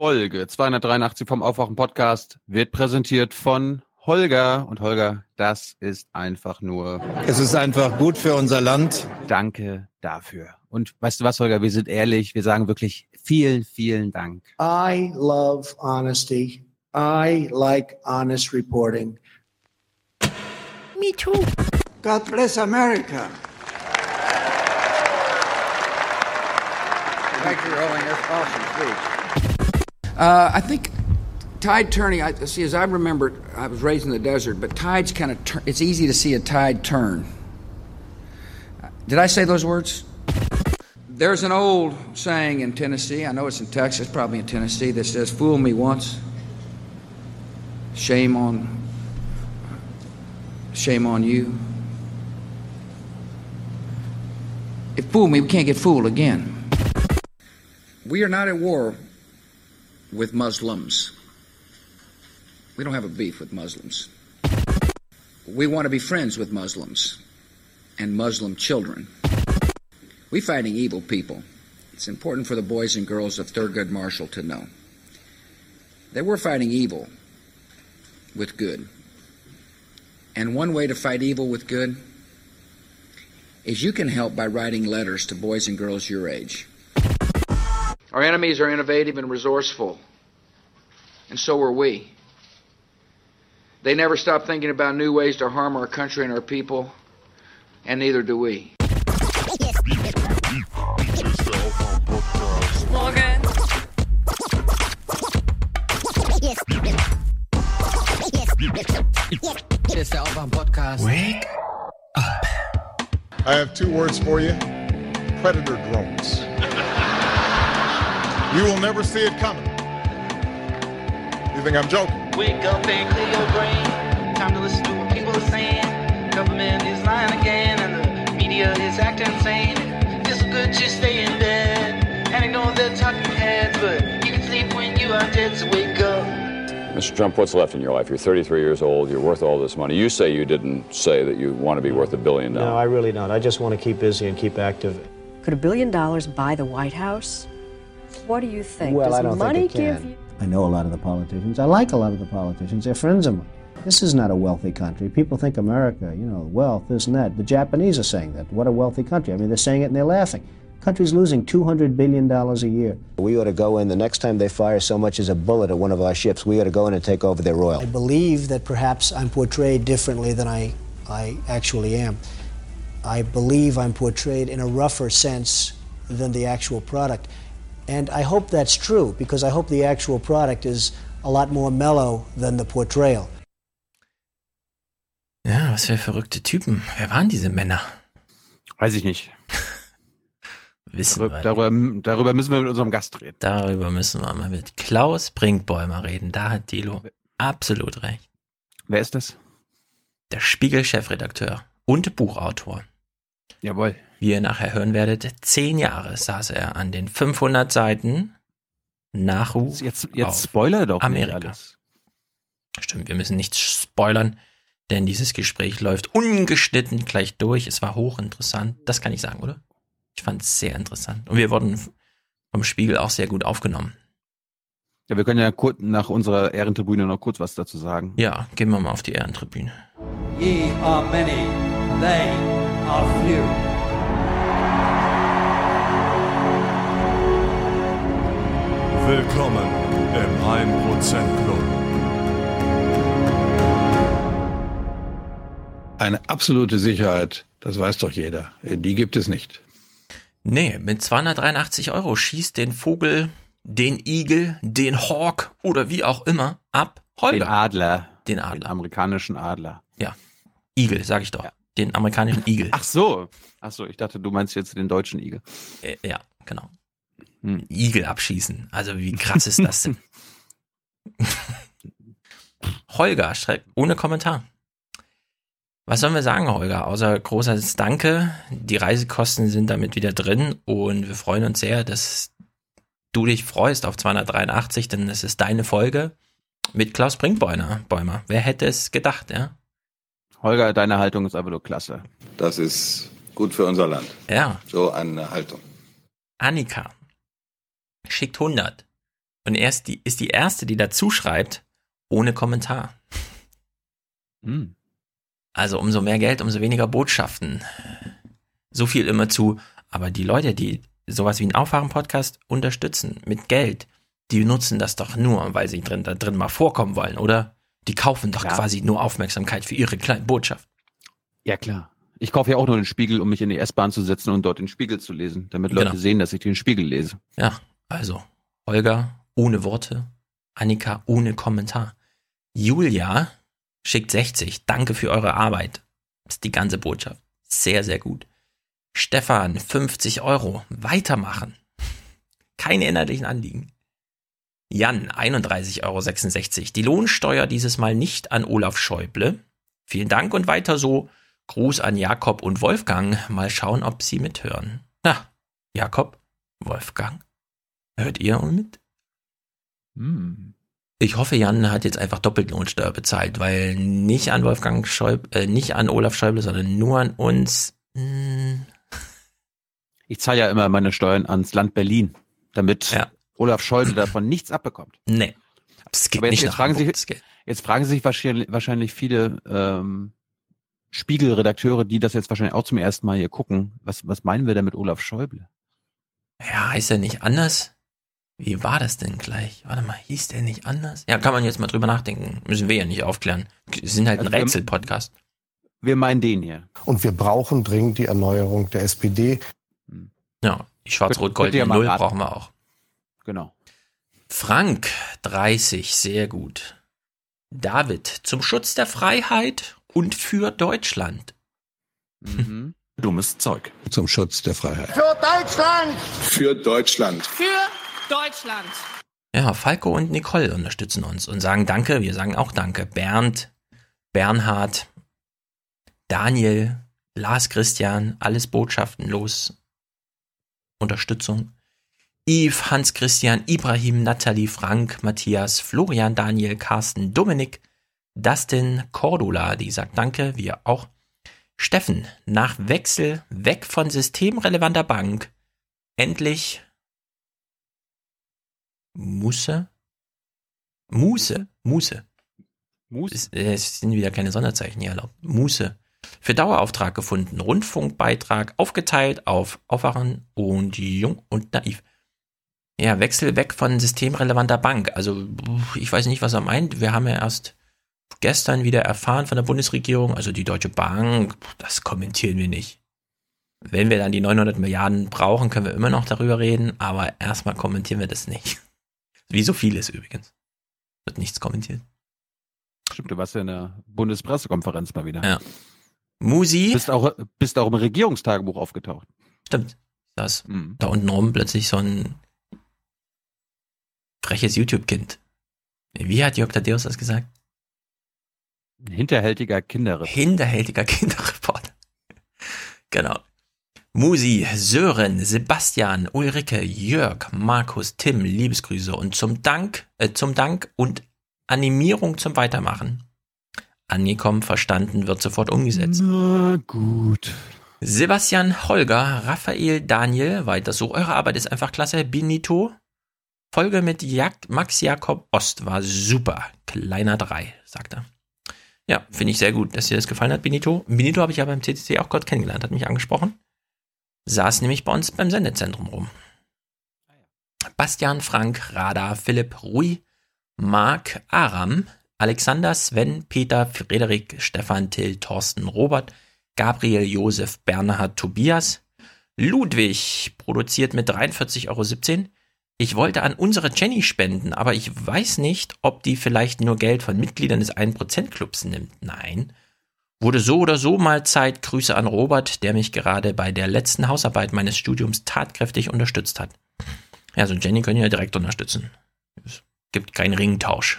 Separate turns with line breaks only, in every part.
Folge 283 vom Aufwachen Podcast wird präsentiert von Holger. Und Holger, das ist einfach nur.
Es ist einfach gut für unser Land.
Danke dafür. Und weißt du was, Holger? Wir sind ehrlich. Wir sagen wirklich vielen, vielen Dank.
I love honesty. I like honest reporting.
Me too.
God bless America.
Thank you, Rolling. That's awesome speech. Uh, I think tide turning. I see. As I remember, I was raised in the desert, but tides kind of. Tur- it's easy to see a tide turn. Did I say those words? There's an old saying in Tennessee. I know it's in Texas, probably in Tennessee, that says, "Fool me once, shame on, shame on you." If fool me, we can't get fooled again. We are not at war with Muslims. We don't have a beef with Muslims. We want to be friends with Muslims and Muslim children. We're fighting evil people. It's important for the boys and girls of Thurgood Marshall to know that we're fighting evil with good. And one way to fight evil with good is you can help by writing letters to boys and girls your age. Our enemies are innovative and resourceful, and so are we. They never stop thinking about new ways to harm our country and our people, and neither do we.
Morgen.
Hier ist der Aufwach-Podcast.
Wake
I have two words for you predator drones. You will never see it coming. You think I'm joking?
Wake up and clear your brain. Time to listen to what people are saying. Government is lying again, and the media is acting insane. It's good to stay in bed and ignore the talking heads, but you can sleep when you are dead. So wake up.
Mr. Trump, what's left in your life? You're 33 years old. You're worth all this money. You say you didn't say that you want to be worth a billion dollars.
No, I really don't. I just want to keep busy and keep active.
Could a billion dollars buy the White House? What do you think?
Well,
Does
I don't
money
think it
give
can.
you?
I know a lot of the politicians. I like a lot of the politicians. They're friends of mine. This is not a wealthy country. People think America, you know, wealth, this and that. The Japanese are saying that. What a wealthy country. I mean, they're saying it and they're laughing. Country's losing $200 billion a year. We ought to go in, the next time they fire so much as a bullet at one of our ships, we ought to go in and take over their oil.
I believe that perhaps I'm portrayed differently than I, I actually am. I believe I'm portrayed in a rougher sense than the actual product. And I hope that's true because I hope the actual product is a lot more mellow than the portrayal.
Ja, was für verrückte Typen. Wer waren diese Männer?
Weiß ich nicht.
Wissen
Darüber,
wir.
darüber, darüber müssen wir mit unserem Gast reden.
Darüber müssen wir mal mit Klaus Brinkbäumer reden. Da hat Dilo absolut recht.
Wer ist das?
Der Spiegel-Chefredakteur und Buchautor.
Jawohl.
Wie ihr nachher hören werdet, zehn Jahre saß er an den 500 Seiten Nachruf
Jetzt, jetzt
auf
Spoiler doch
Amerika.
nicht alles.
Stimmt, wir müssen nichts spoilern, denn dieses Gespräch läuft ungeschnitten gleich durch. Es war hochinteressant. Das kann ich sagen, oder? Ich fand es sehr interessant. Und wir wurden vom Spiegel auch sehr gut aufgenommen.
Ja, wir können ja kurz nach unserer Ehrentribüne noch kurz was dazu sagen.
Ja, gehen wir mal auf die Ehrentribüne.
Ye are many, they are few.
Willkommen im 1% Club.
Eine absolute Sicherheit, das weiß doch jeder. Die gibt es nicht.
Nee, mit 283 Euro schießt den Vogel, den Igel, den Hawk oder wie auch immer ab.
Den
Holger.
Adler.
Den
Den
Adler.
amerikanischen Adler.
Ja. Igel, sag ich doch. Den amerikanischen Igel.
Ach so. Ach so, ich dachte, du meinst jetzt den deutschen Igel.
Äh, ja, genau.
Hm.
Igel abschießen. Also wie krass ist das denn? Holger schreibt ohne Kommentar. Was sollen wir sagen, Holger? Außer großes Danke. Die Reisekosten sind damit wieder drin und wir freuen uns sehr, dass du dich freust auf 283, denn es ist deine Folge mit Klaus Brinkbäumer. Bäumer. Wer hätte es gedacht, ja?
Holger, deine Haltung ist aber nur klasse.
Das ist gut für unser Land.
Ja.
So eine Haltung.
Annika schickt 100. Und er ist die, ist die erste, die dazu schreibt, ohne Kommentar.
Hm.
Also umso mehr Geld, umso weniger Botschaften. So viel immer zu. Aber die Leute, die sowas wie einen Aufwachen-Podcast unterstützen mit Geld, die nutzen das doch nur, weil sie drin, da drin mal vorkommen wollen, oder? Die kaufen doch
Ja.
quasi nur Aufmerksamkeit für ihre kleine Botschaft.
Ja, klar. Ich kaufe ja auch nur den Spiegel, um mich in die S-Bahn zu setzen und dort den Spiegel zu lesen, damit Leute
Genau.
sehen, dass ich den Spiegel lese.
Ja, also Holger ohne Worte, Annika ohne Kommentar. Julia schickt 60. Danke für eure Arbeit. Das ist die ganze Botschaft. Sehr, sehr gut. Stefan, 50 Euro. Weitermachen. Keine inhaltlichen Anliegen. Jan, 31,66 Euro. Die Lohnsteuer dieses Mal nicht an Olaf Schäuble. Vielen Dank und weiter so. Gruß an Jakob und Wolfgang. Mal schauen, ob sie mithören. Na, Jakob, Wolfgang, hört ihr mit?
Hm.
Ich hoffe, Jan hat jetzt einfach doppelt Lohnsteuer bezahlt, weil nicht an Wolfgang Schäuble, äh, nicht an Olaf Schäuble, sondern nur an uns. Hm,
Ich zahle ja immer meine Steuern ans Land Berlin, damit
Ja.
Olaf Schäuble davon nichts abbekommt.
nee. Das geht
Aber jetzt-
nicht
jetzt fragen
Hamburg, Geld.
Jetzt fragen sich wahrscheinlich, wahrscheinlich viele ähm, Spiegelredakteure, die das jetzt wahrscheinlich auch zum ersten Mal hier gucken. Was, was meinen wir denn mit Olaf Schäuble?
Ja, heißt er nicht anders? Wie war das denn gleich? Warte mal, hieß der nicht anders? Ja, kann man jetzt mal drüber nachdenken. Müssen wir ja nicht aufklären. Wir sind halt ein
Also
Rätsel-Podcast.
Wir meinen den hier.
Und wir brauchen dringend die Erneuerung der SPD.
Ja, die schwarz-rot-goldene Null
raten.
brauchen wir auch.
Genau.
Frank, 30, sehr gut. David, zum Schutz der Freiheit und für Deutschland.
Mhm.
Dummes Zeug.
Zum Schutz der Freiheit.
Für Deutschland!
Für Deutschland.
Für Deutschland!
Ja, Falco und Nicole unterstützen uns und sagen Danke. Wir sagen auch Danke. Bernd, Bernhard, Daniel, Lars Christian, alles Botschaften los. Unterstützung. Yves, Hans Christian, Ibrahim, Nathalie, Frank, Matthias, Florian, Daniel, Carsten, Dominik, Dustin, Cordula, die sagt Danke, wir auch. Steffen, nach Wechsel weg von systemrelevanter Bank, endlich Musse? Muße? Muße.
Mus?
Es, es sind wieder keine Sonderzeichen hier erlaubt. Muße. Für Dauerauftrag gefunden. Rundfunkbeitrag aufgeteilt auf Aufwachen und Jung und Naiv. Ja, Wechsel weg von systemrelevanter Bank. Also, ich weiß nicht, was er meint. Wir haben ja erst gestern wieder erfahren von der Bundesregierung, also die Deutsche Bank, das kommentieren wir nicht. Wenn wir dann die 900 Milliarden brauchen, können wir immer noch darüber reden, aber erstmal kommentieren wir das nicht. Wie so vieles übrigens. Wird nichts kommentiert.
Stimmt, du warst ja in der Bundespressekonferenz mal wieder.
Ja. Musi,
Bist auch, bist auch im Regierungstagebuch aufgetaucht.
stimmt, das
Mhm.
da unten rum plötzlich so ein freches YouTube-Kind. Wie hat Jörg Tadeus das gesagt?
Ein hinterhältiger Kinderriss.
Hinterhältiger Kinderreporter. genau. Musi, Sören, Sebastian, Ulrike, Jörg, Markus, Tim, Liebesgrüße und zum Dank, äh, zum Dank und Animierung zum Weitermachen. Angekommen, verstanden, wird sofort umgesetzt.
Na gut.
Sebastian, Holger, Raphael, Daniel, weiter so. Eure Arbeit ist einfach klasse. Benito, Folge mit Jak Max Jakob Ost war super. Kleiner 3, sagt er. Ja, finde ich sehr gut, dass dir das gefallen hat, Benito. Benito habe ich ja beim CCC auch Gott kennengelernt, hat mich angesprochen. Saß nämlich bei uns beim Sendezentrum rum. Bastian, Frank, Rada, Philipp, Rui, Marc, Aram, Alexander, Sven, Peter, Frederik, Stefan, Till, Thorsten, Robert, Gabriel, Josef, Bernhard, Tobias, Ludwig, produziert mit 43,17 Euro. Ich wollte an unsere Jenny spenden, aber ich weiß nicht, ob die vielleicht nur Geld von Mitgliedern des 1%-Clubs nimmt. Nein. Wurde so oder so mal Zeit. Grüße an Robert, der mich gerade bei der letzten Hausarbeit meines Studiums tatkräftig unterstützt hat. Ja, so Jenny können ja direkt unterstützen. Es gibt keinen Ringtausch.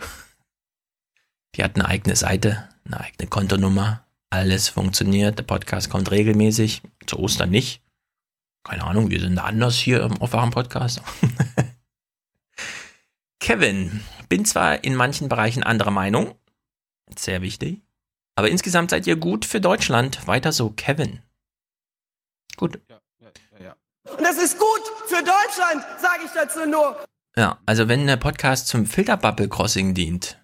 Die hat eine eigene Seite, eine eigene Kontonummer. Alles funktioniert. Der Podcast kommt regelmäßig. Zu Ostern nicht. Keine Ahnung, wir sind anders hier im Aufwachen-Podcast. Kevin, bin zwar in manchen Bereichen anderer Meinung, sehr wichtig, aber insgesamt seid ihr gut für Deutschland. Weiter so, Kevin. Gut.
Ja, ja, ja.
Und das ist gut für Deutschland, sage ich dazu nur.
Ja, also wenn der Podcast zum Filterbubble Crossing dient,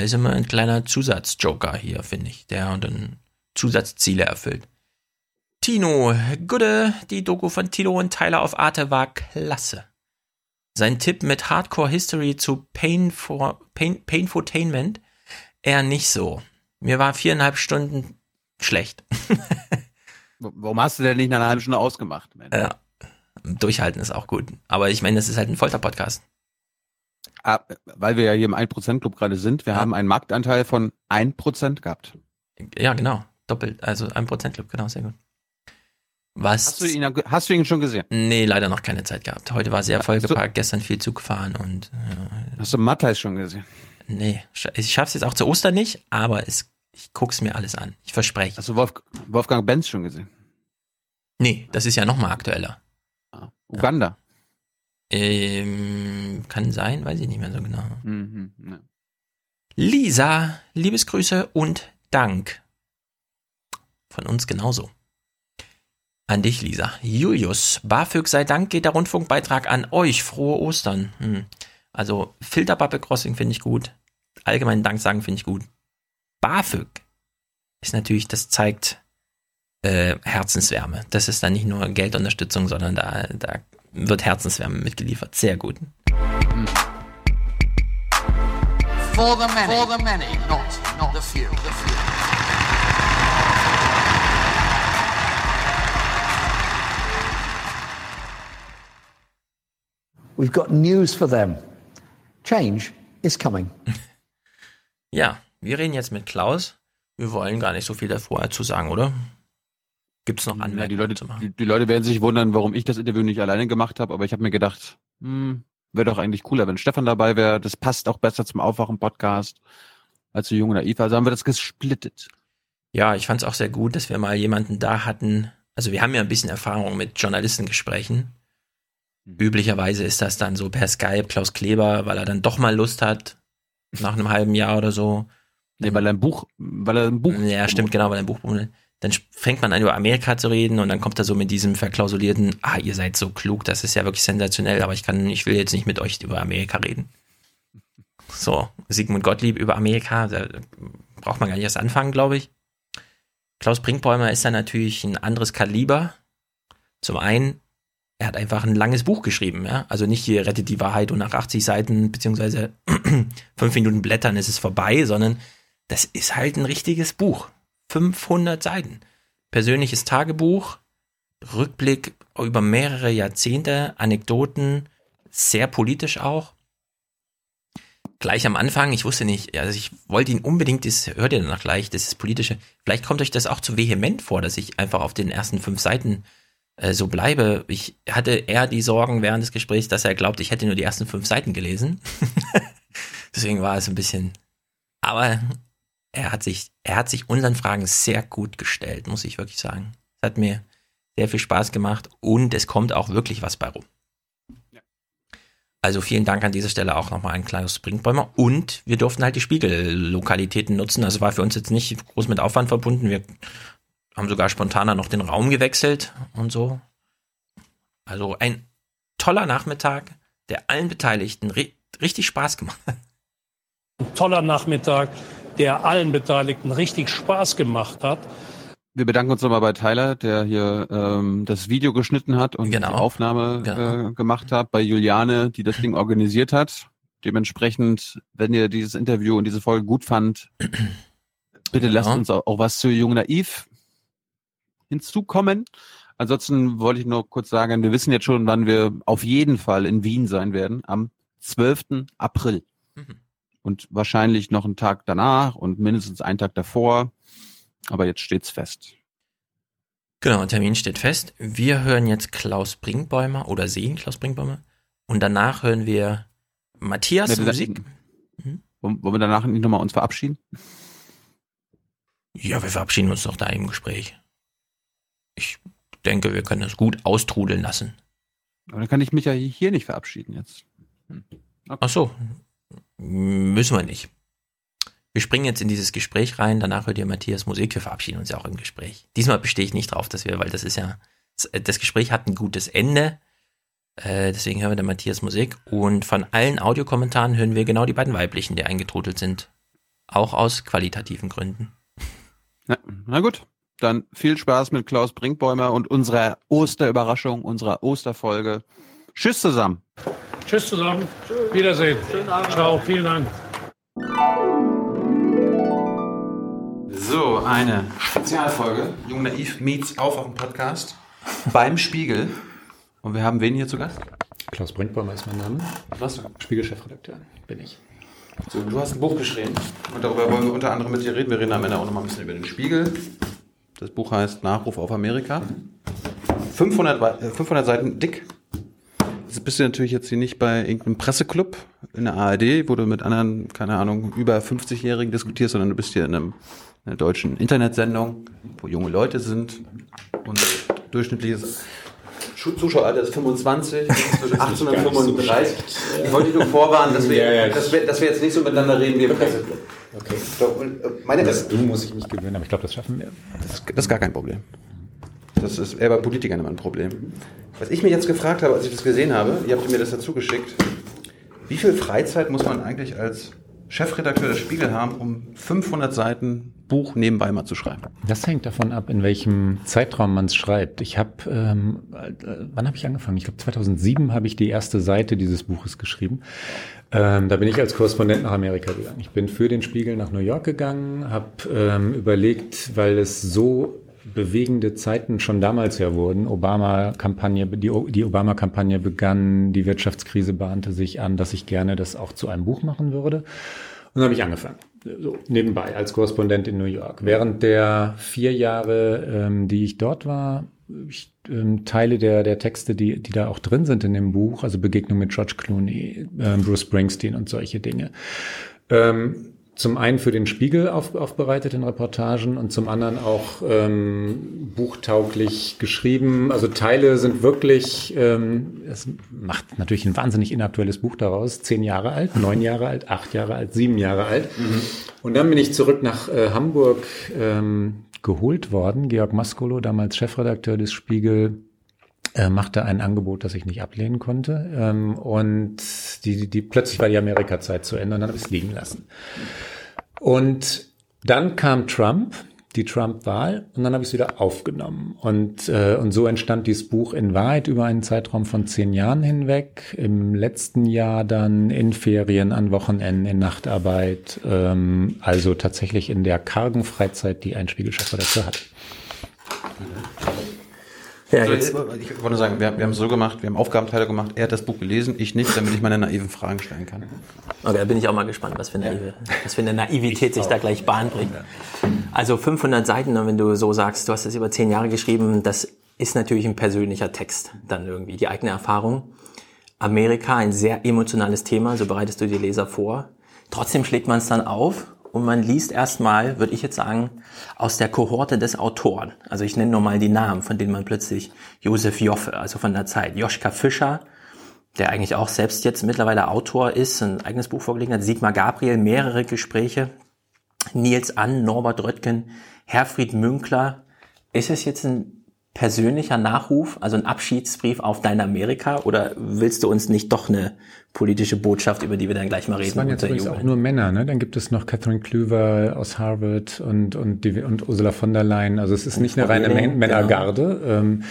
ist immer ein kleiner Zusatzjoker hier, finde ich, der dann Zusatzziele erfüllt. Tino, Gude, die Doku von Tilo und Tyler auf Arte war klasse. Sein Tipp mit Hardcore History zu Pain for, Pain, Painfotainment eher nicht so. Mir war viereinhalb Stunden schlecht.
Warum hast du denn nicht nach einer halben Stunde ausgemacht? Mensch?
Ja. Durchhalten ist auch gut. Aber ich meine, das ist halt ein Folter-Podcast.
Ah, weil wir ja hier im 1%-Club gerade sind, wir ja. haben einen Marktanteil von 1% gehabt.
Ja, genau. Doppelt. Also 1%-Club, genau, sehr gut. Was?
Hast du, ihn, hast du ihn schon gesehen?
Nee, leider noch keine Zeit gehabt. Heute war sehr vollgepackt, gestern viel Zug gefahren und.
Ja. Hast du Matthijs schon gesehen?
Nee, ich schaff's jetzt auch zu Ostern nicht, aber es, ich guck's mir alles an. Ich verspreche.
Hast du Wolf, Wolfgang Benz schon gesehen?
Nee, das ist ja noch mal aktueller.
Ah, Uganda.
Ja. Ähm, kann sein, weiß ich nicht mehr so genau. Mhm, ne. Lisa, Liebesgrüße und Dank. Von uns genauso. An dich, Lisa. Julius, BAföG sei Dank geht der Rundfunkbeitrag an euch. Frohe Ostern. Hm. Also Filterbubble Crossing finde ich gut. Allgemeinen Dank sagen finde ich gut. BAföG ist natürlich, das zeigt äh, Herzenswärme. Das ist dann nicht nur Geldunterstützung, sondern da, da wird Herzenswärme mitgeliefert. Sehr gut. Hm. For the many, For the many not, not the few. The few.
We've got news for them. Change is coming.
Ja, wir reden jetzt mit Klaus. Wir wollen gar nicht so viel davor zu sagen, oder? Gibt es noch Anmerkungen? Ja,
die, Leute, die, die, Leute werden sich wundern, warum ich das Interview nicht alleine gemacht habe, aber ich habe mir gedacht, hm, wäre doch eigentlich cooler, wenn Stefan dabei wäre. Das passt auch besser zum Aufwachen-Podcast als zu Jung Naiv. Also haben wir das gesplittet.
Ja, ich fand es auch sehr gut, dass wir mal jemanden da hatten. Also wir haben ja ein bisschen Erfahrung mit Journalistengesprächen Mhm. Üblicherweise ist das dann so per Skype Klaus Kleber, weil er dann doch mal Lust hat, nach einem halben Jahr oder so.
Nee, weil er ein Buch, weil er ein Buch.
Ja, stimmt, genau, weil er ein Buch. Dann fängt man an, über Amerika zu reden und dann kommt er so mit diesem verklausulierten, ah, ihr seid so klug, das ist ja wirklich sensationell, aber ich kann, ich will jetzt nicht mit euch über Amerika reden. So, Sigmund Gottlieb über Amerika, da braucht man gar nicht erst anfangen, glaube ich. Klaus Brinkbäumer ist dann natürlich ein anderes Kaliber. Zum einen er hat einfach ein langes Buch geschrieben, ja. Also nicht hier rettet die Wahrheit und nach 80 Seiten beziehungsweise fünf Minuten blättern ist es vorbei, sondern das ist halt ein richtiges Buch. 500 Seiten. Persönliches Tagebuch, Rückblick über mehrere Jahrzehnte, Anekdoten, sehr politisch auch. Gleich am Anfang, ich wusste nicht, also ich wollte ihn unbedingt, das hört ihr danach gleich, das ist politische. Vielleicht kommt euch das auch zu vehement vor, dass ich einfach auf den ersten fünf Seiten äh, so bleibe. Ich hatte eher die Sorgen während des Gesprächs, dass er glaubt, ich hätte nur die ersten fünf Seiten gelesen. Deswegen war es ein bisschen. Aber er hat sich, er hat sich unseren Fragen sehr gut gestellt, muss ich wirklich sagen. Es hat mir sehr viel Spaß gemacht und es kommt auch wirklich was bei rum. Also vielen Dank an dieser Stelle auch nochmal an Klaus Springbäumer. Und wir durften halt die Spiegellokalitäten nutzen. Also war für uns jetzt nicht groß mit Aufwand verbunden. Wir haben sogar spontaner noch den Raum gewechselt und so. Also ein toller Nachmittag, der allen Beteiligten ri richtig Spaß gemacht hat.
Ein toller Nachmittag, der allen Beteiligten richtig Spaß gemacht hat.
Wir bedanken uns nochmal bei Tyler, der hier ähm, das Video geschnitten hat und genau. die Aufnahme genau. äh, gemacht hat, bei Juliane, die das Ding organisiert hat. Dementsprechend, wenn ihr dieses Interview und diese Folge gut fand, bitte genau. lasst uns auch, auch was zu Jung Naiv hinzukommen. Ansonsten wollte ich nur kurz sagen, wir wissen jetzt schon, wann wir auf jeden Fall in Wien sein werden, am 12. April. Mhm. Und wahrscheinlich noch einen Tag danach und mindestens einen Tag davor. Aber jetzt steht's fest.
Genau, Termin steht fest. Wir hören jetzt Klaus Brinkbäumer oder sehen Klaus Brinkbäumer. Und danach hören wir Matthias ja, Musik.
Mhm. Wollen wir danach nicht nochmal uns verabschieden?
Ja, wir verabschieden uns doch da im Gespräch ich denke, wir können es gut austrudeln lassen.
Aber dann kann ich mich ja hier nicht verabschieden jetzt.
Hm. Okay. Ach so, müssen wir nicht. Wir springen jetzt in dieses Gespräch rein, danach hört ihr Matthias Musik, wir verabschieden uns ja auch im Gespräch. Diesmal bestehe ich nicht drauf, dass wir, weil das ist ja, das Gespräch hat ein gutes Ende. Äh, deswegen hören wir dann Matthias Musik. Und von allen Audiokommentaren hören wir genau die beiden weiblichen, die eingetrudelt sind. Auch aus qualitativen Gründen.
Na, na gut, dann viel Spaß mit Klaus Brinkbäumer und unserer Osterüberraschung, unserer Osterfolge. Tschüss zusammen.
Tschüss zusammen. Wiedersehen. Schönen Abend. Ciao. Vielen Dank.
So, eine Spezialfolge. Jung Naiv meets auf auf dem Podcast beim Spiegel. Und wir haben wen hier zu Gast?
Klaus Brinkbäumer ist mein Name.
Was?
Spiegel-Chefredakteur bin ich.
So, du hast ein Buch geschrieben und darüber wollen wir unter anderem mit dir reden. Wir reden am Ende auch noch mal ein bisschen über den Spiegel. Das Buch heißt Nachruf auf Amerika. 500, 500 Seiten dick. Jetzt bist du natürlich jetzt hier nicht bei irgendeinem Presseclub in der ARD, wo du mit anderen, keine Ahnung, über 50-Jährigen diskutierst, sondern du bist hier in, einem, in einer deutschen Internetsendung, wo junge Leute sind und durchschnittliches Zuschaueralter ist 25, zwischen 18 und 35. Ich wollte dich nur vorwarnen, dass wir, ja, ja, dass, wir, dass wir jetzt nicht so miteinander reden wie im Presseclub.
Okay. Doch, äh, meine das, du muss ich mich gewöhnen, aber ich glaube, das schaffen wir.
Das, das, ist gar kein Problem. Das ist eher bei Politikern immer ein Problem. Was ich mir jetzt gefragt habe, als ich das gesehen habe, ihr habt mir das dazu geschickt, wie viel Freizeit muss man eigentlich als Chefredakteur des Spiegel haben, um 500 Seiten Buch nebenbei mal zu schreiben?
Das hängt davon ab, in welchem Zeitraum man es schreibt. Ich habe, ähm, äh, wann habe ich angefangen? Ich glaube 2007 habe ich die erste Seite dieses Buches geschrieben. Ähm, da bin ich als Korrespondent nach Amerika gegangen. Ich bin für den Spiegel nach New York gegangen, habe ähm, überlegt, weil es so bewegende Zeiten schon damals ja wurden. Obama-Kampagne, die, die Obama-Kampagne begann, die Wirtschaftskrise bahnte sich an, dass ich gerne das auch zu einem Buch machen würde. Und habe ich angefangen, so nebenbei als Korrespondent in New York. Während der vier Jahre, ähm, die ich dort war, ich, ähm, Teile der, der Texte, die, die da auch drin sind in dem Buch, also Begegnung mit George Clooney, ähm, Bruce Springsteen und solche Dinge, ähm, zum einen für den Spiegel auf, aufbereitet in Reportagen und zum anderen auch ähm, buchtauglich geschrieben. Also Teile sind wirklich, ähm, es macht natürlich ein wahnsinnig inaktuelles Buch daraus, zehn Jahre alt, neun Jahre alt, acht Jahre alt, sieben Jahre alt. Mhm. Und dann bin ich zurück nach äh, Hamburg ähm, geholt worden. Georg Maskolo, damals Chefredakteur des Spiegel, äh, machte ein Angebot, das ich nicht ablehnen konnte. Ähm, und die, die plötzlich war die Amerika-Zeit zu Ende und dann habe ich es liegen lassen. Und dann kam Trump, die Trump-Wahl, und dann habe ich es wieder aufgenommen. Und, äh, und so entstand dieses Buch in Wahrheit über einen Zeitraum von zehn Jahren hinweg. Im letzten Jahr dann in Ferien, an Wochenenden, in Nachtarbeit. Ähm, also tatsächlich in der kargen Freizeit, die ein Spiegelchefredakteur hat.
Ja, so, jetzt, ich wollte nur sagen, wir, wir haben es so gemacht, wir haben Aufgabenteile gemacht. Er hat das Buch gelesen, ich nicht, damit ich meine naiven Fragen stellen kann.
Okay, da bin ich auch mal gespannt, was für, naive, was für eine Naivität sich da gleich Bahn bringt. Also 500 Seiten, wenn du so sagst, du hast das über zehn Jahre geschrieben, das ist natürlich ein persönlicher Text dann irgendwie, die eigene Erfahrung. Amerika, ein sehr emotionales Thema, so bereitest du die Leser vor. Trotzdem schlägt man es dann auf und man liest erstmal, würde ich jetzt sagen, aus der Kohorte des Autoren. Also ich nenne nur mal die Namen, von denen man plötzlich Josef Joffe, also von der Zeit, Joschka Fischer, der eigentlich auch selbst jetzt mittlerweile Autor ist, ein eigenes Buch vorgelegt hat, Sigmar Gabriel, mehrere Gespräche, Nils Ann, Norbert Röttgen, Herfried Münkler. Ist es jetzt ein persönlicher Nachruf, also ein Abschiedsbrief auf dein Amerika oder willst du uns nicht doch eine politische Botschaft, über die wir dann gleich mal reden? Das
waren jetzt übrigens auch nur Männer, ne? Dann gibt es noch Catherine Klüver aus Harvard und, und, die, und Ursula von der Leyen. Also es ist und nicht eine reine Männergarde. Genau. Ähm,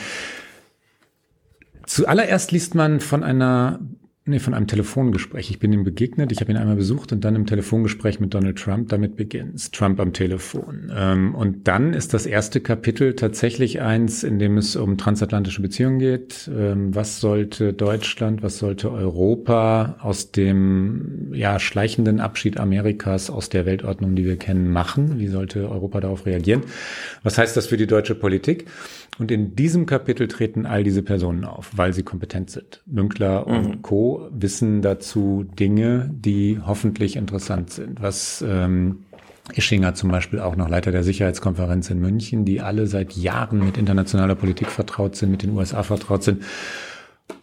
zuallererst liest man von einer Nee, von einem Telefongespräch. Ich bin ihm begegnet, ich habe ihn einmal besucht und dann im Telefongespräch mit Donald Trump, damit beginnt's. Trump am Telefon. Ähm, und dann ist das erste Kapitel tatsächlich eins, in dem es um transatlantische Beziehungen geht. Ähm, was sollte Deutschland, was sollte Europa aus dem ja, schleichenden Abschied Amerikas aus der Weltordnung, die wir kennen, machen? Wie sollte Europa darauf reagieren? Was heißt das für die deutsche Politik? Und in diesem Kapitel treten all diese Personen auf, weil sie kompetent sind. Münkler und mhm. Co. wissen dazu Dinge, die hoffentlich interessant sind. Was ähm, Ischinger zum Beispiel auch noch Leiter der Sicherheitskonferenz in München, die alle seit Jahren mit internationaler Politik vertraut sind, mit den USA vertraut sind.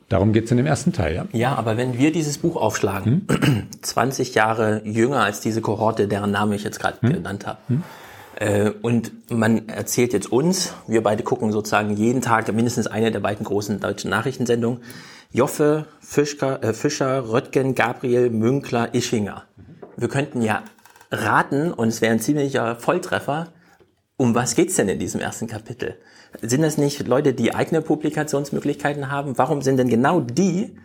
Darum geht's in dem ersten Teil, ja.
Ja, aber wenn wir dieses Buch aufschlagen, hm? 20 Jahre jünger als diese Kohorte, deren Name ich jetzt gerade hm? genannt habe, hm? Äh, und man erzählt jetzt uns, wir beide gucken sozusagen jeden Tag mindestens eine der beiden großen deutschen Nachrichtensendungen, Joffe, Fischer, äh, Fischer Röttgen, Gabriel, Münkler, Ischinger. Wir könnten ja raten, und es wäre ein ziemlicher Volltreffer, um was geht's denn in diesem ersten Kapitel? Sind das nicht Leute, die eigene Publikationsmöglichkeiten haben? Warum sind denn genau die,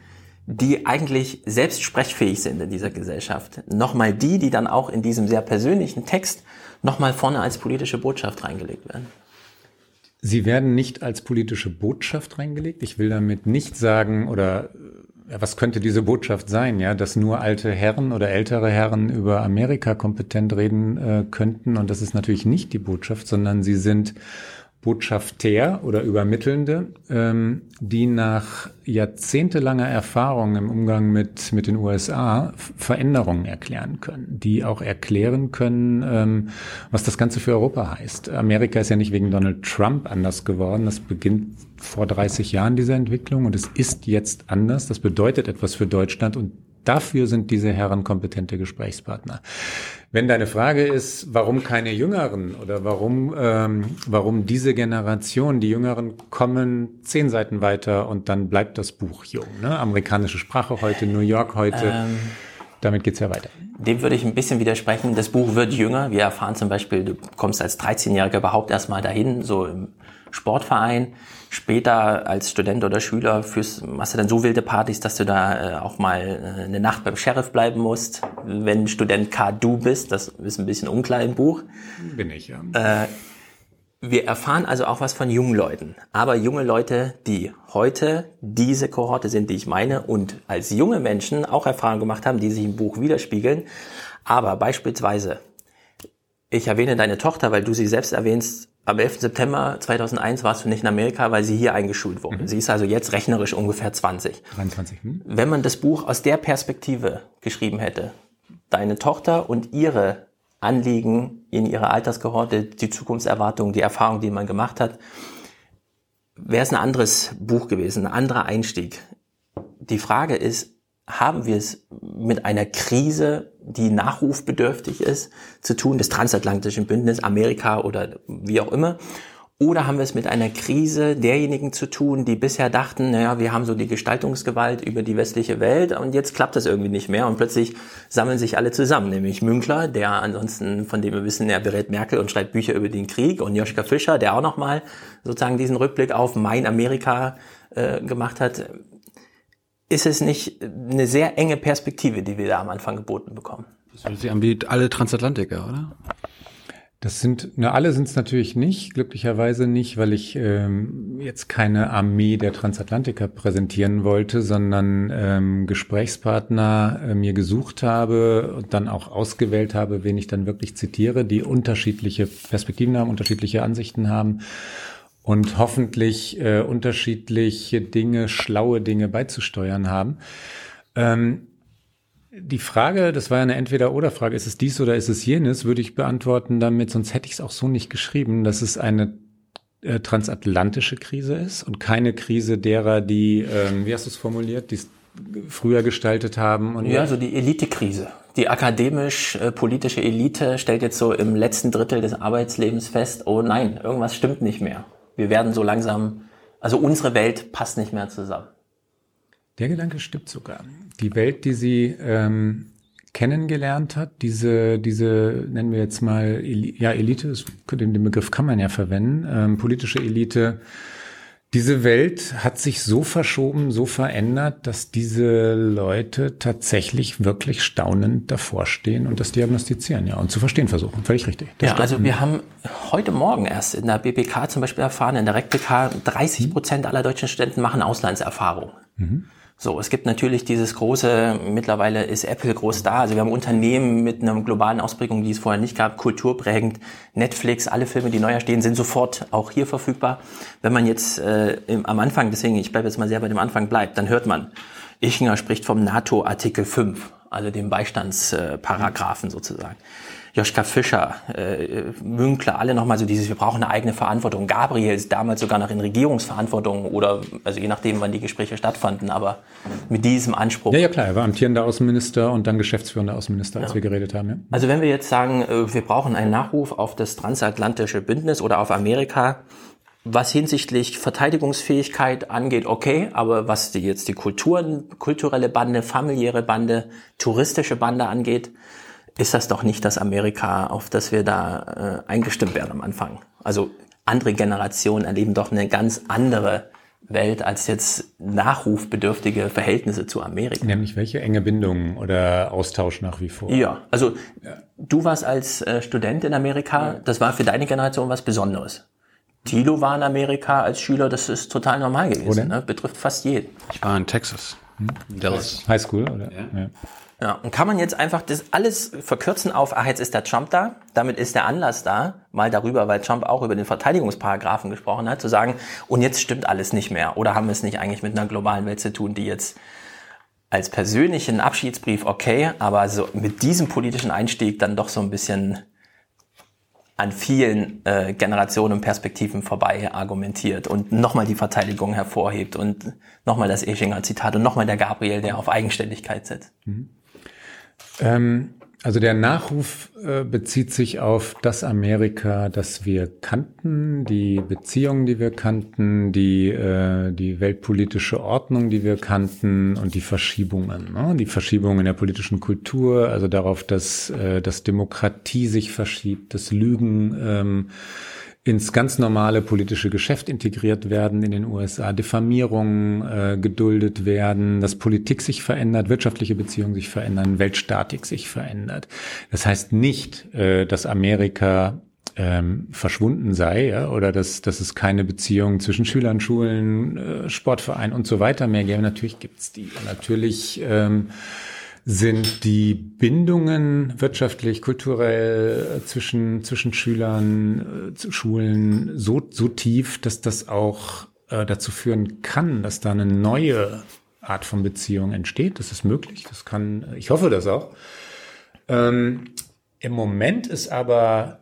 die eigentlich selbst sprechfähig sind in dieser Gesellschaft, nochmal die, die dann auch in diesem sehr persönlichen Text nochmal vorne als politische Botschaft reingelegt werden?
Sie werden nicht als politische Botschaft reingelegt. Ich will damit nicht sagen oder ja, was könnte diese Botschaft sein, ja, dass nur alte Herren oder ältere Herren über Amerika kompetent reden äh, könnten und das ist natürlich nicht die Botschaft, sondern sie sind Botschafter oder Übermittelnde, ähm, die nach jahrzehntelanger Erfahrung im Umgang mit, mit den USA Veränderungen erklären können, die auch erklären können, ähm, was das Ganze für Europa heißt. Amerika ist ja nicht wegen Donald Trump anders geworden. Das beginnt vor 30 Jahren, diese Entwicklung, und es ist jetzt anders. Das bedeutet etwas für Deutschland und Dafür sind diese Herren kompetente Gesprächspartner. Wenn deine Frage ist, warum keine Jüngeren oder warum, ähm, warum diese Generation, die Jüngeren kommen zehn Seiten weiter und dann bleibt das Buch jung. Ne? Amerikanische Sprache heute, New York heute. Ähm, Damit geht's ja weiter.
Dem würde ich ein bisschen widersprechen. Das Buch wird jünger. Wir erfahren zum Beispiel, du kommst als 13-Jähriger überhaupt erstmal dahin, so im Sportverein. Später als Student oder Schüler führst, machst du dann so wilde Partys, dass du da äh, auch mal äh, eine Nacht beim Sheriff bleiben musst. Wenn Student K du bist, das ist ein bisschen unklar im Buch.
Bin ich, ja.
Äh, wir erfahren also auch was von jungen Leuten. Aber junge Leute, die heute diese Kohorte sind, die ich meine, und als junge Menschen auch Erfahrungen gemacht haben, die sich im Buch widerspiegeln. Aber beispielsweise, ich erwähne deine Tochter, weil du sie selbst erwähnst, am 11. September 2001 warst du nicht in Amerika, weil sie hier eingeschult wurde. Mhm. Sie ist also jetzt rechnerisch ungefähr 20.
23. Hm.
Wenn man das Buch aus der Perspektive geschrieben hätte, deine Tochter und ihre Anliegen in ihrer Alterskohorte, die Zukunftserwartungen, die Erfahrungen, die man gemacht hat, wäre es ein anderes Buch gewesen, ein anderer Einstieg. Die Frage ist, haben wir es mit einer Krise, die nachrufbedürftig ist, zu tun, des transatlantischen Bündnisses, Amerika oder wie auch immer? Oder haben wir es mit einer Krise derjenigen zu tun, die bisher dachten, naja, wir haben so die Gestaltungsgewalt über die westliche Welt und jetzt klappt das irgendwie nicht mehr und plötzlich sammeln sich alle zusammen, nämlich Münkler, der ansonsten, von dem wir wissen, er berät Merkel und schreibt Bücher über den Krieg und Joschka Fischer, der auch nochmal sozusagen diesen Rückblick auf mein Amerika äh, gemacht hat ist es nicht eine sehr enge Perspektive, die wir da am Anfang geboten bekommen.
Das an wie alle Transatlantiker, oder?
Das sind, na, alle sind es natürlich nicht, glücklicherweise nicht, weil ich ähm, jetzt keine Armee der Transatlantiker präsentieren wollte, sondern ähm, Gesprächspartner äh, mir gesucht habe und dann auch ausgewählt habe, wen ich dann wirklich zitiere, die unterschiedliche Perspektiven haben, unterschiedliche Ansichten haben und hoffentlich äh, unterschiedliche Dinge, schlaue Dinge beizusteuern haben. Ähm, die Frage, das war ja eine Entweder-Oder-Frage, ist es dies oder ist es jenes, würde ich beantworten damit, sonst hätte ich es auch so nicht geschrieben, dass es eine äh, transatlantische Krise ist und keine Krise derer, die, ähm, wie hast du es formuliert, die es früher gestaltet haben.
Und ja, so die Elite-Krise. Die akademisch-politische äh, Elite stellt jetzt so im letzten Drittel des Arbeitslebens fest, oh nein, irgendwas stimmt nicht mehr wir werden so langsam, also unsere Welt passt nicht mehr zusammen.
Der Gedanke stimmt sogar. Die Welt, die sie ähm, kennengelernt hat, diese, diese nennen wir jetzt mal, ja, Elite, den Begriff kann man ja verwenden, ähm, politische Elite, diese Welt hat sich so verschoben, so verändert, dass diese Leute tatsächlich wirklich staunend davor stehen und das diagnostizieren, ja, und zu verstehen versuchen. Völlig richtig.
Das ja, also wir haben heute Morgen erst in der BPK zum Beispiel erfahren, in der RecPK, 30 Prozent aller deutschen Studenten machen Auslandserfahrung. Mhm. So, es gibt natürlich dieses große, mittlerweile ist Apple groß da. Also wir haben Unternehmen mit einer globalen Ausprägung, die es vorher nicht gab, kulturprägend. Netflix, alle Filme, die neu erstehen, sind sofort auch hier verfügbar. Wenn man jetzt äh, am Anfang, deswegen, ich bleibe jetzt mal sehr bei dem Anfang bleibt, dann hört man, Ischinger spricht vom NATO-Artikel 5, also dem Beistandsparagraphen sozusagen. Joschka Fischer, äh, Münkler, alle nochmal so dieses, wir brauchen eine eigene Verantwortung. Gabriel ist damals sogar noch in Regierungsverantwortung oder, also je nachdem, wann die Gespräche stattfanden, aber mit diesem Anspruch.
Ja, ja klar, er war amtierender Außenminister und dann geschäftsführender Außenminister, als ja. wir geredet haben. Ja.
Also wenn wir jetzt sagen, äh, wir brauchen einen Nachruf auf das transatlantische Bündnis oder auf Amerika, was hinsichtlich Verteidigungsfähigkeit angeht, okay, aber was die jetzt die Kulturen, kulturelle Bande, familiäre Bande, touristische Bande angeht, ist das doch nicht das Amerika, auf das wir da äh, eingestimmt werden am Anfang. Also andere Generationen erleben doch eine ganz andere Welt als jetzt nachrufbedürftige Verhältnisse zu Amerika.
Nämlich welche enge Bindungen oder Austausch nach wie vor?
Ja, also ja. du warst als äh, Student in Amerika, ja. das war für deine Generation was Besonderes. Tilo war in Amerika als Schüler, das ist total normal gewesen, ne? betrifft fast jeden.
Ich war in Texas. Hm?
Dallas. High School, oder?
Ja. ja. Ja, und kann man jetzt einfach das alles verkürzen auf, ach, jetzt ist der Trump da, damit ist der Anlass da, mal darüber, weil Trump auch über den Verteidigungsparagraphen gesprochen hat, zu sagen, und jetzt stimmt alles nicht mehr. Oder haben wir es nicht eigentlich mit einer globalen Welt zu tun, die jetzt als persönlichen Abschiedsbrief okay, aber so mit diesem politischen Einstieg dann doch so ein bisschen an vielen äh, Generationen und Perspektiven vorbei argumentiert und nochmal die Verteidigung hervorhebt und nochmal das Eschinger Zitat und nochmal der Gabriel, der auf Eigenständigkeit setzt. Mhm.
Ähm, also der Nachruf äh, bezieht sich auf das Amerika, das wir kannten, die Beziehungen, die wir kannten, die, äh, die weltpolitische Ordnung, die wir kannten und die Verschiebungen. Ne? Die Verschiebungen in der politischen Kultur, also darauf, dass, äh, dass Demokratie sich verschiebt, dass Lügen ähm, ins ganz normale politische Geschäft integriert werden in den USA, Diffamierungen äh, geduldet werden, dass Politik sich verändert, wirtschaftliche Beziehungen sich verändern, Weltstatik sich verändert. Das heißt nicht, äh, dass Amerika ähm, verschwunden sei ja, oder dass, dass es keine Beziehungen zwischen Schülern, Schulen, äh, Sportvereinen und so weiter mehr gäbe. Natürlich gibt's die. natürlich ähm, sind die Bindungen wirtschaftlich, kulturell äh, zwischen, zwischen Schülern, äh, Schulen so, so tief, dass das auch äh, dazu führen kann, dass da eine neue Art von Beziehung entsteht. Das ist möglich. Das kann, ich hoffe das auch. Ähm, Im Moment ist aber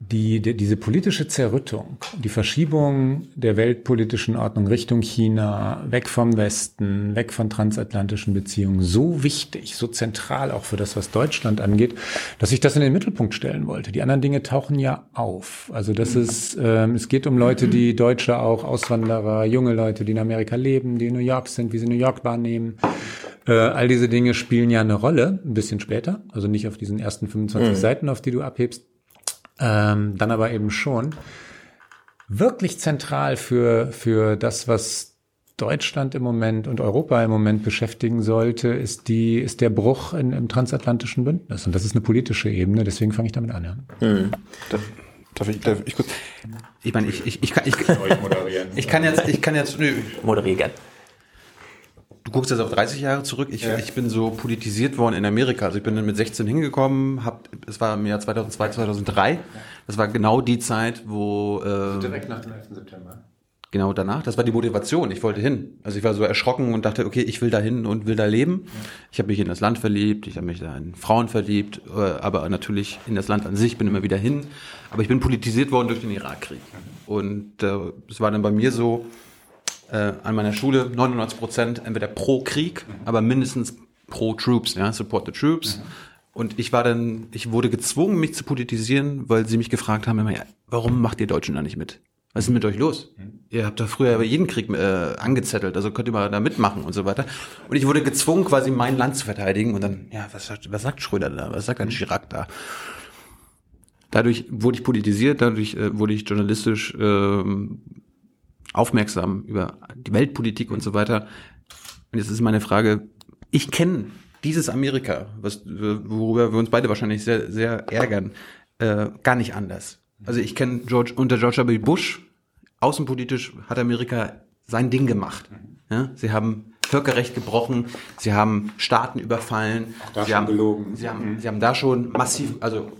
die, die, diese politische Zerrüttung, die Verschiebung der weltpolitischen Ordnung Richtung China, weg vom Westen, weg von transatlantischen Beziehungen, so wichtig, so zentral auch für das, was Deutschland angeht, dass ich das in den Mittelpunkt stellen wollte. Die anderen Dinge tauchen ja auf. Also das ist, ähm, es geht um Leute, die Deutsche auch, Auswanderer, junge Leute, die in Amerika leben, die in New York sind, wie sie New York wahrnehmen. Äh, all diese Dinge spielen ja eine Rolle, ein bisschen später, also nicht auf diesen ersten 25 mhm. Seiten, auf die du abhebst ähm, dann aber eben schon. Wirklich zentral für, für das, was Deutschland im Moment und Europa im Moment beschäftigen sollte, ist die, ist der Bruch in, im transatlantischen Bündnis. Und das ist eine politische Ebene, deswegen fange ich damit an. Ja. Mhm.
Darf, ich, darf ich kurz? Ich meine, ich, ich, ich kann, ich, ich kann jetzt, ich kann jetzt, nö.
Moderieren
du guckst jetzt auf 30 Jahre zurück. Ich, ja. ich bin so politisiert worden in Amerika. Also ich bin dann mit 16 hingekommen, hab, es war im Jahr 2002, 2003. Das war genau die Zeit, wo...
Äh, Direkt nach dem 11. September.
Genau danach. Das war die Motivation. Ich wollte hin. Also ich war so erschrocken und dachte, okay, ich will da hin und will da leben. Ja. Ich habe mich in das Land verliebt, ich habe mich da in Frauen verliebt, äh, aber natürlich in das Land an sich bin immer wieder hin. Aber ich bin politisiert worden durch den Irakkrieg. Und äh, es war dann bei mir so, äh, an meiner Schule 99 Prozent entweder pro Krieg, mhm. aber mindestens pro Troops, ja, support the troops. Mhm. Und ich war dann, ich wurde gezwungen, mich zu politisieren, weil sie mich gefragt haben immer, ja, warum macht ihr Deutschen da nicht mit? Was ist mit euch los? Mhm. Ihr habt doch früher bei jeden Krieg äh, angezettelt, also könnt ihr mal da mitmachen und so weiter. Und ich wurde gezwungen, quasi mein Land zu verteidigen. Und dann, ja, was, was sagt Schröder da? Was sagt ein Chirac da? Dadurch wurde ich politisiert, dadurch äh, wurde ich journalistisch ähm, aufmerksam über die Weltpolitik und so weiter. Und jetzt ist meine Frage, ich kenne dieses Amerika, was, worüber wir uns beide wahrscheinlich sehr, sehr ärgern, äh, gar nicht anders. Also ich kenne George unter George W. Bush, außenpolitisch hat Amerika sein Ding gemacht. Ja? Sie haben Völkerrecht gebrochen, sie haben Staaten überfallen, sie haben
gelogen.
Sie haben, mhm. sie haben da schon massiv, also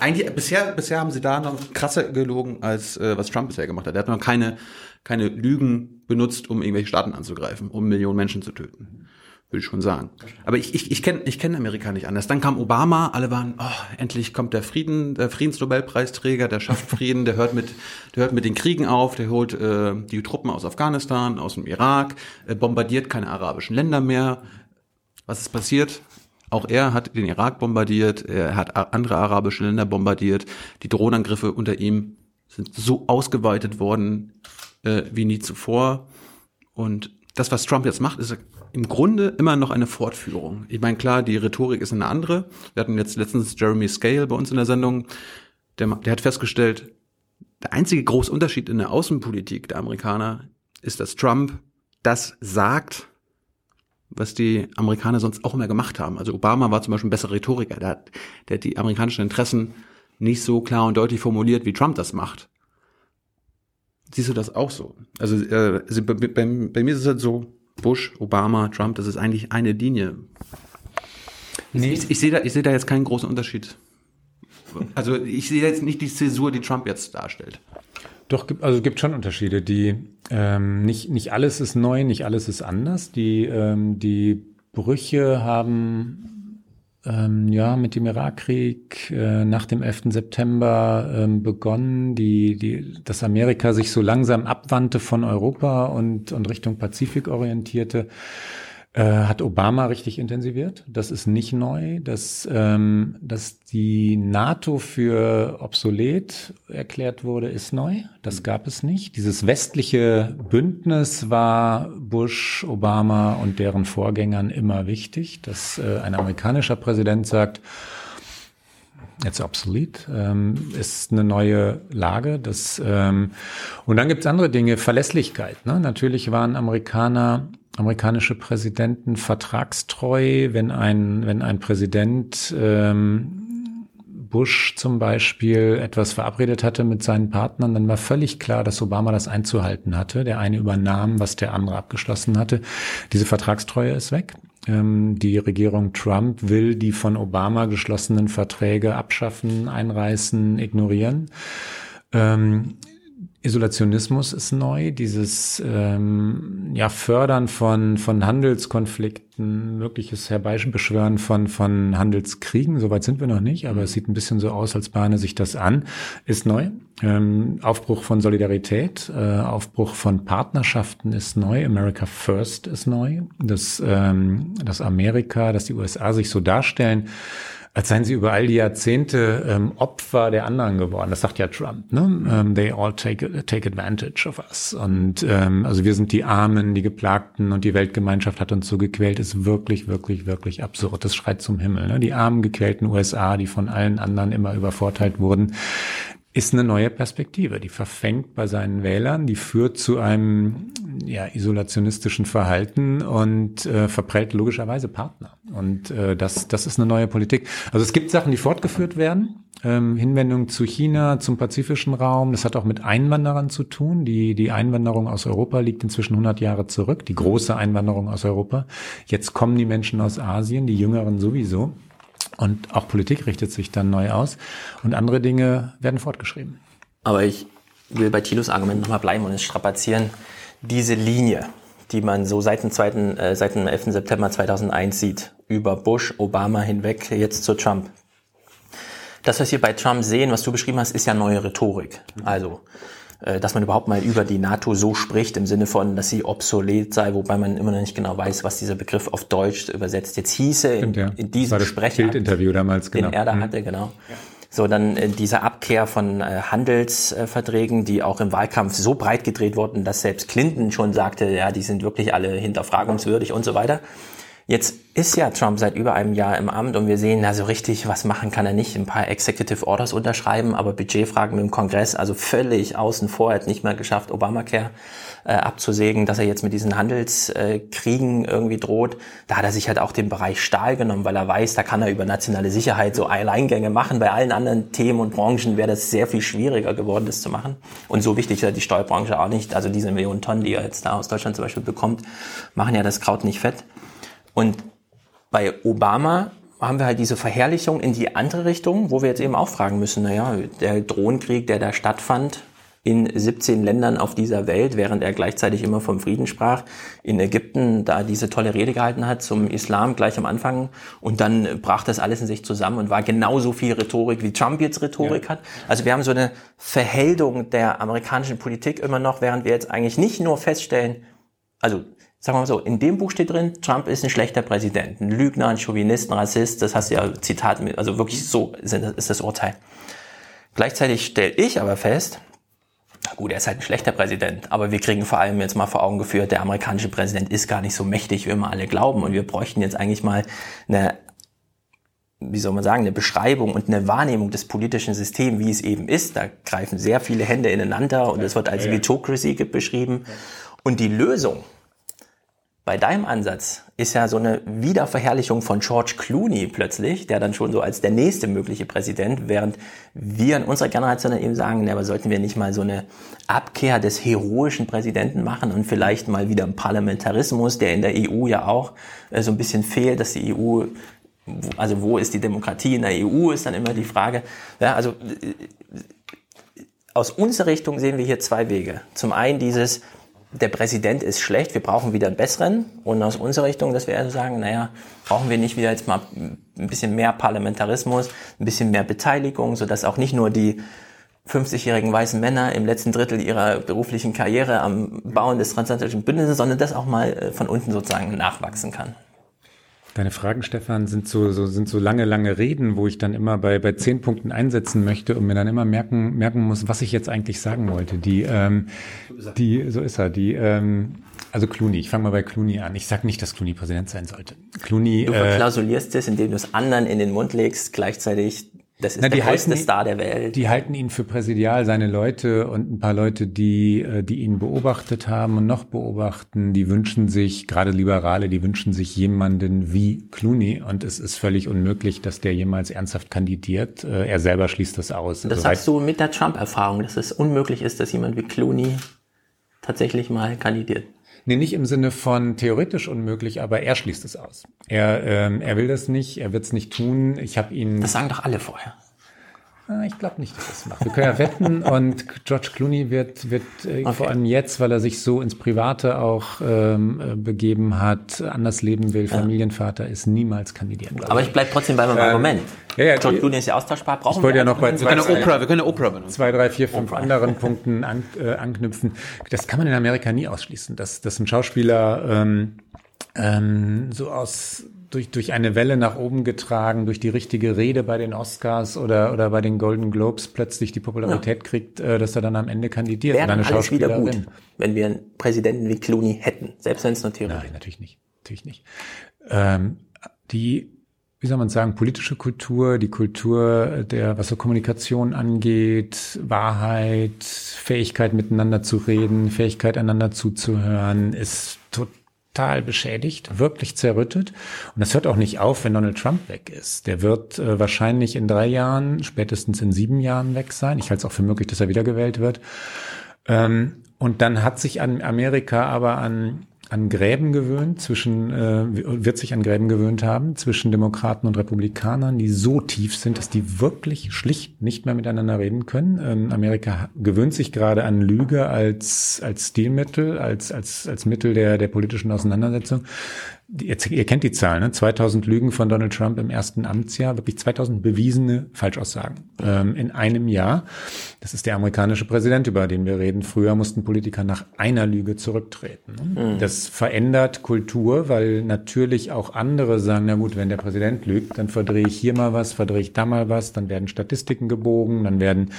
eigentlich bisher bisher haben sie da noch krasser gelogen als äh, was Trump bisher gemacht hat. Er hat noch keine keine Lügen benutzt, um irgendwelche Staaten anzugreifen, um Millionen Menschen zu töten. Würde ich schon sagen. Aber ich, ich, ich kenne ich kenn Amerika nicht anders. Dann kam Obama, alle waren, oh, endlich kommt der Frieden, der Friedensnobelpreisträger, der schafft Frieden, der hört mit, der hört mit den Kriegen auf, der holt äh, die Truppen aus Afghanistan, aus dem Irak, äh, bombardiert keine arabischen Länder mehr. Was ist passiert? Auch er hat den Irak bombardiert, er hat andere arabische Länder bombardiert. Die Drohnenangriffe unter ihm sind so ausgeweitet worden äh, wie nie zuvor. Und das, was Trump jetzt macht, ist im Grunde immer noch eine Fortführung. Ich meine, klar, die Rhetorik ist eine andere. Wir hatten jetzt letztens Jeremy Scale bei uns in der Sendung. Der, der hat festgestellt, der einzige große Unterschied in der Außenpolitik der Amerikaner ist, dass Trump das sagt, was die Amerikaner sonst auch immer gemacht haben. Also Obama war zum Beispiel ein besserer Rhetoriker. Der hat, der hat die amerikanischen Interessen nicht so klar und deutlich formuliert, wie Trump das macht. Siehst du das auch so? Also, äh, also bei, bei, bei, mir ist es halt so, Bush, Obama, Trump, das ist eigentlich eine Linie. Nee. Ich, ich sehe da, ich sehe da jetzt keinen großen Unterschied. Also ich sehe jetzt nicht die Zäsur, die Trump jetzt darstellt.
Doch, also es gibt schon Unterschiede. Die ähm, nicht nicht alles ist neu, nicht alles ist anders. Die ähm, die Brüche haben ähm, ja mit dem Irakkrieg äh, nach dem 11. September ähm, begonnen, die die dass Amerika sich so langsam abwandte von Europa und und Richtung Pazifik orientierte äh, hat Obama richtig intensiviert. Das ist nicht neu. Dass, ähm, dass die NATO für obsolet erklärt wurde, ist neu. Das gab es nicht. Dieses westliche Bündnis war Bush, Obama und deren Vorgängern immer wichtig, dass äh, ein amerikanischer Präsident sagt, jetzt obsolet, ähm, ist eine neue Lage. Das, ähm, und dann gibt's andere Dinge, Verlässlichkeit. Ne? Natürlich waren Amerikaner amerikanische Präsidenten vertragstreu, wenn ein, wenn ein Präsident ähm, Bush zum Beispiel etwas verabredet hatte mit seinen Partnern, dann war völlig klar, dass Obama das einzuhalten hatte. Der eine übernahm, was der andere abgeschlossen hatte. Diese Vertragstreue ist weg. Ähm, die Regierung Trump will die von Obama geschlossenen Verträge abschaffen, einreißen, ignorieren. Ähm, Isolationismus ist neu, dieses ähm, ja, Fördern von, von Handelskonflikten, mögliches Herbeibeschwören von, von Handelskriegen, soweit sind wir noch nicht, aber es sieht ein bisschen so aus, als bahne sich das an, ist neu. Ähm, Aufbruch von Solidarität, äh, Aufbruch von Partnerschaften ist neu, America First ist neu, dass, ähm, dass Amerika, dass die USA sich so darstellen, als seien sie über all die Jahrzehnte ähm, Opfer der anderen geworden. Das sagt ja Trump. Ne? Ähm, they all take, take advantage of us. Und ähm, also wir sind die Armen, die Geplagten und die Weltgemeinschaft hat uns so gequält. Ist wirklich, wirklich, wirklich absurd. Das schreit zum Himmel. Ne? Die armen, gequälten USA, die von allen anderen immer übervorteilt wurden ist eine neue Perspektive. Die verfängt bei seinen Wählern, die führt zu einem ja, isolationistischen Verhalten und äh, verprellt logischerweise Partner. Und äh, das, das ist eine neue Politik. Also es gibt Sachen, die fortgeführt werden. Ähm, Hinwendung zu China, zum pazifischen Raum. Das hat auch mit Einwanderern zu tun. Die, die Einwanderung aus Europa liegt inzwischen 100 Jahre zurück. Die große Einwanderung aus Europa. Jetzt kommen die Menschen aus Asien, die Jüngeren sowieso. Und auch Politik richtet sich dann neu aus. Und andere Dinge werden fortgeschrieben.
Aber ich will bei Thilos Argument nochmal bleiben und es strapazieren. Diese Linie, die man so seit dem, zweiten, äh, seit dem 11. September 2001 sieht, über Bush, Obama hinweg, jetzt zu Trump. Das, was wir bei Trump sehen, was du beschrieben hast, ist ja neue Rhetorik. Also dass man überhaupt mal über die NATO so spricht, im Sinne von, dass sie obsolet sei, wobei man immer noch nicht genau weiß, was dieser Begriff auf Deutsch übersetzt jetzt hieße.
Stimmt, ja.
in, diesem
das Bildinterview damals,
genau. Den er da mhm. hatte, genau. Ja. So, dann äh, diese Abkehr von äh, Handelsverträgen, die auch im Wahlkampf so breit gedreht wurden, dass selbst Clinton schon sagte, ja, die sind wirklich alle hinterfragungswürdig und so weiter. Jetzt ist ja Trump seit über einem Jahr im Amt und wir sehen, na so richtig, was machen kann er nicht. Ein paar Executive Orders unterschreiben, aber Budgetfragen mit dem Kongress, also völlig außen vor, hat nicht mal geschafft, Obamacare äh, abzusägen, dass er jetzt mit diesen Handelskriegen äh, irgendwie droht. Da hat er sich halt auch den Bereich Stahl genommen, weil er weiß, da kann er über nationale Sicherheit so Alleingänge machen. Bei allen anderen Themen und Branchen wäre das sehr viel schwieriger geworden, das zu machen. Und so wichtig ist ja die Steuerbranche auch nicht. Also diese Millionen Tonnen, die er jetzt da aus Deutschland zum Beispiel bekommt, machen ja das Kraut nicht fett. Und bei Obama haben wir halt diese Verherrlichung in die andere Richtung, wo wir jetzt eben auch fragen müssen, naja, der Drohnenkrieg, der da stattfand, in 17 Ländern auf dieser Welt, während er gleichzeitig immer vom Frieden sprach, in Ägypten da diese tolle Rede gehalten hat zum Islam gleich am Anfang und dann brach das alles in sich zusammen und war genauso viel Rhetorik, wie Trump jetzt Rhetorik ja. hat. Also wir haben so eine Verheldung der amerikanischen Politik immer noch, während wir jetzt eigentlich nicht nur feststellen, also sagen wir mal so, in dem Buch steht drin, Trump ist ein schlechter Präsident, ein Lügner, ein Chauvinist, ein Rassist, das hast du ja Zitat mit, also wirklich so ist das Urteil. Gleichzeitig stelle ich aber fest, Gut, er ist halt ein schlechter Präsident, aber wir kriegen vor allem jetzt mal vor Augen geführt, der amerikanische Präsident ist gar nicht so mächtig, wie immer alle glauben. Und wir bräuchten jetzt eigentlich mal eine, wie soll man sagen, eine Beschreibung und eine Wahrnehmung des politischen Systems, wie es eben ist. Da greifen sehr viele Hände ineinander und es wird als Vitocracy beschrieben. Und die Lösung, bei deinem Ansatz ist ja so eine Wiederverherrlichung von George Clooney plötzlich, der dann schon so als der nächste mögliche Präsident, während wir in unserer Generation eben sagen, ne, aber sollten wir nicht mal so eine Abkehr des heroischen Präsidenten machen und vielleicht mal wieder einen Parlamentarismus, der in der EU ja auch äh, so ein bisschen fehlt, dass die EU also wo ist die Demokratie in der EU, ist dann immer die Frage. Ja, also äh, aus unserer Richtung sehen wir hier zwei Wege. Zum einen dieses, der Präsident ist schlecht, wir brauchen wieder einen besseren. Und aus unserer Richtung, dass wir also sagen, naja, brauchen wir nicht wieder jetzt mal ein bisschen mehr Parlamentarismus, ein bisschen mehr Beteiligung, sodass auch nicht nur die 50-jährigen weißen Männer im letzten Drittel ihrer beruflichen Karriere am Bauen des transatlantischen Bündnisses, sondern das auch mal äh, von unten sozusagen nachwachsen kann.
Deine Fragen, Stefan, sind so, so, sind so lange, lange Reden, wo ich dann immer bei, bei zehn Punkten einsetzen möchte und mir dann immer merken, merken muss, was ich jetzt eigentlich sagen wollte. Die, ähm, die, so ist er, die, ähm, also Clooney, ich fange mal bei Clooney an. Ich sage nicht, dass Clooney Präsident sein sollte. Clooney.
Du verklausulierst äh, es, indem du es anderen in den Mund legst, gleichzeitig das ist Na, der größte Star der Welt.
Die halten ihn für präsidial, seine Leute und ein paar Leute, die, äh, die ihn beobachtet haben und noch beobachten, die wünschen sich, gerade Liberale, die wünschen sich jemanden wie Clooney und es ist völlig unmöglich, dass der jemals ernsthaft kandidiert. Äh, er selber schließt das aus.
Das also sagst du mit der Trump-Erfahrung, dass es unmöglich ist, dass jemand wie Clooney tatsächlich mal kandidiert.
Nee, nicht im Sinne von theoretisch unmöglich, aber er schließt es aus. Er, ähm, er will das nicht, er wird es nicht tun. Ich habe ihn.
Das sagen doch alle vorher.
Ah, ich glaube nicht, dass das macht. Wir können ja wetten und George Clooney wird, wird äh, okay. vor allem jetzt, weil er sich so ins Private auch ähm, äh, begeben hat, anders leben will, Familienvater ist, niemals kandidieren.
Aber ich bleibe trotzdem bei meinem ähm, Argument. Ja, ja, George Clooney ist ja austauschbar.
Brauchen ich wollte ja noch bei zwei, Oprah, wir können Oprah benutzen. zwei, drei, vier, fünf Oprah. anderen Punkten an, äh, anknüpfen. Das kann man in Amerika nie ausschließen, dass, dass ein Schauspieler ähm, ähm, so aus durch, durch eine Welle nach oben getragen, durch die richtige Rede bei den Oscars oder, oder bei den Golden Globes plötzlich die Popularität ja. kriegt, äh, dass er dann am Ende kandidiert.
Wäre alles wieder gut, wenn wir einen Präsidenten wie Clooney hätten, selbst wenn es nur theoretisch
Nein, natürlich nicht. Natürlich nicht. Ähm, die wie soll man sagen, politische Kultur, die Kultur der, was so Kommunikation angeht, Wahrheit, Fähigkeit miteinander zu reden, Fähigkeit einander zuzuhören, ist total total beschädigt, wirklich zerrüttet. Und das hört auch nicht auf, wenn Donald Trump weg ist. Der wird äh, wahrscheinlich in drei Jahren, spätestens in sieben Jahren weg sein. Ich halte es auch für möglich, dass er wiedergewählt wird. Ähm, und dann hat sich an Amerika aber an an Gräben gewöhnt zwischen, äh, wird sich an Gräben gewöhnt haben zwischen Demokraten und Republikanern, die so tief sind, dass die wirklich schlicht nicht mehr miteinander reden können. Ähm, Amerika gewöhnt sich gerade an Lüge als, als Stilmittel, als, als, als Mittel der, der politischen Auseinandersetzung ihr, ihr kennt die Zahlen, ne? 2000 Lügen von Donald Trump im ersten Amtsjahr, wirklich 2000 bewiesene Falschaussagen ähm, in einem Jahr. Das ist der amerikanische Präsident, über den wir reden. Früher mussten Politiker nach einer Lüge zurücktreten. Ne? Mhm. Das verändert Kultur, weil natürlich auch andere sagen, na gut, wenn der Präsident lügt, dann verdrehe ich hier mal was, verdrehe ich da mal was, dann werden Statistiken gebogen, dann werden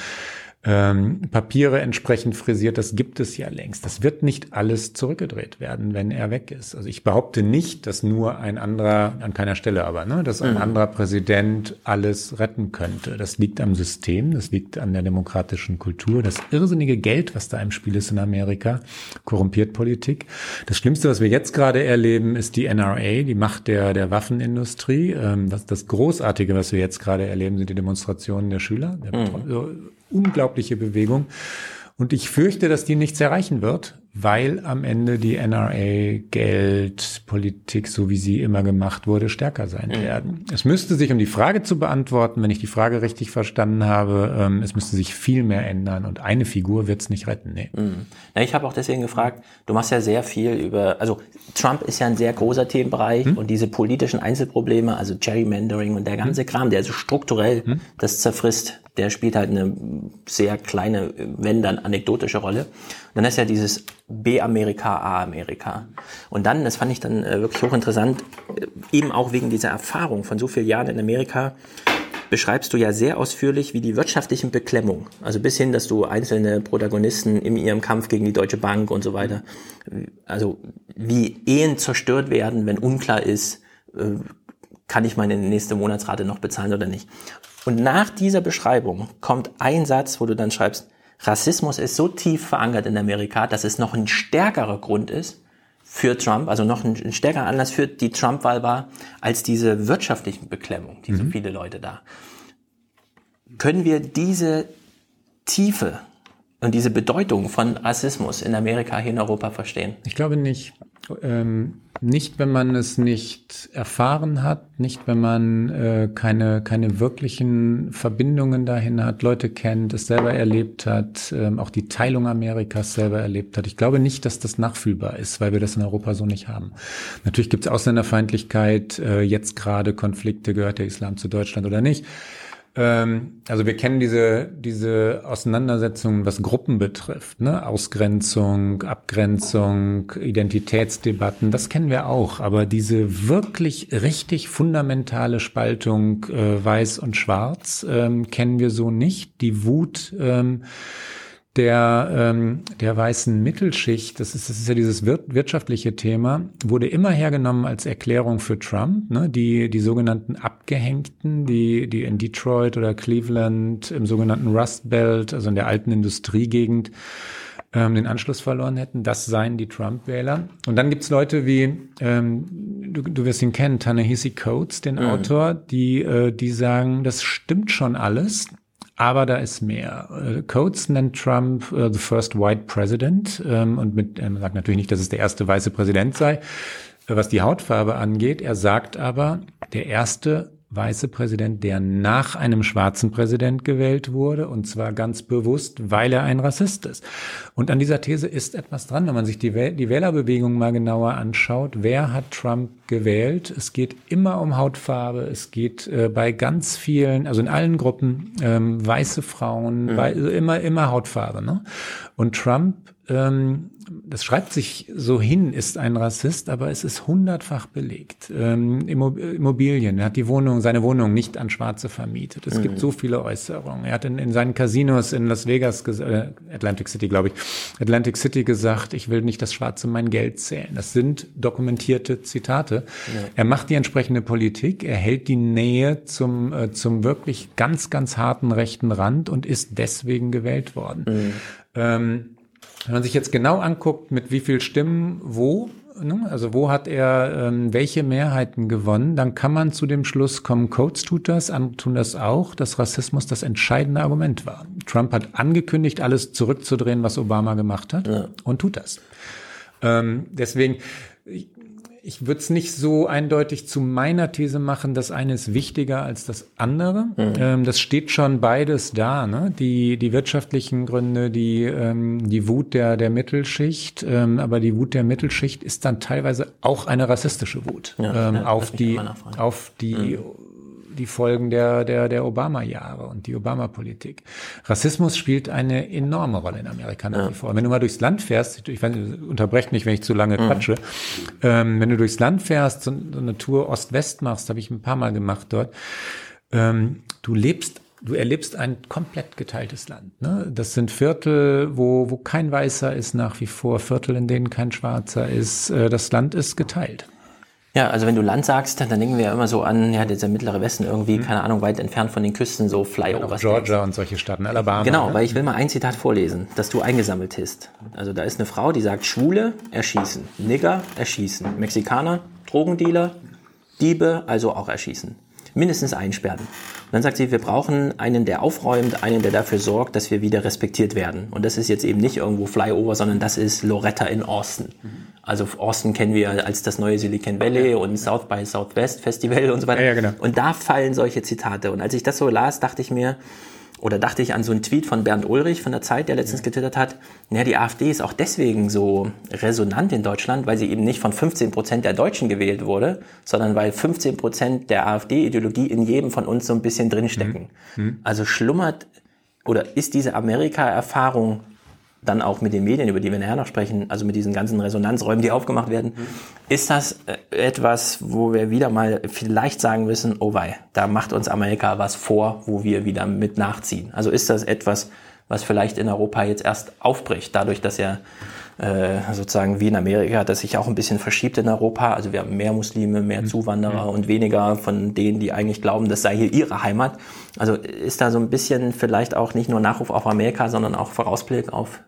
ähm, Papiere entsprechend frisiert, das gibt es ja längst. Das wird nicht alles zurückgedreht werden, wenn er weg ist. Also ich behaupte nicht, dass nur ein anderer, an keiner Stelle aber, ne, dass ein mhm. anderer Präsident alles retten könnte. Das liegt am System, das liegt an der demokratischen Kultur. Das irrsinnige Geld, was da im Spiel ist in Amerika, korrumpiert Politik. Das Schlimmste, was wir jetzt gerade erleben, ist die NRA, die Macht der, der Waffenindustrie. Ähm, das, das Großartige, was wir jetzt gerade erleben, sind die Demonstrationen der Schüler. Der mhm unglaubliche Bewegung. Und ich fürchte, dass die nichts erreichen wird, weil am Ende die NRA, Geld, Politik, so wie sie immer gemacht wurde, stärker sein mhm. werden. Es müsste sich, um die Frage zu beantworten, wenn ich die Frage richtig verstanden habe, ähm, es müsste sich viel mehr ändern und eine Figur wird es nicht retten. Nee.
Mhm. Ja, ich habe auch deswegen gefragt, du machst ja sehr viel über, also Trump ist ja ein sehr großer Themenbereich mhm. und diese politischen Einzelprobleme, also Gerrymandering und der ganze mhm. Kram, der so strukturell mhm. das zerfrisst, der spielt halt eine sehr kleine, wenn dann anekdotische Rolle. Und dann ist ja dieses B-Amerika, A-Amerika. Und dann, das fand ich dann äh, wirklich hochinteressant, äh, eben auch wegen dieser Erfahrung von so vielen Jahren in Amerika, beschreibst du ja sehr ausführlich, wie die wirtschaftlichen Beklemmungen, also bis hin, dass du einzelne Protagonisten in ihrem Kampf gegen die Deutsche Bank und so weiter, also wie Ehen zerstört werden, wenn unklar ist, äh, kann ich meine nächste Monatsrate noch bezahlen oder nicht. Und nach dieser Beschreibung kommt ein Satz, wo du dann schreibst, Rassismus ist so tief verankert in Amerika, dass es noch ein stärkerer Grund ist für Trump, also noch ein, ein stärkerer Anlass für die Trump-Wahl war, als diese wirtschaftlichen Beklemmung, die mhm. so viele Leute da. Können wir diese Tiefe und diese Bedeutung von Rassismus in Amerika hier in Europa verstehen?
Ich glaube nicht. Ähm, nicht, wenn man es nicht erfahren hat, nicht, wenn man äh, keine, keine wirklichen Verbindungen dahin hat, Leute kennt, es selber erlebt hat, ähm, auch die Teilung Amerikas selber erlebt hat. Ich glaube nicht, dass das nachfühlbar ist, weil wir das in Europa so nicht haben. Natürlich gibt es Ausländerfeindlichkeit, äh, jetzt gerade Konflikte, gehört der Islam zu Deutschland oder nicht. Ähm, also wir kennen diese, diese Auseinandersetzungen, was Gruppen betrifft, ne? Ausgrenzung, Abgrenzung, Identitätsdebatten, das kennen wir auch. Aber diese wirklich richtig fundamentale Spaltung äh, Weiß und Schwarz ähm, kennen wir so nicht. Die Wut ähm, der, ähm, der weißen Mittelschicht, das ist, das ist ja dieses wirtschaftliche Thema, wurde immer hergenommen als Erklärung für Trump. Ne? Die, die sogenannten Abgehängten, die, die in Detroit oder Cleveland im sogenannten Rust Belt, also in der alten Industriegegend, ähm, den Anschluss verloren hätten, das seien die Trump-Wähler. Und dann gibt's Leute wie, ähm, du, du wirst ihn kennen, Tanahisi Coates, den mhm. Autor, die, äh, die sagen, das stimmt schon alles, aber da ist mehr. Äh, Coates nennt Trump uh, the first white president ähm, und mit, er sagt natürlich nicht, dass es der erste weiße Präsident sei, was die Hautfarbe angeht. Er sagt aber, der erste weiße Präsident, der nach einem schwarzen Präsident gewählt wurde, und zwar ganz bewusst, weil er ein Rassist ist. Und an dieser These ist etwas dran, wenn man sich die, Wäh die Wählerbewegung mal genauer anschaut. Wer hat Trump gewählt? Es geht immer um Hautfarbe, es geht äh, bei ganz vielen, also in allen Gruppen, ähm, weiße Frauen, mhm. bei, immer, immer Hautfarbe. Ne? Und Trump ähm, das schreibt sich so hin, ist ein Rassist, aber es ist hundertfach belegt. Ähm, Immobilien, er hat die Wohnung, seine Wohnung nicht an Schwarze vermietet. Es mhm. gibt so viele Äußerungen. Er hat in, in seinen Casinos in Las Vegas, äh, Atlantic City, glaube ich, Atlantic City gesagt, ich will nicht das Schwarze mein Geld zählen. Das sind dokumentierte Zitate. Ja. Er macht die entsprechende Politik, er hält die Nähe zum, äh, zum wirklich ganz, ganz harten rechten Rand und ist deswegen gewählt worden. Mhm. Ähm, wenn man sich jetzt genau anguckt, mit wie viel Stimmen wo, ne, also wo hat er ähm, welche Mehrheiten gewonnen, dann kann man zu dem Schluss kommen, Coates tut das, andere tun das auch, dass Rassismus das entscheidende Argument war. Trump hat angekündigt, alles zurückzudrehen, was Obama gemacht hat ja. und tut das. Ähm, deswegen, ich würde es nicht so eindeutig zu meiner These machen, das eine ist wichtiger als das andere. Mhm. Ähm, das steht schon beides da, ne? Die, die wirtschaftlichen Gründe, die, ähm, die Wut der, der Mittelschicht, ähm, aber die Wut der Mittelschicht ist dann teilweise auch eine rassistische Wut ja, ähm, ja, auf, die, auf die, mhm die Folgen der, der, der Obama-Jahre und die Obama-Politik. Rassismus spielt eine enorme Rolle in Amerika nach wie vor. Wenn du mal durchs Land fährst, ich weiß, unterbrecht mich, wenn ich zu lange mhm. quatsche, ähm, wenn du durchs Land fährst, so, so eine Tour Ost-West machst, habe ich ein paar Mal gemacht dort, ähm, du lebst du erlebst ein komplett geteiltes Land. Ne? Das sind Viertel, wo, wo kein Weißer ist nach wie vor, Viertel, in denen kein Schwarzer ist. Äh, das Land ist geteilt.
Ja, also wenn du Land sagst, dann denken wir ja immer so an, ja, dieser mittlere Westen irgendwie, mhm. keine Ahnung, weit entfernt von den Küsten, so Flyovers.
Georgia und solche Staaten, Alabama.
Genau, ne? weil ich will mal ein Zitat vorlesen, das du eingesammelt hast. Also da ist eine Frau, die sagt, Schwule erschießen, Nigger erschießen, Mexikaner, Drogendealer, Diebe also auch erschießen. mindestens einsperren. Und dann sagt sie, wir brauchen einen, der aufräumt, einen, der dafür sorgt, dass wir wieder respektiert werden. Und das ist jetzt eben nicht irgendwo Flyover, sondern das ist Loretta in Austin. Also Austin kennen wir als das neue Silicon Valley und South by Southwest Festival und so weiter.
Ja, ja, genau.
Und da fallen solche Zitate. Und als ich das so las, dachte ich mir, oder dachte ich an so einen Tweet von Bernd Ulrich von der Zeit, der letztens getwittert hat, naja, die AfD ist auch deswegen so resonant in Deutschland, weil sie eben nicht von 15 Prozent der Deutschen gewählt wurde, sondern weil 15 Prozent der AfD-Ideologie in jedem von uns so ein bisschen drinstecken.
Mhm.
Also schlummert oder ist diese Amerika-Erfahrung dann auch mit den Medien, über die wir nachher noch sprechen, also mit diesen ganzen Resonanzräumen, die aufgemacht werden, ist das äh, etwas, wo wir wieder mal vielleicht sagen müssen, oh wei, da macht uns Amerika was vor, wo wir wieder mit nachziehen. Also ist das etwas, was vielleicht in Europa jetzt erst aufbricht, dadurch, dass ja äh, sozusagen wie in Amerika, das sich auch ein bisschen verschiebt in Europa. Also wir haben mehr Muslime, mehr Zuwanderer und weniger von denen, die eigentlich glauben, das sei hier ihre Heimat. Also ist da so ein bisschen vielleicht auch nicht nur Nachruf auf Amerika, sondern auch Vorausblick auf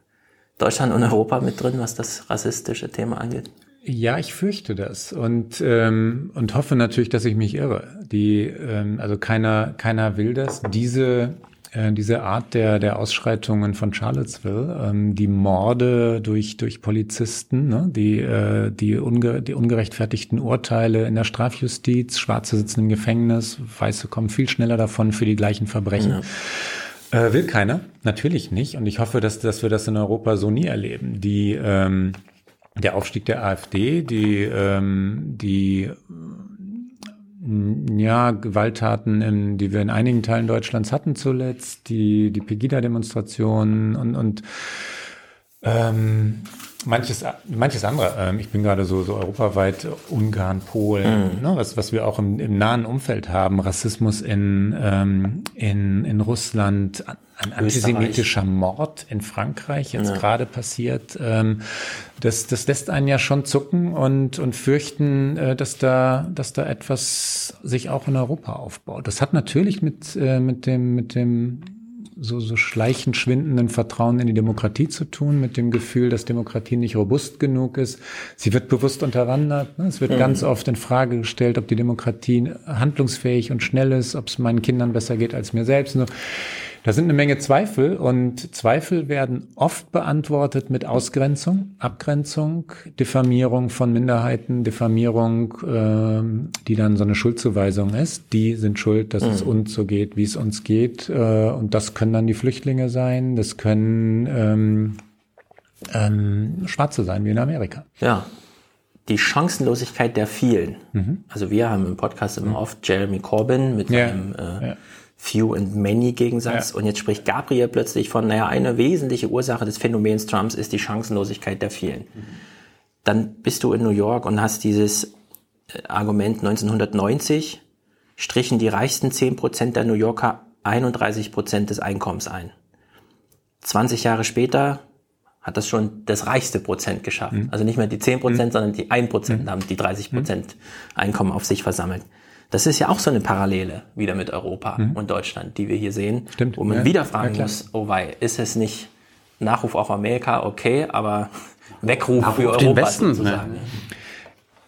Deutschland und Europa mit drin, was das rassistische Thema angeht?
Ja, ich fürchte das und ähm, und hoffe natürlich, dass ich mich irre. Die ähm, also keiner keiner will das. Diese äh, diese Art der der Ausschreitungen von Charlottesville, ähm, die Morde durch durch Polizisten, ne, die äh, die, unge die ungerechtfertigten Urteile in der Strafjustiz, Schwarze sitzen im Gefängnis, Weiße kommen viel schneller davon für die gleichen Verbrechen.
Ja.
Äh, will keiner, natürlich nicht. Und ich hoffe, dass, dass wir das in Europa so nie erleben. Die, ähm, der Aufstieg der AfD, die, ähm, die äh, ja, Gewalttaten, in, die wir in einigen Teilen Deutschlands hatten zuletzt, die, die Pegida-Demonstrationen und, und ähm, manches, manches andere. Ähm, ich bin gerade so, so europaweit Ungarn, Polen,
Mhm.
ne, was, was wir auch im, im nahen Umfeld haben. Rassismus in, ähm, in, in Russland, ein antisemitischer Mord in Frankreich jetzt
Ja.
gerade passiert. Ähm, das, das lässt einen ja schon zucken und, und fürchten, äh, dass da, dass da etwas sich auch in Europa aufbaut. Das hat natürlich mit, äh, mit dem, mit dem so, so schleichend schwindenden Vertrauen in die Demokratie zu tun, mit dem Gefühl, dass Demokratie nicht robust genug ist. Sie wird bewusst unterwandert. Ne? Es wird
Mhm.
ganz oft in Frage gestellt, ob die Demokratie handlungsfähig und schnell ist, ob es meinen Kindern besser geht als mir selbst. So. Da sind eine Menge Zweifel und Zweifel werden oft beantwortet mit Ausgrenzung, Abgrenzung, Diffamierung von Minderheiten, Diffamierung, ähm, die dann so eine Schuldzuweisung ist. Die sind schuld, dass es
Mhm.
uns so geht, wie es uns geht. Äh, und das können dann die Flüchtlinge sein, das können ähm, ähm, Schwarze sein, wie in Amerika.
Ja. Die Chancenlosigkeit der vielen.
Mhm.
Also wir haben im Podcast immer oft Jeremy Corbyn mit
Ja,
seinem äh,
ja.
Few and Many Gegensatz.
Ja.
Und jetzt spricht Gabriel plötzlich von, naja, eine wesentliche Ursache des Phänomens Trumps ist die Chancenlosigkeit der vielen. Dann bist du in New York und hast dieses äh, Argument 1990, strichen die reichsten 10% der New Yorker 31% des Einkommens ein. 20 Jahre später hat das schon das reichste Prozent geschafft.
Mhm.
Also nicht mehr die 10 Prozent, sondern die 1 Prozent haben die 30 Prozent Einkommen auf sich versammelt. Das ist ja auch so eine Parallele wieder mit Europa
Mhm.
und Deutschland, die wir hier sehen,
Stimmt.
wo man
Ja,
wieder fragen
ja,
muss, oh wei, ist es nicht Nachruf auf Amerika, okay, aber Weckruf
Nachruf
für
auf den
Europa
Westen,
sozusagen.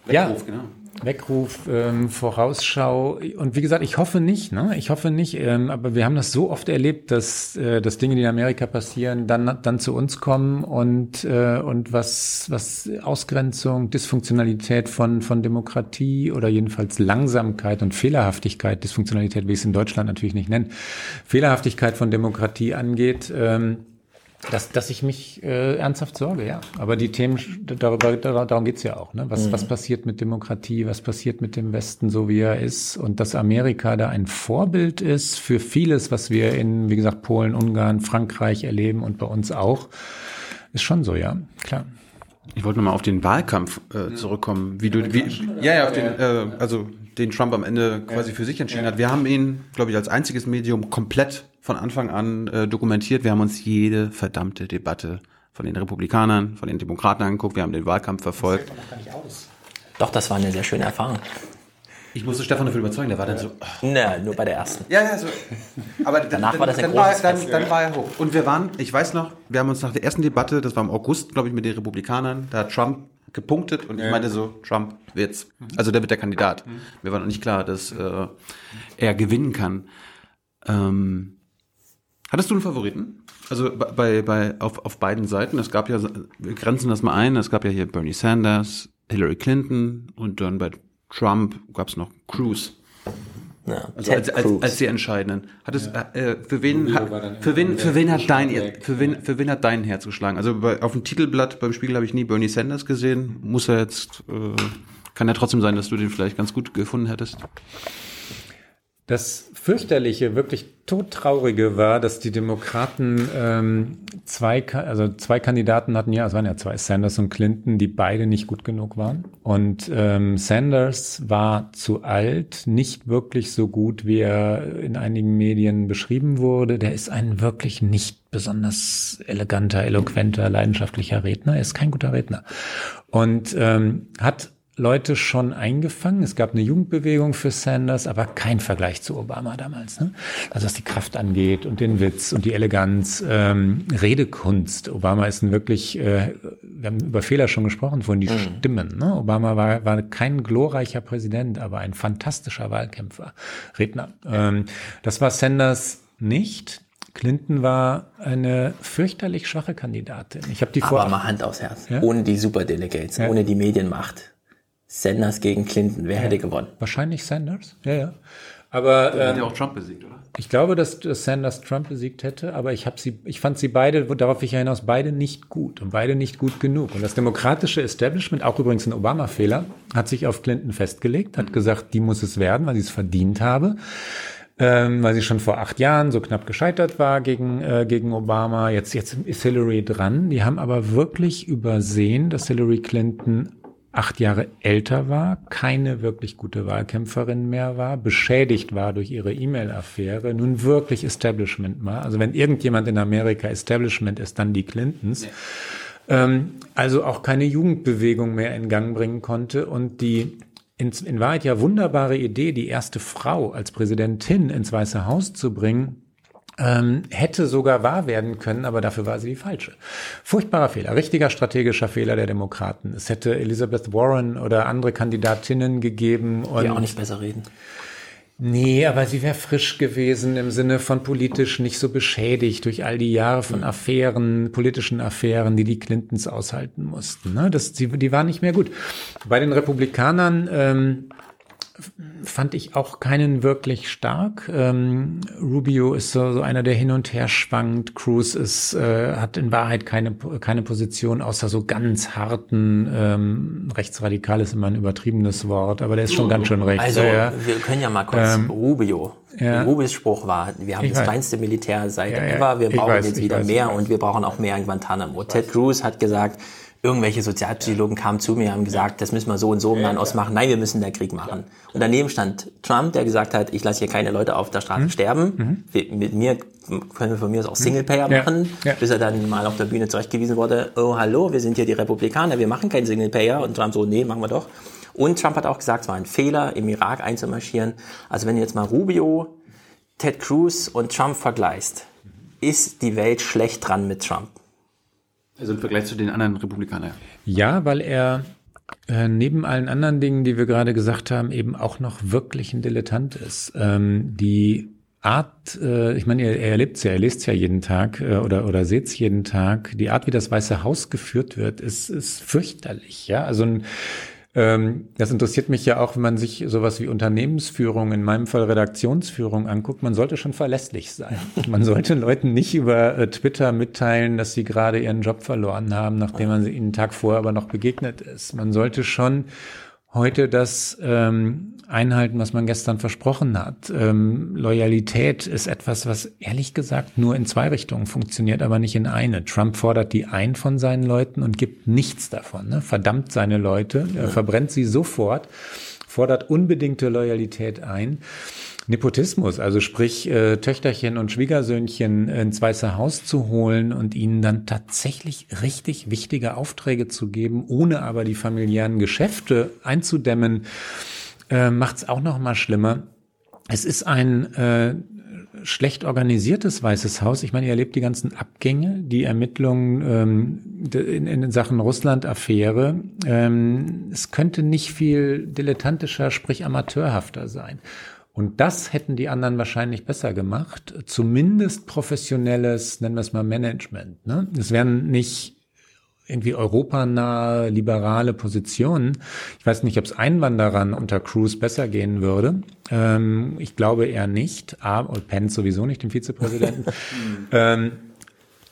Ja.
Weckruf, genau.
Weckruf, ähm, Vorausschau und wie gesagt, ich hoffe nicht, ne? Ich hoffe nicht, ähm, aber wir haben das so oft erlebt, dass, äh, dass Dinge, die in Amerika passieren, dann dann zu uns kommen und äh, und was was Ausgrenzung, Dysfunktionalität von von Demokratie oder jedenfalls Langsamkeit und Fehlerhaftigkeit, Dysfunktionalität will ich es in Deutschland natürlich nicht nennen, Fehlerhaftigkeit von Demokratie angeht. Ähm, dass, dass ich mich äh, ernsthaft sorge, ja. Aber die Themen, darüber, dar- darum geht's ja auch. Ne? Was,
Mhm.
was passiert mit Demokratie, was passiert mit dem Westen, so wie er ist? Und dass Amerika da ein Vorbild ist für vieles, was wir in, wie gesagt, Polen, Ungarn, Frankreich erleben und bei uns auch, ist schon so, ja, klar.
Ich wollte nochmal auf den Wahlkampf äh, zurückkommen, wie du, wie, ja, ja, auf den, äh, also den Trump am Ende quasi für sich entschieden hat. Wir haben ihn, glaube ich, als einziges Medium komplett von Anfang an äh, dokumentiert. Wir haben uns jede verdammte Debatte von den Republikanern, von den Demokraten angeguckt. Wir haben den Wahlkampf verfolgt.
Doch, das war eine sehr schöne Erfahrung.
Ich musste Stefan dafür überzeugen, der war dann so.
Na, nur bei der ersten.
Ja, ja, so. Aber
Danach
dann,
war das ein
dann, war,
großes
dann,
Fest.
dann war er hoch. Und wir waren, ich weiß noch, wir haben uns nach der ersten Debatte, das war im August, glaube ich, mit den Republikanern, da hat Trump gepunktet und ich meinte so, Trump wird's. Also der wird der Kandidat. Mir war noch nicht klar, dass äh, er gewinnen kann. Ähm, hattest du einen Favoriten? Also bei, bei auf, auf beiden Seiten. Es gab ja, wir grenzen das mal ein, es gab ja hier Bernie Sanders, Hillary Clinton und dann bei Trump gab es noch Cruz. Ja, also als, als, als, die entscheidenden. Hat es, ja. äh, für wen hat, für wen für wen hat dein für wen für wen hat dein Herz geschlagen? Also bei, auf dem Titelblatt beim Spiegel habe ich nie Bernie Sanders gesehen. Muss er jetzt äh, kann ja trotzdem sein, dass du den vielleicht ganz gut gefunden hättest.
Das fürchterliche, wirklich todtraurige war, dass die Demokraten ähm, zwei, also zwei Kandidaten hatten, ja, es waren ja zwei, Sanders und Clinton, die beide nicht gut genug waren. Und ähm, Sanders war zu alt, nicht wirklich so gut, wie er in einigen Medien beschrieben wurde. Der ist ein wirklich nicht besonders eleganter, eloquenter, leidenschaftlicher Redner. Er ist kein guter Redner. Und ähm, hat Leute schon eingefangen. Es gab eine Jugendbewegung für Sanders, aber kein Vergleich zu Obama damals. Ne? Also was die Kraft angeht und den Witz und die Eleganz, ähm, Redekunst. Obama ist ein wirklich, äh, wir haben über Fehler schon gesprochen, von die mhm. Stimmen. Ne? Obama war, war kein glorreicher Präsident, aber ein fantastischer Wahlkämpfer, Redner. Ähm, das war Sanders nicht. Clinton war eine fürchterlich schwache Kandidatin. Ich habe die
Aber vor mal Hand aufs Herz. Ja? Ohne die Superdelegates, ja? ohne die Medienmacht Sanders gegen Clinton. Wer ja, hätte gewonnen?
Wahrscheinlich Sanders, ja, ja. Aber
ähm, hätte auch Trump besiegt, oder?
Ich glaube, dass, dass Sanders Trump besiegt hätte, aber ich habe sie, ich fand sie beide, darauf ich hinaus, beide nicht gut und beide nicht gut genug. Und das demokratische Establishment, auch übrigens ein Obama-Fehler, hat sich auf Clinton festgelegt, hat gesagt, die muss es werden, weil sie es verdient habe. Ähm, weil sie schon vor acht Jahren so knapp gescheitert war gegen, äh, gegen Obama. Jetzt, jetzt ist Hillary dran. Die haben aber wirklich übersehen, dass Hillary Clinton acht Jahre älter war, keine wirklich gute Wahlkämpferin mehr war, beschädigt war durch ihre E-Mail-Affäre, nun wirklich Establishment war. Also wenn irgendjemand in Amerika Establishment ist, dann die Clintons. Ja. Ähm, also auch keine Jugendbewegung mehr in Gang bringen konnte und die in, in Wahrheit ja wunderbare Idee, die erste Frau als Präsidentin ins Weiße Haus zu bringen, ähm, hätte sogar wahr werden können, aber dafür war sie die falsche. Furchtbarer Fehler, richtiger strategischer Fehler der Demokraten. Es hätte Elizabeth Warren oder andere Kandidatinnen gegeben.
Und die auch nicht besser reden.
Nee, aber sie wäre frisch gewesen im Sinne von politisch nicht so beschädigt durch all die Jahre von Affären, politischen Affären, die die Clintons aushalten mussten. Ne? Das, die, die war nicht mehr gut. Bei den Republikanern ähm, fand ich auch keinen wirklich stark. Ähm, Rubio ist so, so einer, der hin und her schwankt. Cruz ist, äh, hat in Wahrheit keine, keine Position, außer so ganz harten, ähm, rechtsradikal ist immer ein übertriebenes Wort, aber der ist schon ganz schön rechts.
Also, ja. wir können ja mal kurz ähm, Rubio. Ja. Rubios Spruch war, wir haben ich das weiß. kleinste Militär seit ja, ever, wir brauchen weiß, jetzt wieder weiß, mehr und wir brauchen auch mehr in Guantanamo. Ted Cruz hat gesagt, irgendwelche Sozialpsychologen kamen zu mir und haben gesagt, das müssen wir so und so im Nahen machen. Nein, wir müssen den Krieg machen. Und daneben stand Trump, der gesagt hat, ich lasse hier keine Leute auf der Straße mhm. sterben. Mhm. Mit mir können wir von mir aus auch Singlepayer ja. machen, ja. bis er dann mal auf der Bühne zurechtgewiesen wurde, oh hallo, wir sind hier die Republikaner, wir machen keinen Singlepayer. Und Trump so, nee, machen wir doch. Und Trump hat auch gesagt, es war ein Fehler, im Irak einzumarschieren. Also wenn du jetzt mal Rubio, Ted Cruz und Trump vergleichst, ist die Welt schlecht dran mit Trump.
Also im Vergleich zu den anderen Republikanern.
Ja, weil er äh, neben allen anderen Dingen, die wir gerade gesagt haben, eben auch noch wirklich ein Dilettant ist. Ähm, die Art, äh, ich meine, er, er erlebt es ja, er liest es ja jeden Tag äh, oder, oder seht es jeden Tag. Die Art, wie das Weiße Haus geführt wird, ist, ist fürchterlich. Ja, also ein ähm, das interessiert mich ja auch, wenn man sich sowas wie Unternehmensführung, in meinem Fall Redaktionsführung anguckt. Man sollte schon verlässlich sein. Man sollte Leuten nicht über äh, Twitter mitteilen, dass sie gerade ihren Job verloren haben, nachdem man ihnen einen Tag vorher aber noch begegnet ist. Man sollte schon heute das ähm, einhalten, was man gestern versprochen hat. Ähm, Loyalität ist etwas, was ehrlich gesagt nur in zwei Richtungen funktioniert, aber nicht in eine. Trump fordert die ein von seinen Leuten und gibt nichts davon. Ne? Verdammt seine Leute, er verbrennt sie sofort, fordert unbedingte Loyalität ein. Nepotismus, also sprich äh, Töchterchen und Schwiegersöhnchen ins Weiße Haus zu holen und ihnen dann tatsächlich richtig wichtige Aufträge zu geben, ohne aber die familiären Geschäfte einzudämmen, äh, macht es auch noch mal schlimmer. Es ist ein äh, schlecht organisiertes Weißes Haus. Ich meine, ihr erlebt die ganzen Abgänge, die Ermittlungen ähm, in, in Sachen Russland-Affäre. Ähm, es könnte nicht viel dilettantischer, sprich amateurhafter sein. Und das hätten die anderen wahrscheinlich besser gemacht. Zumindest professionelles, nennen wir es mal Management. Ne? Es wären nicht irgendwie europanahe, liberale Positionen. Ich weiß nicht, ob es Einwanderern unter Cruz besser gehen würde. Ähm, ich glaube eher nicht. Aber, und Pence sowieso nicht, dem Vizepräsidenten. ähm,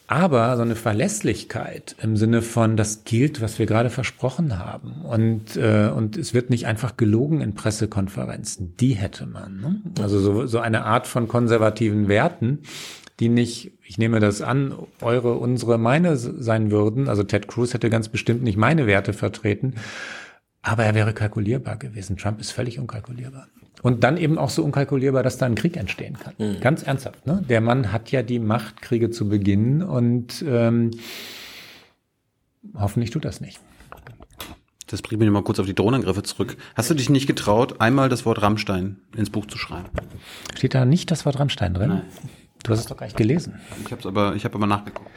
aber so eine Verlässlichkeit im Sinne von, das gilt, was wir gerade versprochen haben. Und, äh, und es wird nicht einfach gelogen in Pressekonferenzen. Die hätte man. Ne? Also so, so eine Art von konservativen Werten, die nicht, ich nehme das an, eure, unsere, meine sein würden. Also Ted Cruz hätte ganz bestimmt nicht meine Werte vertreten, aber er wäre kalkulierbar gewesen. Trump ist völlig unkalkulierbar. Und dann eben auch so unkalkulierbar, dass da ein Krieg entstehen kann. Mhm. Ganz ernsthaft. Ne? Der Mann hat ja die Macht, Kriege zu beginnen und ähm, hoffentlich tut das nicht.
Das bringt mich mal kurz auf die Drohnenangriffe zurück. Hast du dich nicht getraut, einmal das Wort Rammstein ins Buch zu schreiben?
Steht da nicht das Wort Rammstein drin? Nein. Du hast es doch gar nicht gelesen.
Ich habe aber, ich habe aber nachgeguckt.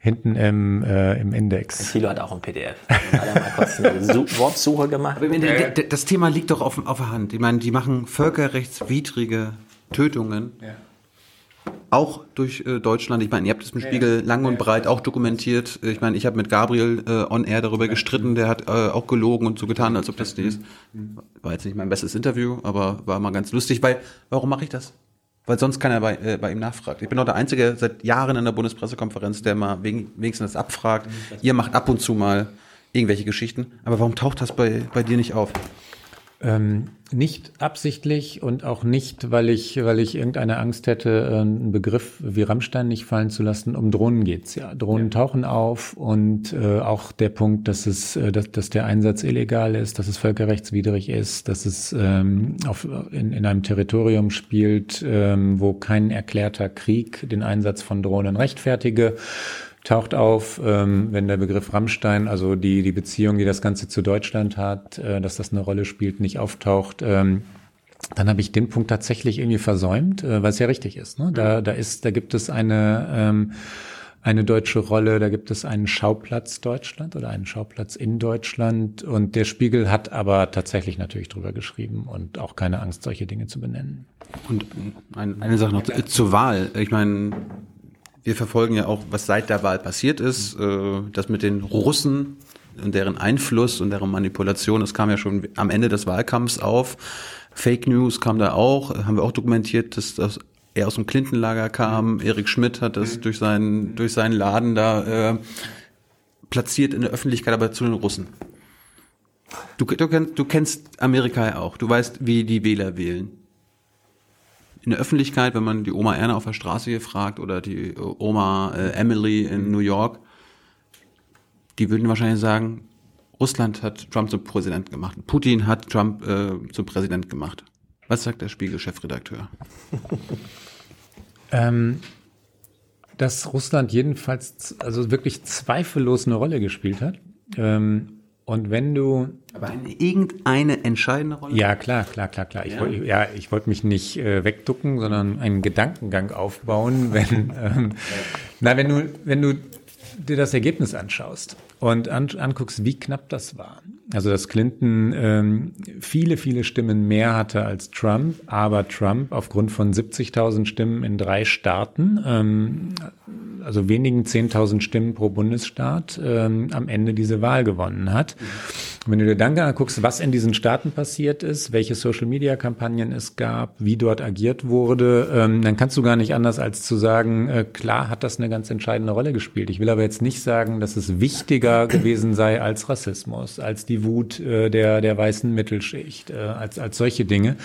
Hinten im, äh, im Index.
Thilo hat auch ein PDF. Hat mal kurz eine Wortsuche gemacht.
Aber das Thema liegt doch auf, auf der Hand. Ich meine, die machen völkerrechtswidrige Tötungen. Ja. Auch durch äh, Deutschland. Ich meine, ihr habt es im Spiegel ja, lang und breit auch dokumentiert. Ich meine, ich habe mit Gabriel äh, on air darüber gestritten. Der hat äh, auch gelogen und so getan, als ob das die ist. War jetzt nicht mein bestes Interview, aber war mal ganz lustig, weil warum mache ich das? Weil sonst keiner bei, äh, bei ihm nachfragt. Ich bin auch der Einzige seit Jahren in der Bundespressekonferenz, der mal wegen, wenigstens das abfragt. Ihr macht ab und zu mal irgendwelche Geschichten, aber warum taucht das bei, bei dir nicht auf?
Ähm, nicht absichtlich und auch nicht, weil ich, weil ich irgendeine Angst hätte, äh, einen Begriff wie Rammstein nicht fallen zu lassen. Um Drohnen geht's ja. Drohnen ja. tauchen auf und äh, auch der Punkt, dass es, äh, dass, dass der Einsatz illegal ist, dass es völkerrechtswidrig ist, dass es ähm, auf, in, in einem Territorium spielt, ähm, wo kein erklärter Krieg den Einsatz von Drohnen rechtfertige taucht auf, ähm, wenn der Begriff Rammstein, also die, die Beziehung, die das Ganze zu Deutschland hat, äh, dass das eine Rolle spielt, nicht auftaucht. Ähm, dann habe ich den Punkt tatsächlich irgendwie versäumt, äh, weil es ja richtig ist. Ne? Da, da ist, da gibt es eine ähm, eine deutsche Rolle, da gibt es einen Schauplatz Deutschland oder einen Schauplatz in Deutschland und der Spiegel hat aber tatsächlich natürlich drüber geschrieben und auch keine Angst, solche Dinge zu benennen.
Und eine Sache noch zur Wahl. Ich meine, wir verfolgen ja auch, was seit der Wahl passiert ist. Äh, das mit den Russen und deren Einfluss und deren Manipulation, das kam ja schon am Ende des Wahlkampfs auf. Fake News kam da auch, haben wir auch dokumentiert, dass das er aus dem Clinton-Lager kam. Erik Schmidt hat das durch seinen, durch seinen Laden da äh, platziert in der Öffentlichkeit, aber zu den Russen. Du, du, kennst, du kennst Amerika ja auch. Du weißt, wie die Wähler wählen in der Öffentlichkeit, wenn man die Oma Erna auf der Straße hier fragt oder die Oma äh, Emily in New York, die würden wahrscheinlich sagen, Russland hat Trump zum Präsidenten gemacht. Putin hat Trump äh, zum Präsident gemacht. Was sagt der Spiegel-Chefredakteur?
ähm, dass Russland jedenfalls also wirklich zweifellos eine Rolle gespielt hat. Ähm, und wenn du.
Aber eine, irgendeine entscheidende Rolle?
Ja, klar, klar, klar, klar. Ja. Ich, wollt, ja, ich wollte mich nicht äh, wegducken, sondern einen Gedankengang aufbauen, wenn, ähm, na, wenn du, wenn du dir das Ergebnis anschaust und an, anguckst, wie knapp das war. Also dass Clinton ähm, viele, viele Stimmen mehr hatte als Trump, aber Trump aufgrund von 70.000 Stimmen in drei Staaten ähm, also wenigen 10.000 Stimmen pro Bundesstaat, ähm, am Ende diese Wahl gewonnen hat. Und wenn du dir dann anguckst, was in diesen Staaten passiert ist, welche Social-Media-Kampagnen es gab, wie dort agiert wurde, ähm, dann kannst du gar nicht anders als zu sagen, äh, klar hat das eine ganz entscheidende Rolle gespielt. Ich will aber jetzt nicht sagen, dass es wichtiger gewesen sei als Rassismus, als die Wut äh, der, der weißen Mittelschicht, äh, als, als solche Dinge.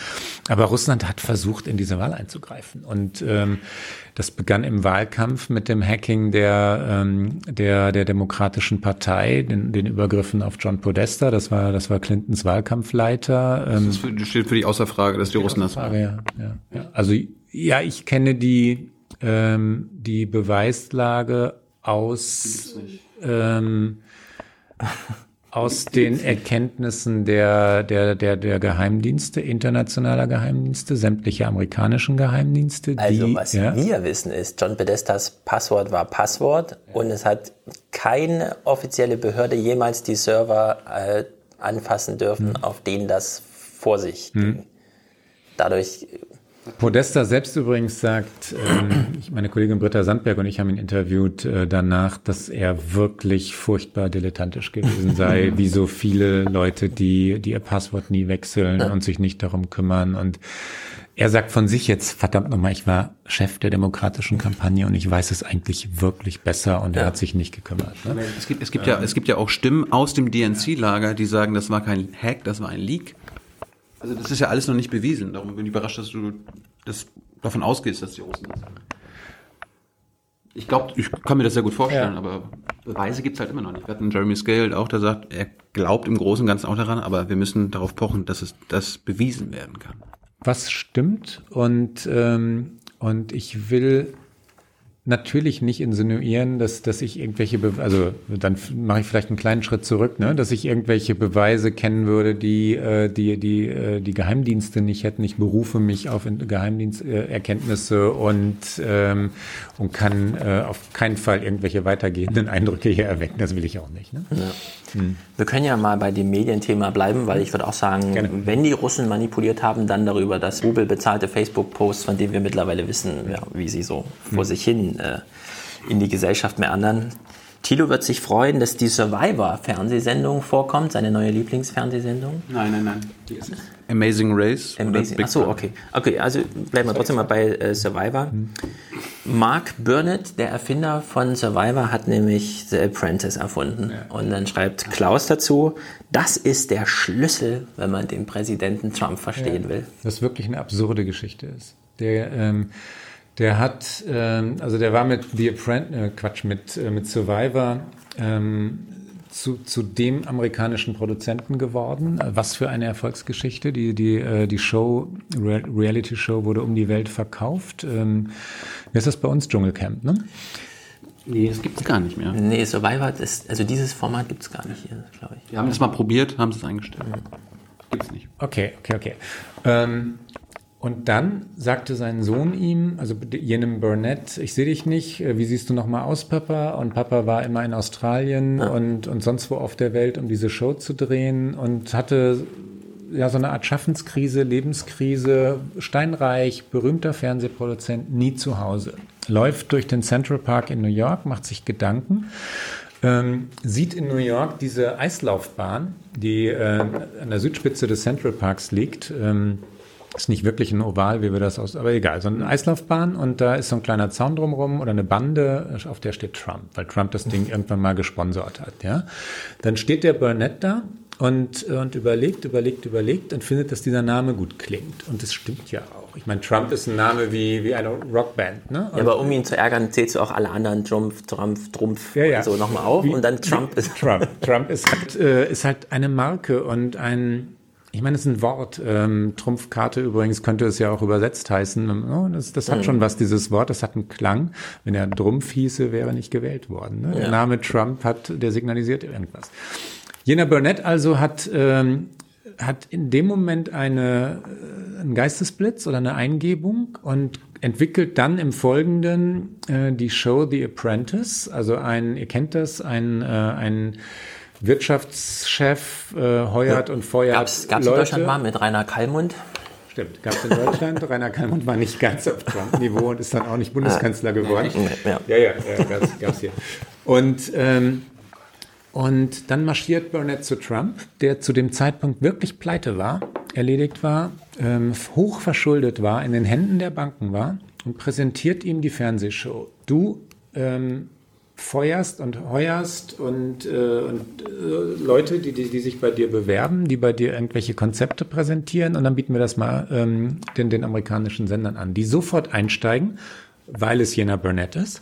Aber Russland hat versucht, in diese Wahl einzugreifen. Und ähm, das begann im Wahlkampf mit dem Hacking der, ähm, der, der Demokratischen Partei, den, den Übergriffen auf John Podesta. Das war, das war Clintons Wahlkampfleiter.
Ähm, das für, steht für die Außerfrage, dass die Russen das waren.
Ja, ja, ja. Also, ja, ich kenne die, ähm, die Beweislage aus, ähm, aus den Erkenntnissen der, der, der, der Geheimdienste, internationaler Geheimdienste, sämtliche amerikanischen Geheimdienste.
Also
die,
was
ja,
wir wissen ist, John Podestas Passwort war Passwort und es hat keine offizielle Behörde jemals die Server äh, anfassen dürfen, auf denen das vor sich ging. Dadurch
Podesta selbst übrigens sagt, ähm, meine Kollegin Britta Sandberg und ich haben ihn interviewt äh, danach, dass er wirklich furchtbar dilettantisch gewesen sei, wie so viele Leute, die, die ihr Passwort nie wechseln und sich nicht darum kümmern. Und er sagt von sich jetzt, verdammt nochmal, ich war Chef der demokratischen Kampagne und ich weiß es eigentlich wirklich besser und er hat sich nicht gekümmert. Ne?
Es gibt, es gibt ja, es gibt ja auch Stimmen aus dem DNC-Lager, die sagen, das war kein Hack, das war ein Leak. Also das ist ja alles noch nicht bewiesen. Darum bin ich überrascht, dass du das davon ausgehst, dass die Russen das sagen. Ich glaube, ich kann mir das sehr gut vorstellen,
Ja.
aber Beweise gibt's halt immer noch nicht. Wir hatten Jeremy Scale auch, der sagt, er glaubt im Großen und Ganzen auch daran, aber wir müssen darauf pochen, dass es das bewiesen werden kann.
was stimmt und, ähm, und ich will natürlich nicht insinuieren, dass, dass ich irgendwelche, Be also dann mache ich vielleicht einen kleinen Schritt zurück, ne, dass ich irgendwelche Beweise kennen würde, die äh, die die äh, die Geheimdienste nicht hätten. Ich berufe mich auf Geheimdiensterkenntnisse äh, und ähm, und kann äh, auf keinen Fall irgendwelche weitergehenden Eindrücke hier erwecken. Das will ich auch nicht. Ne? Hm.
Wir können ja mal bei dem Medienthema bleiben, weil ich würde auch sagen, wenn die Russen manipuliert haben, dann darüber, dass Rubel bezahlte Facebook-Posts, von denen wir mittlerweile wissen, ja, wie sie so vor sich hin äh, in die Gesellschaft meandern. Thilo wird sich freuen, dass die Survivor-Fernsehsendung vorkommt, seine neue Lieblingsfernsehsendung.
Nein, nein, nein. Die ist Amazing Race. oder
Amazing.
Big
Achso, okay. Okay, also bleiben wir trotzdem mal bei äh, Survivor. Mark Burnett, der Erfinder von Survivor, hat nämlich The Apprentice erfunden. Und dann schreibt Klaus dazu, das ist der Schlüssel, wenn man den Präsidenten Trump verstehen
Ja.
will.
Das wirklich eine absurde Geschichte ist. Der, ähm, der hat, ähm, also der war mit The Apprentice, äh, Quatsch, mit, äh, mit Survivor ähm, zu, zu dem amerikanischen Produzenten geworden. Was für eine Erfolgsgeschichte. Die, die, äh, die Show, Re Reality Show wurde um die Welt verkauft. Ähm, wie ist das bei uns? Dschungelcamp, ne?
Nee, das gibt's gar nicht mehr.
Nee, Survivor, das, also dieses Format gibt es gar nicht hier, glaube ich.
Wir haben das mal probiert, haben es eingestellt. Gibt's nicht.
Okay, okay, okay. Ähm, und dann sagte sein Sohn ihm, also jenem Burnett, ich sehe dich nicht, äh, wie siehst du noch mal aus, Papa? Und Papa war immer in Australien und, und sonst wo auf der Welt, um diese Show zu drehen und hatte ja so eine Art Schaffenskrise, Lebenskrise, steinreich, berühmter Fernsehproduzent, nie zu Hause. Läuft durch den Central Park in New York, macht sich Gedanken, ähm, sieht in New York diese Eislaufbahn, die äh, an der Südspitze des Central Parks liegt. Ähm, ist nicht wirklich ein Oval, wie wir das aus, aber egal, so eine Eislaufbahn und da ist so ein kleiner Zaun drumherum oder eine Bande, auf der steht Trump, weil Trump das Ding irgendwann mal gesponsert hat, ja. Dann steht der Burnett da und, und überlegt, überlegt, überlegt und findet, dass dieser Name gut klingt. Und das stimmt ja auch. Ich meine, Trump ist ein Name wie, wie eine Rockband, ne?
Ja, aber um ihn zu ärgern, zählst du auch alle anderen Trumpf, Trumpf, Trumpf
Ja, ja.
und so nochmal auf
Wie-
und dann Trump ist.
Trump. Trump ist halt, äh, ist halt eine Marke und ein, ich meine, es ist ein Wort. Ähm, Trumpfkarte übrigens könnte es ja auch übersetzt heißen. Oh, das, das hat
Mhm.
schon was, dieses Wort. Das hat einen Klang. Wenn er Trumpf hieße, wäre er nicht gewählt worden. Ne? Der
Ja.
Name Trump hat, der signalisiert irgendwas. Jener Burnett also hat, ähm, hat in dem Moment eine, äh, einen Geistesblitz oder eine Eingebung und entwickelt dann im Folgenden äh, die Show The Apprentice. Also ein, ihr kennt das, ein, äh, ein Wirtschaftschef äh, heuert und feuert
Gab's, gab's in. Deutschland mal mit Rainer Kallmund?
Stimmt, gab es in Deutschland. Rainer Kallmund war nicht ganz auf Trump-Niveau und ist dann auch nicht Bundeskanzler geworden.
Ja.
ja, ja, ja gab's, gab's hier. Und, ähm, und dann marschiert Burnett zu Trump, der zu dem Zeitpunkt wirklich pleite war, erledigt war, ähm, hoch verschuldet war, in den Händen der Banken war und präsentiert ihm die Fernsehshow. Du ähm, feuerst und heuerst und, äh, und äh, Leute, die, die, die sich bei dir bewerben, die bei dir irgendwelche Konzepte präsentieren und dann bieten wir das mal ähm, den, den amerikanischen Sendern an, die sofort einsteigen, weil es jener Burnett ist.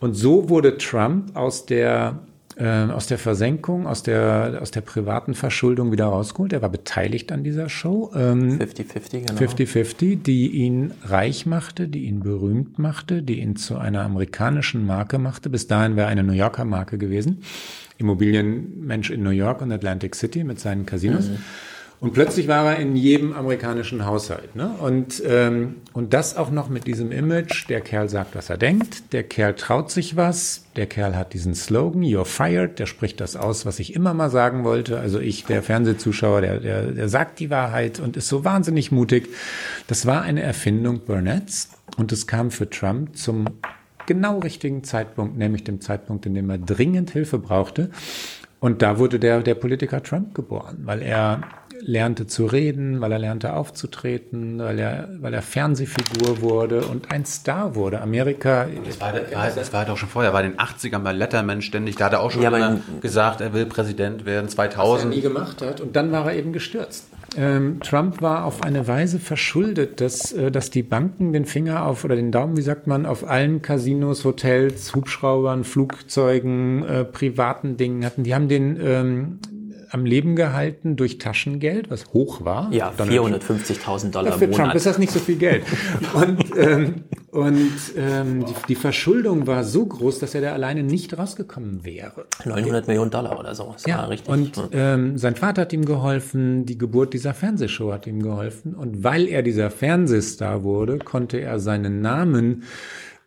Und so wurde Trump aus der äh, aus der Versenkung, aus der, aus der privaten Verschuldung wieder rausgeholt. Er war beteiligt an dieser Show.
50-50, ähm, genau.
50-50, die ihn reich machte, die ihn berühmt machte, die ihn zu einer amerikanischen Marke machte. Bis dahin wäre eine New Yorker Marke gewesen. Immobilienmensch in New York und Atlantic City mit seinen Casinos. Mhm. Und plötzlich war er in jedem amerikanischen Haushalt. Ne? Und, ähm, und das auch noch mit diesem Image, der Kerl sagt, was er denkt, der Kerl traut sich was, der Kerl hat diesen Slogan, You're fired, der spricht das aus, was ich immer mal sagen wollte. Also ich, der Fernsehzuschauer, der, der, der sagt die Wahrheit und ist so wahnsinnig mutig. Das war eine Erfindung Burnett's und es kam für Trump zum genau richtigen Zeitpunkt, nämlich dem Zeitpunkt, in dem er dringend Hilfe brauchte. Und da wurde der, der Politiker Trump geboren, weil er lernte zu reden, weil er lernte aufzutreten, weil er, weil er Fernsehfigur wurde und ein Star wurde. Amerika.
Das war, war, das war halt auch schon vorher, war in den 80ern bei Letterman ständig, da hat er auch schon ja, gesagt, er will Präsident werden, 2000. Was er
nie gemacht hat und dann war er eben gestürzt. Ähm, Trump war auf eine Weise verschuldet, dass, äh, dass die Banken den Finger auf oder den Daumen, wie sagt man, auf allen Casinos, Hotels, Hubschraubern, Flugzeugen, äh, privaten Dingen hatten. Die haben den ähm, am Leben gehalten durch Taschengeld, was hoch war.
Ja, 450.000 Dollar
ja, Für Monat. Trump ist das nicht so viel Geld. und ähm, und ähm, die, die, Verschuldung war so groß, dass er da alleine nicht rausgekommen wäre.
900 Millionen Dollar oder so. Das
ja, richtig. Und ähm, sein Vater hat ihm geholfen, die Geburt dieser Fernsehshow hat ihm geholfen. Und weil er dieser Fernsehstar wurde, konnte er seinen Namen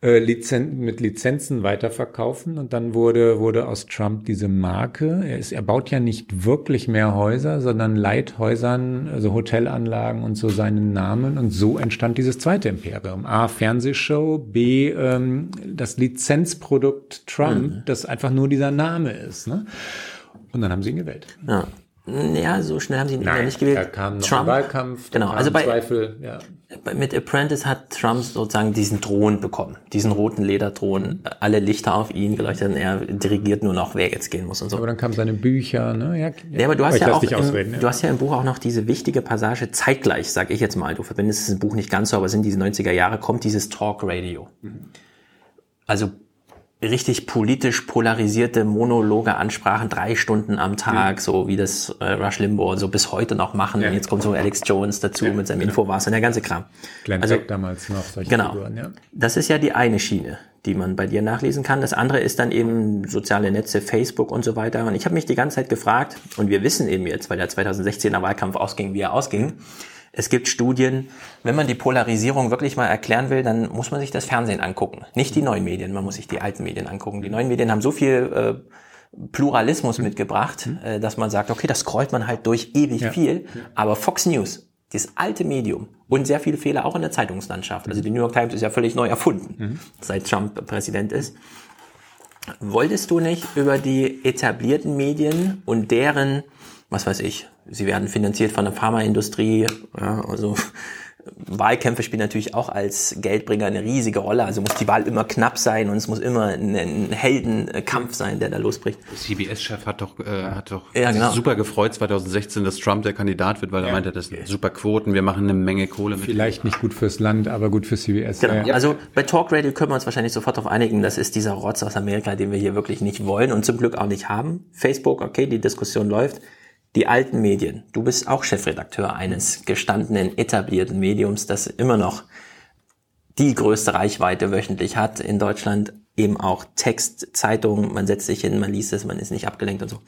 äh, Lizen mit Lizenzen weiterverkaufen und dann wurde, wurde aus Trump diese Marke. Er, ist, er baut ja nicht wirklich mehr Häuser, sondern leiht Häusern, also Hotelanlagen und so seinen Namen und so entstand dieses zweite Imperium. A, Fernsehshow, B, ähm, das Lizenzprodukt Trump, mhm. das einfach nur dieser Name ist. Ne? Und dann haben sie ihn gewählt.
Ja. Ja, so schnell haben sie ihn Nein, nicht gewählt.
Da kam noch Trump, Wahlkampf,
genau, also bei,
Zweifel, ja.
Mit Apprentice hat Trump sozusagen diesen Thron bekommen, diesen roten Lederthron, alle Lichter auf ihn geleuchtet und er dirigiert nur noch, wer jetzt gehen muss und so.
Aber dann kamen seine Bücher, ne?
Ja, ja aber du hast ja auch, im, ja. du hast ja im Buch auch noch diese wichtige Passage, zeitgleich, sag ich jetzt mal, du verbindest das Buch nicht ganz so, aber es sind diese 90er Jahre, kommt dieses Talk Radio. Mhm. Also richtig politisch polarisierte Monologe Ansprachen, drei Stunden am Tag, ja. so wie das äh, Rush Limbaugh so bis heute noch machen. Ja. Und jetzt kommt so Alex Jones dazu ja, mit seinem genau. Infowars und der ganze Kram.
Glenn also, Beck damals noch
solche genau. Figuren, ja. Das ist ja die eine Schiene, die man bei dir nachlesen kann. Das andere ist dann eben soziale Netze, Facebook und so weiter. Und ich habe mich die ganze Zeit gefragt, und wir wissen eben jetzt, weil der 2016er Wahlkampf ausging, wie er ausging, es gibt Studien, wenn man die Polarisierung wirklich mal erklären will, dann muss man sich das Fernsehen angucken. Nicht die neuen Medien, man muss sich die alten Medien angucken. Die neuen Medien haben so viel äh, Pluralismus mhm. mitgebracht, mhm. äh, dass man sagt, okay, das scrollt man halt durch ewig ja. viel. Aber Fox News, das alte Medium und sehr viele Fehler auch in der Zeitungslandschaft. Also die New York Times ist ja völlig neu erfunden, mhm. seit Trump Präsident ist. Wolltest du nicht über die etablierten Medien und deren, was weiß ich, sie werden finanziert von der Pharmaindustrie, ja, also Wahlkämpfe spielen natürlich auch als Geldbringer eine riesige Rolle. Also muss die Wahl immer knapp sein und es muss immer ein, ein Heldenkampf sein, der da losbricht.
CBS-Chef hat doch, äh, hat doch ja, genau. super gefreut 2016, dass Trump der Kandidat wird, weil ja. er meinte, das sind super Quoten, wir machen eine Menge Kohle
mit. Vielleicht nicht gut fürs Land, aber gut für CBS.
Genau. Ja. Also bei Talk Radio können wir uns wahrscheinlich sofort darauf einigen, das ist dieser Rotz aus Amerika, den wir hier wirklich nicht wollen und zum Glück auch nicht haben. Facebook, okay, die Diskussion läuft die alten Medien. Du bist auch Chefredakteur eines gestandenen, etablierten Mediums, das immer noch die größte Reichweite wöchentlich hat in Deutschland. Eben auch Text, Zeitung, man setzt sich hin, man liest es, man ist nicht abgelenkt und so.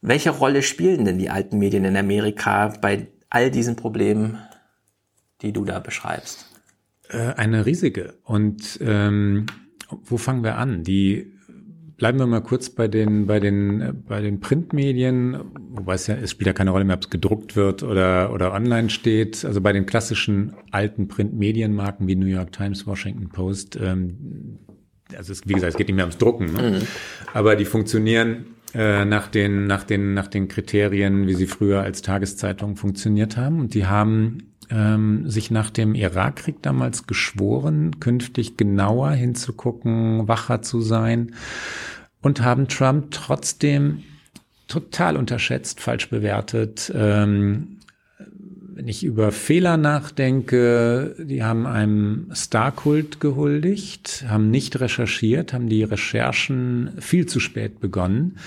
Welche Rolle spielen denn die alten Medien in Amerika bei all diesen Problemen, die du da beschreibst?
Äh, eine riesige. Und ähm, wo fangen wir an? Die Bleiben wir mal kurz bei den, bei den, bei den Printmedien, wobei es ja, es spielt ja keine Rolle mehr, ob es gedruckt wird oder, oder online steht. Also bei den klassischen alten Printmedienmarken wie New York Times, Washington Post, ähm, also es, wie gesagt, es geht nicht mehr ums Drucken, ne? Mhm. aber die funktionieren äh, nach den, nach den, nach den Kriterien, wie sie früher als Tageszeitung funktioniert haben. Und die haben ähm, sich nach dem Irakkrieg damals geschworen, künftig genauer hinzugucken, wacher zu sein und haben Trump trotzdem total unterschätzt, falsch bewertet, ähm, wenn ich über Fehler nachdenke, die haben einem Starkult gehuldigt, haben nicht recherchiert, haben die Recherchen viel zu spät begonnen.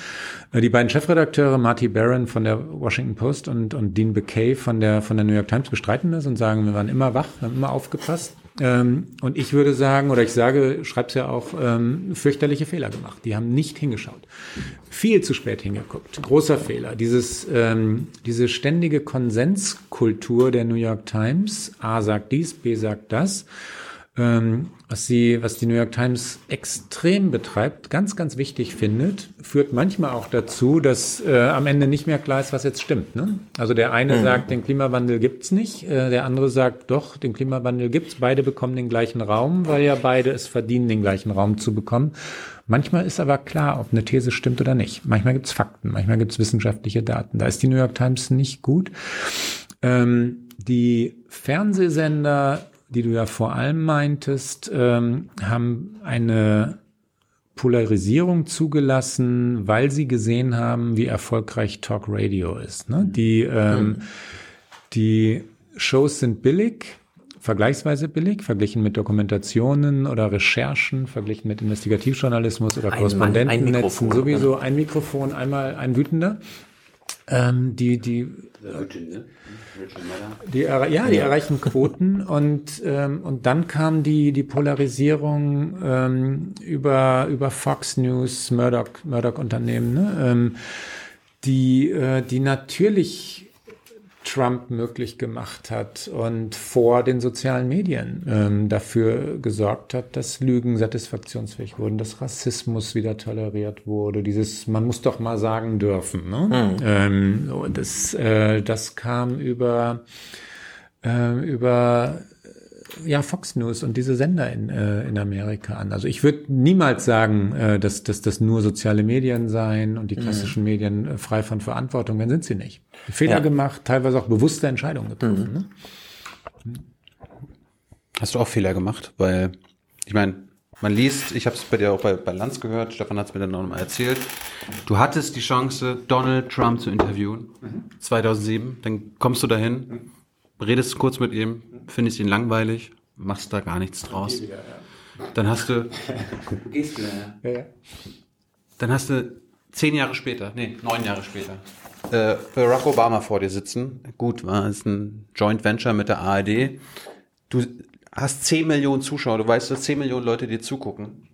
Äh, die beiden Chefredakteure, Marty Barron von der Washington Post und, und Dean Bakay von der, von der New York Times bestreiten das und sagen, wir waren immer wach, haben immer aufgepasst. Ähm, und ich würde sagen, oder ich sage, schreib's ja auch, ähm, fürchterliche Fehler gemacht. Die haben nicht hingeschaut. Viel zu spät hingeguckt. Großer Fehler. Dieses, ähm, diese ständige Konsenskultur der New York Times. A sagt dies, B sagt das ähm, was sie, was die New York Times extrem betreibt, ganz, ganz wichtig findet, führt manchmal auch dazu, dass äh, am Ende nicht mehr klar ist, was jetzt stimmt. Ne? Also der eine mhm. sagt, den Klimawandel gibt's nicht, äh, der andere sagt, doch, den Klimawandel gibt's. Beide bekommen den gleichen Raum, weil ja beide es verdienen, den gleichen Raum zu bekommen. Manchmal ist aber klar, ob eine These stimmt oder nicht. Manchmal gibt's Fakten, manchmal gibt's wissenschaftliche Daten. Da ist die New York Times nicht gut. Ähm, die Fernsehsender die du ja vor allem meintest, ähm, haben eine Polarisierung zugelassen, weil sie gesehen haben, wie erfolgreich Talk Radio ist. Ne? Die, ähm, mhm. die Shows sind billig, vergleichsweise billig, verglichen mit Dokumentationen oder Recherchen, verglichen mit Investigativjournalismus oder Korrespondentennetzen, sowieso ein Mikrofon, einmal ein wütender. Ähm, die, die, Wütende. Die, ja, die erreichen Quoten und, ähm, und dann kam die, die Polarisierung ähm, über, über Fox News, Murdoch, Murdoch-Unternehmen, ne? ähm, die, äh, die natürlich Trump möglich gemacht hat und vor den sozialen Medien ähm, dafür gesorgt hat, dass Lügen satisfaktionsfähig wurden, dass Rassismus wieder toleriert wurde, dieses man muss doch mal sagen dürfen. Ne? Mhm. Ähm, das, äh, das kam über, äh, über ja, Fox News und diese Sender in, äh, in Amerika an. Also ich würde niemals sagen, äh, dass, dass das nur soziale Medien seien und die mhm. klassischen mhm. Medien äh, frei von Verantwortung, dann sind sie nicht. Fehler ja. gemacht, teilweise auch bewusste Entscheidungen getroffen. Mhm.
Ne? Hast du auch Fehler gemacht? Weil, ich meine, man liest, ich habe es bei dir auch bei, bei Lanz gehört, Stefan hat es mir dann noch mal erzählt, du hattest die Chance, Donald Trump zu interviewen, mhm. 2007, dann kommst du dahin, redest kurz mit ihm, findest ihn langweilig, machst da gar nichts draus. Dann hast du. Gehst wieder, Dann hast du zehn Jahre später, nee, neun Jahre später, äh, Barack Obama vor dir sitzen. Gut, war es ein Joint Venture mit der ARD. Du hast zehn Millionen Zuschauer, du weißt, dass zehn Millionen Leute dir zugucken.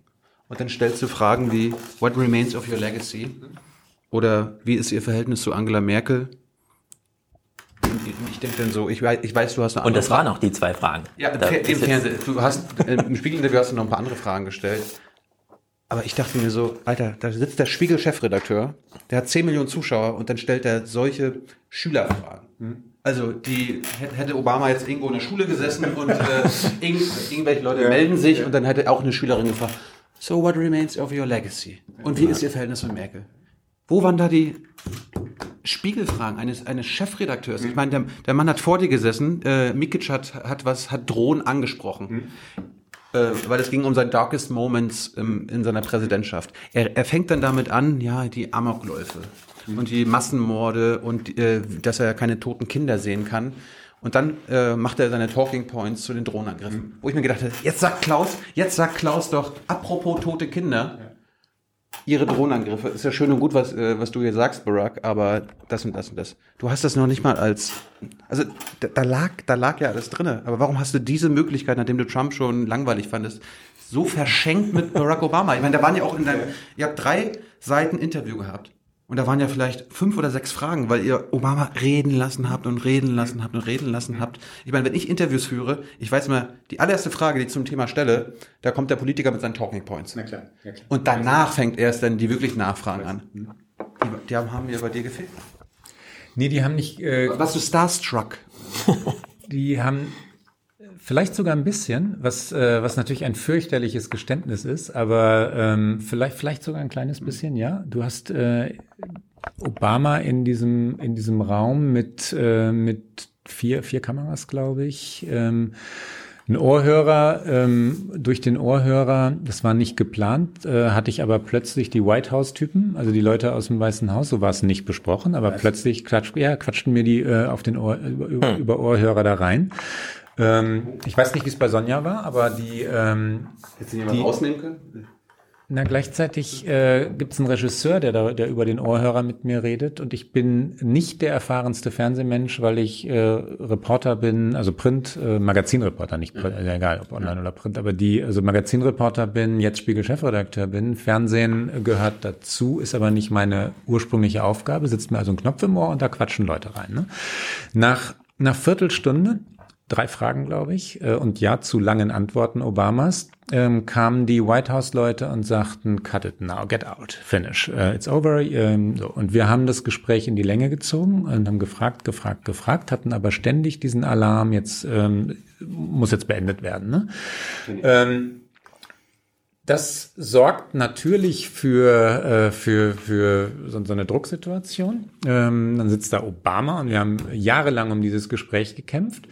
Und dann stellst du Fragen wie, what remains of your legacy? Oder wie ist ihr Verhältnis zu Angela Merkel? Denke dann so, ich weiß, ich weiß, du hast
eine Und das Frage. waren auch die zwei Fragen.
Ja, da, im Fernsehen. Du hast, im Spiegelinterview hast du noch ein paar andere Fragen gestellt. Aber ich dachte mir so, Alter, da sitzt der Spiegel-Chefredakteur, der hat 10 Millionen Zuschauer und dann stellt er solche Schülerfragen. Hm. Also die hätte Obama jetzt irgendwo in der Schule gesessen und äh, irgend, irgendwelche Leute ja, melden sich ja. und dann hätte auch eine Schülerin gefragt, so what remains of your legacy? Und wie ist Ihr Verhältnis mit Merkel? Wo waren da die Spiegelfragen eines, eines Chefredakteurs? Mhm. Ich meine, der, der, Mann hat vor dir gesessen, äh, Mikic hat, hat was, hat Drohnen angesprochen. Mhm. Äh, weil es ging um sein Darkest Moments ähm, in seiner Präsidentschaft. Er, er fängt dann damit an, ja, die Amokläufe mhm. und die Massenmorde und äh, dass er keine toten Kinder sehen kann. Und dann äh, macht er seine Talking Points zu den Drohnenangriffen. Mhm. Wo ich mir gedacht habe, jetzt sagt Klaus, jetzt sagt Klaus doch, apropos tote Kinder. Ja ihre Drohnenangriffe. Ist ja schön und gut, was, äh, was du hier sagst, Barack, aber das und das und das. Du hast das noch nicht mal als, also da, da lag, da lag ja alles drinne. Aber warum hast du diese Möglichkeit, nachdem du Trump schon langweilig fandest, so verschenkt mit Barack Obama? Ich meine, da waren ja auch in deinem, ihr habt drei Seiten Interview gehabt. Und da waren ja vielleicht fünf oder sechs Fragen, weil ihr Obama reden lassen habt und reden lassen habt und reden lassen habt. Ich meine, wenn ich Interviews führe, ich weiß immer, die allererste Frage, die ich zum Thema stelle, da kommt der Politiker mit seinen Talking Points. Na klar, ja klar. Und danach fängt erst dann die wirklichen Nachfragen an. Die, die haben mir bei dir gefehlt.
Nee, die haben nicht.
Äh, Warst du starstruck?
die haben Vielleicht sogar ein bisschen, was, äh, was natürlich ein fürchterliches Geständnis ist, aber ähm, vielleicht, vielleicht sogar ein kleines bisschen, ja. Du hast äh, Obama in diesem, in diesem Raum mit, äh, mit vier, vier Kameras, glaube ich. Ähm, Ein Ohrhörer, ähm, durch den Ohrhörer, das war nicht geplant, äh, hatte ich aber plötzlich die White House-Typen, also die Leute aus dem Weißen Haus, so war es nicht besprochen, aber Was? plötzlich klatsch, ja, quatschten mir die äh, auf den Ohr, über, hm. über Ohrhörer da rein. Ähm, ich weiß nicht, wie es bei Sonja war, aber die. Ähm,
Hättest du jemand rausnehmen können?
Na, gleichzeitig äh, gibt es einen Regisseur, der, da, der über den Ohrhörer mit mir redet und ich bin nicht der erfahrenste Fernsehmensch, weil ich äh, Reporter bin, also Print, äh, Magazinreporter, nicht Print, äh, egal ob online oder Print, aber die, also Magazinreporter bin, jetzt Spiegel-Chefredakteur bin. Fernsehen gehört dazu, ist aber nicht meine ursprüngliche Aufgabe, sitzt mir also ein Knopf im Ohr und da quatschen Leute rein. Ne? Nach nach Viertelstunde drei Fragen, glaube ich, äh, und ja zu langen Antworten Obamas, ähm, kamen die White House-Leute und sagten, cut it now, get out, finish, uh, it's over. Ähm, so. Und wir haben das Gespräch in die Länge gezogen und haben gefragt, gefragt, gefragt, hatten aber ständig diesen Alarm, jetzt ähm, muss jetzt beendet werden. Ne? Ähm, das sorgt natürlich für, äh, für, für so, so eine Drucksituation. Ähm, dann sitzt da Obama und wir haben jahrelang um dieses Gespräch gekämpft.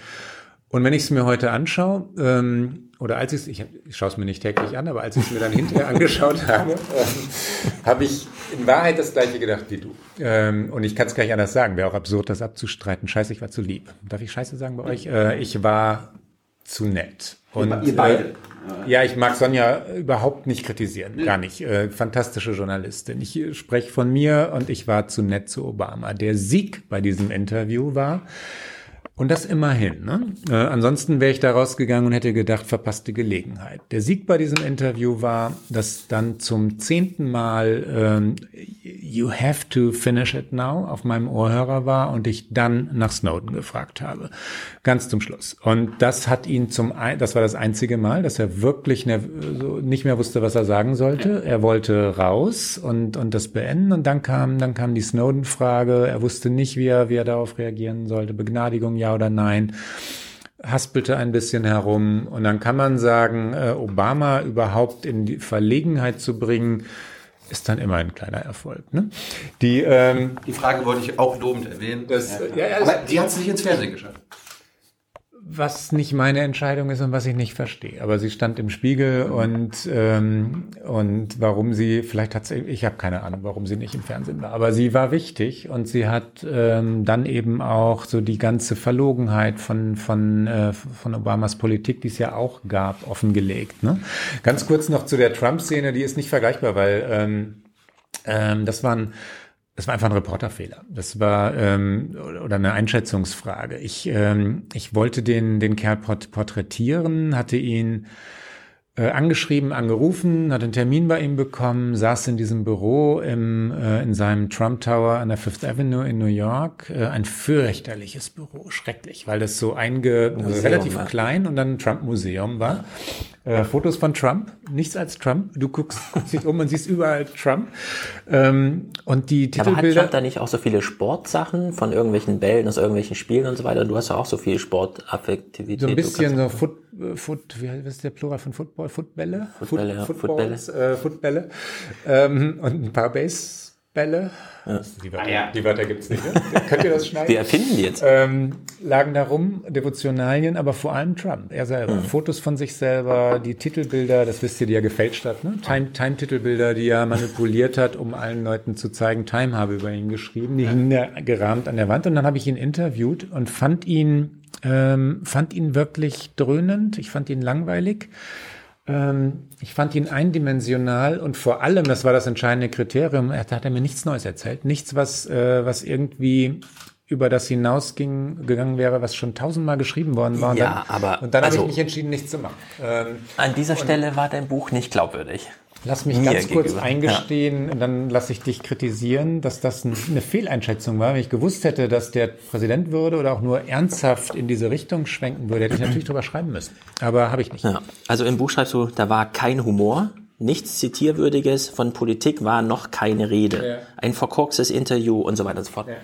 Und wenn ich es mir heute anschaue, ähm, oder als ich es, ich, ich schaue es mir nicht täglich an, aber als ich es mir dann hinterher angeschaut habe, ähm, habe ich in Wahrheit das gleiche gedacht wie du. Ähm, und ich kann es gar nicht anders sagen, wäre auch absurd, das abzustreiten. Scheiße, ich war zu lieb. Darf ich Scheiße sagen bei euch? Äh, ich war zu nett.
Und, ihr beide.
Äh, ja, ich mag Sonja überhaupt nicht kritisieren, gar nicht. Äh, fantastische Journalistin. Ich äh, spreche von mir und ich war zu nett zu Obama. Der Sieg bei diesem Interview war, und das immerhin. Ne? Äh, ansonsten wäre ich da rausgegangen und hätte gedacht, verpasste Gelegenheit. Der Sieg bei diesem Interview war, dass dann zum zehnten Mal ähm, You have to finish it now auf meinem Ohrhörer war und ich dann nach Snowden gefragt habe. Ganz zum Schluss. Und das hat ihn zum, das war das einzige Mal, dass er wirklich nicht mehr wusste, was er sagen sollte. Er wollte raus und, und das beenden und dann kam, dann kam die Snowden-Frage. Er wusste nicht, wie er, wie er darauf reagieren sollte. Begnadigung, ja oder nein haspelte ein bisschen herum und dann kann man sagen, äh, Obama überhaupt in die Verlegenheit zu bringen, ist dann immer ein kleiner Erfolg. Ne?
Die, ähm, die Frage wollte ich auch lobend erwähnen. Das, ja, ja, aber die hat es nicht ins Fernsehen geschafft
was nicht meine Entscheidung ist und was ich nicht verstehe. Aber sie stand im Spiegel und ähm, und warum sie vielleicht hat sie, ich habe keine Ahnung, warum sie nicht im Fernsehen war. Aber sie war wichtig und sie hat ähm, dann eben auch so die ganze Verlogenheit von von äh, von Obamas Politik, die es ja auch gab, offengelegt. Ne? Ganz kurz noch zu der Trump-Szene, die ist nicht vergleichbar, weil ähm, ähm, das waren das war einfach ein Reporterfehler. Das war ähm, oder eine Einschätzungsfrage. Ich, ähm, ich wollte den, den Kerl port porträtieren, hatte ihn angeschrieben, angerufen, hatte einen Termin bei ihm bekommen, saß in diesem Büro im, äh, in seinem Trump Tower an der Fifth Avenue in New York. Äh, ein fürchterliches Büro, schrecklich, weil das so einge Museum, relativ ja. klein und dann ein Trump-Museum war. Äh, Fotos von Trump, nichts als Trump. Du guckst, guckst dich um und siehst überall Trump. Ähm, und die Titelbilder. Aber hat
Trump da nicht auch so viele Sportsachen von irgendwelchen Bällen aus irgendwelchen Spielen und so weiter? Du hast ja auch so viel Sportaffektivität.
So ein bisschen so Foot, äh, Foot, wie ist der Plural von Football? Footbälle?
Footbälle,
Foot, ja. Footballs, Footbälle. Äh, Footbälle. Ähm, und ein paar Base Bälle, ja. die Wörter, ah, ja. die Wörter gibt's nicht, ne? könnt ihr das schneiden?
Wir erfinden die jetzt.
Ähm, lagen da rum, Devotionalien, aber vor allem Trump, er selber. Mhm. Fotos von sich selber, die Titelbilder, das wisst ihr, die er gefälscht hat, ne? Time-Titelbilder, die er manipuliert hat, um allen Leuten zu zeigen, Time habe über ihn geschrieben, die ja. hingen da gerahmt an der Wand und dann habe ich ihn interviewt und fand ihn, ähm, fand ihn wirklich dröhnend, ich fand ihn langweilig. Ähm, ich fand ihn eindimensional und vor allem, das war das entscheidende Kriterium, er hat er mir nichts Neues erzählt. Nichts, was, äh, was irgendwie über das hinausging, gegangen wäre, was schon tausendmal geschrieben worden war.
Ja,
dann,
aber.
Und dann also, habe ich mich entschieden, nichts zu machen. Ähm,
an dieser Stelle war dein Buch nicht glaubwürdig.
Lass mich ganz kurz gegenüber. eingestehen, ja. dann lasse ich dich kritisieren, dass das eine Fehleinschätzung war. Wenn ich gewusst hätte, dass der Präsident würde oder auch nur ernsthaft in diese Richtung schwenken würde, hätte ich natürlich drüber schreiben müssen. Aber habe ich nicht. Ja.
Also im Buch schreibst du, da war kein Humor, nichts Zitierwürdiges, von Politik war noch keine Rede. Ja. Ein verkorkstes Interview und so weiter und so fort. Ja.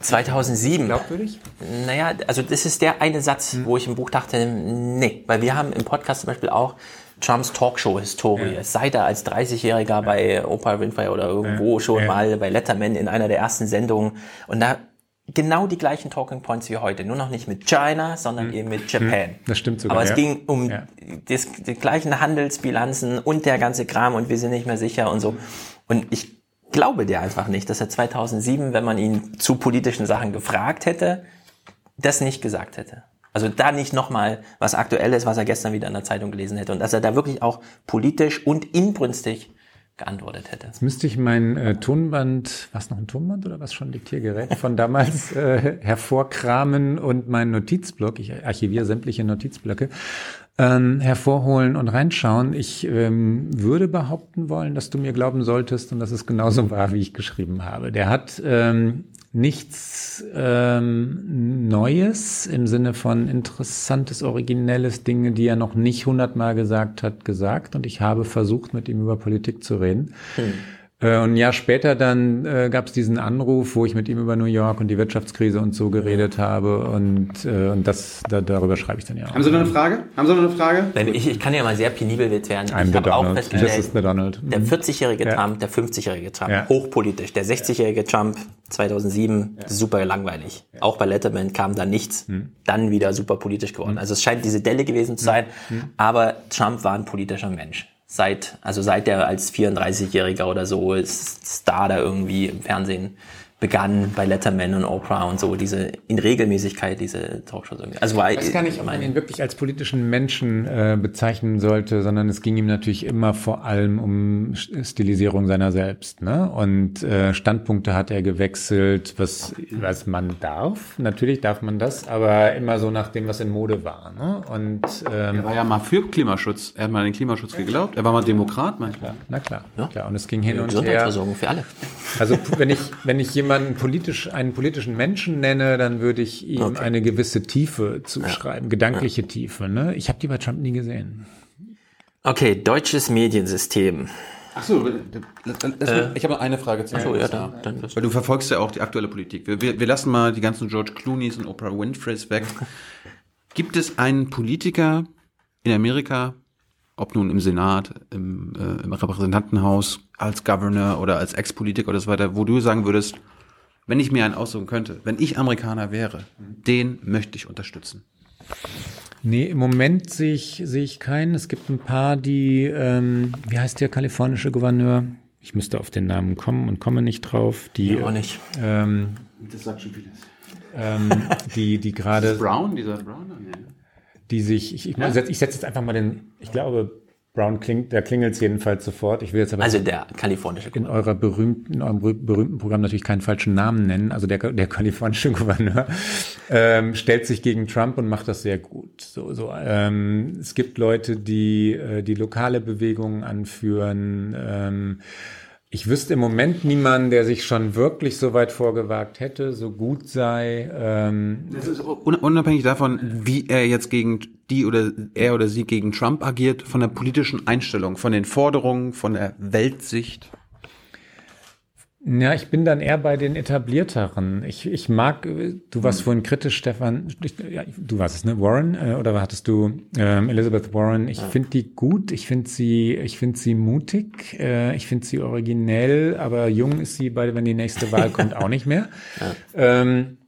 2007.
Glaubwürdig?
Naja, also das ist der eine Satz, hm. wo ich im Buch dachte, nee, weil wir haben im Podcast zum Beispiel auch Trumps Talkshow-Historie. Ja. Seit er als 30-Jähriger ja. bei Oprah Winfrey oder irgendwo ja. schon mal bei Letterman in einer der ersten Sendungen. Und da genau die gleichen Talking Points wie heute, nur noch nicht mit China, sondern mhm. eben mit Japan.
Das stimmt sogar.
Aber es
ja.
ging um ja. das, die gleichen Handelsbilanzen und der ganze Kram und wir sind nicht mehr sicher und so. Und ich glaube dir einfach nicht, dass er 2007, wenn man ihn zu politischen Sachen gefragt hätte, das nicht gesagt hätte. Also da nicht nochmal was Aktuelles, was er gestern wieder in der Zeitung gelesen hätte und dass er da wirklich auch politisch und inbrünstig geantwortet hätte.
Jetzt müsste ich mein äh, Tonband, was noch ein Tonband oder was schon Diktiergerät von damals äh, hervorkramen und meinen Notizblock, ich archiviere sämtliche Notizblöcke, ähm, hervorholen und reinschauen. Ich ähm, würde behaupten wollen, dass du mir glauben solltest und dass es genauso war, wie ich geschrieben habe. Der hat ähm, nichts ähm, Neues im Sinne von interessantes, originelles Dinge, die er noch nicht hundertmal gesagt hat, gesagt. Und ich habe versucht, mit ihm über Politik zu reden. Hm. Äh, und ein Jahr später dann äh, gab es diesen Anruf, wo ich mit ihm über New York und die Wirtschaftskrise und so geredet habe und, äh, und das da, darüber schreibe ich dann ja
auch. Haben Sie noch eine Frage? Haben Sie noch eine Frage?
Ich, ich kann ja mal sehr penibel werden.
I'm
ich
habe auch festgestellt, das ist der Donald.
Der 40-jährige mhm. ja. Trump, der 50-jährige Trump, ja. hochpolitisch. Der 60-jährige Trump 2007, ja. super langweilig. Auch bei Letterman kam da nichts. Hm. Dann wieder super politisch geworden. Hm. Also es scheint diese Delle gewesen zu sein, hm. aber Trump war ein politischer Mensch seit, also seit der als 34-Jähriger oder so ist Star da irgendwie im Fernsehen begann bei Letterman und Oprah und so, diese in Regelmäßigkeit, diese Talkshows. Also war,
ich weiß gar nicht, ob man ihn wirklich als politischen Menschen äh, bezeichnen sollte, sondern es ging ihm natürlich immer vor allem um Stilisierung seiner selbst. Ne? Und äh, Standpunkte hat er gewechselt, was, was man darf. Natürlich darf man das, aber immer so nach dem, was in Mode war. Ne? Und
ähm, er war ja mal für Klimaschutz. Er hat mal an den Klimaschutz geglaubt. Er war mal Demokrat manchmal.
Na klar, na klar. Und es ging hin und her.
Gesundheitsversorgung für alle.
Also wenn ich wenn ich jemanden politisch, einen politischen Menschen nenne, dann würde ich ihm okay. eine gewisse Tiefe zuschreiben, ja. gedankliche ja. Tiefe. Ne? Ich habe die bei Trump nie gesehen.
Okay, deutsches Mediensystem.
Ach so, äh, ich habe eine Frage zu. Ach so, ja, dann, dann Weil du verfolgst ja auch die aktuelle Politik. Wir, wir, wir lassen mal die ganzen George Clooney's und Oprah Winfrey's weg. Gibt es einen Politiker in Amerika, ob nun im Senat, im, äh, im Repräsentantenhaus, als Governor oder als Ex-Politiker oder so weiter, wo du sagen würdest, wenn ich mir einen aussuchen könnte, wenn ich Amerikaner wäre, den möchte ich unterstützen.
Nee, im Moment sehe ich, sehe ich keinen. Es gibt ein paar, die, ähm, wie heißt der kalifornische Gouverneur? Ich müsste auf den Namen kommen und komme nicht drauf. Die,
ja, auch nicht.
Ähm,
das sagt schon vieles.
Ähm, die, die gerade.
Brown, dieser Brown? Nee.
Die sich, ich, ich, ja? ich setze jetzt einfach mal den, ich glaube, Brown klingt, der klingelt jedenfalls sofort. Ich will jetzt aber
also der kalifornische
Gouverneur. in eurer berühmten, in eurem berühmten Programm natürlich keinen falschen Namen nennen. Also der, der kalifornische Gouverneur ähm, stellt sich gegen Trump und macht das sehr gut. So, so. Ähm, es gibt Leute, die äh, die lokale Bewegungen anführen. Ähm, ich wüsste im Moment niemanden, der sich schon wirklich so weit vorgewagt hätte, so gut sei. Ähm
das ist unabhängig davon, wie er jetzt gegen die oder er oder sie gegen Trump agiert, von der politischen Einstellung, von den Forderungen, von der Weltsicht.
Ja, ich bin dann eher bei den etablierteren. Ich, ich mag, du warst hm. vorhin kritisch, Stefan, ja, du warst es, ne? Warren, äh, oder hattest du ähm, Elizabeth Warren? Ich finde die gut, ich finde sie, ich finde sie mutig, äh, ich finde sie originell, aber jung ist sie, bei, wenn die nächste Wahl kommt, auch nicht mehr. Ja. Ähm,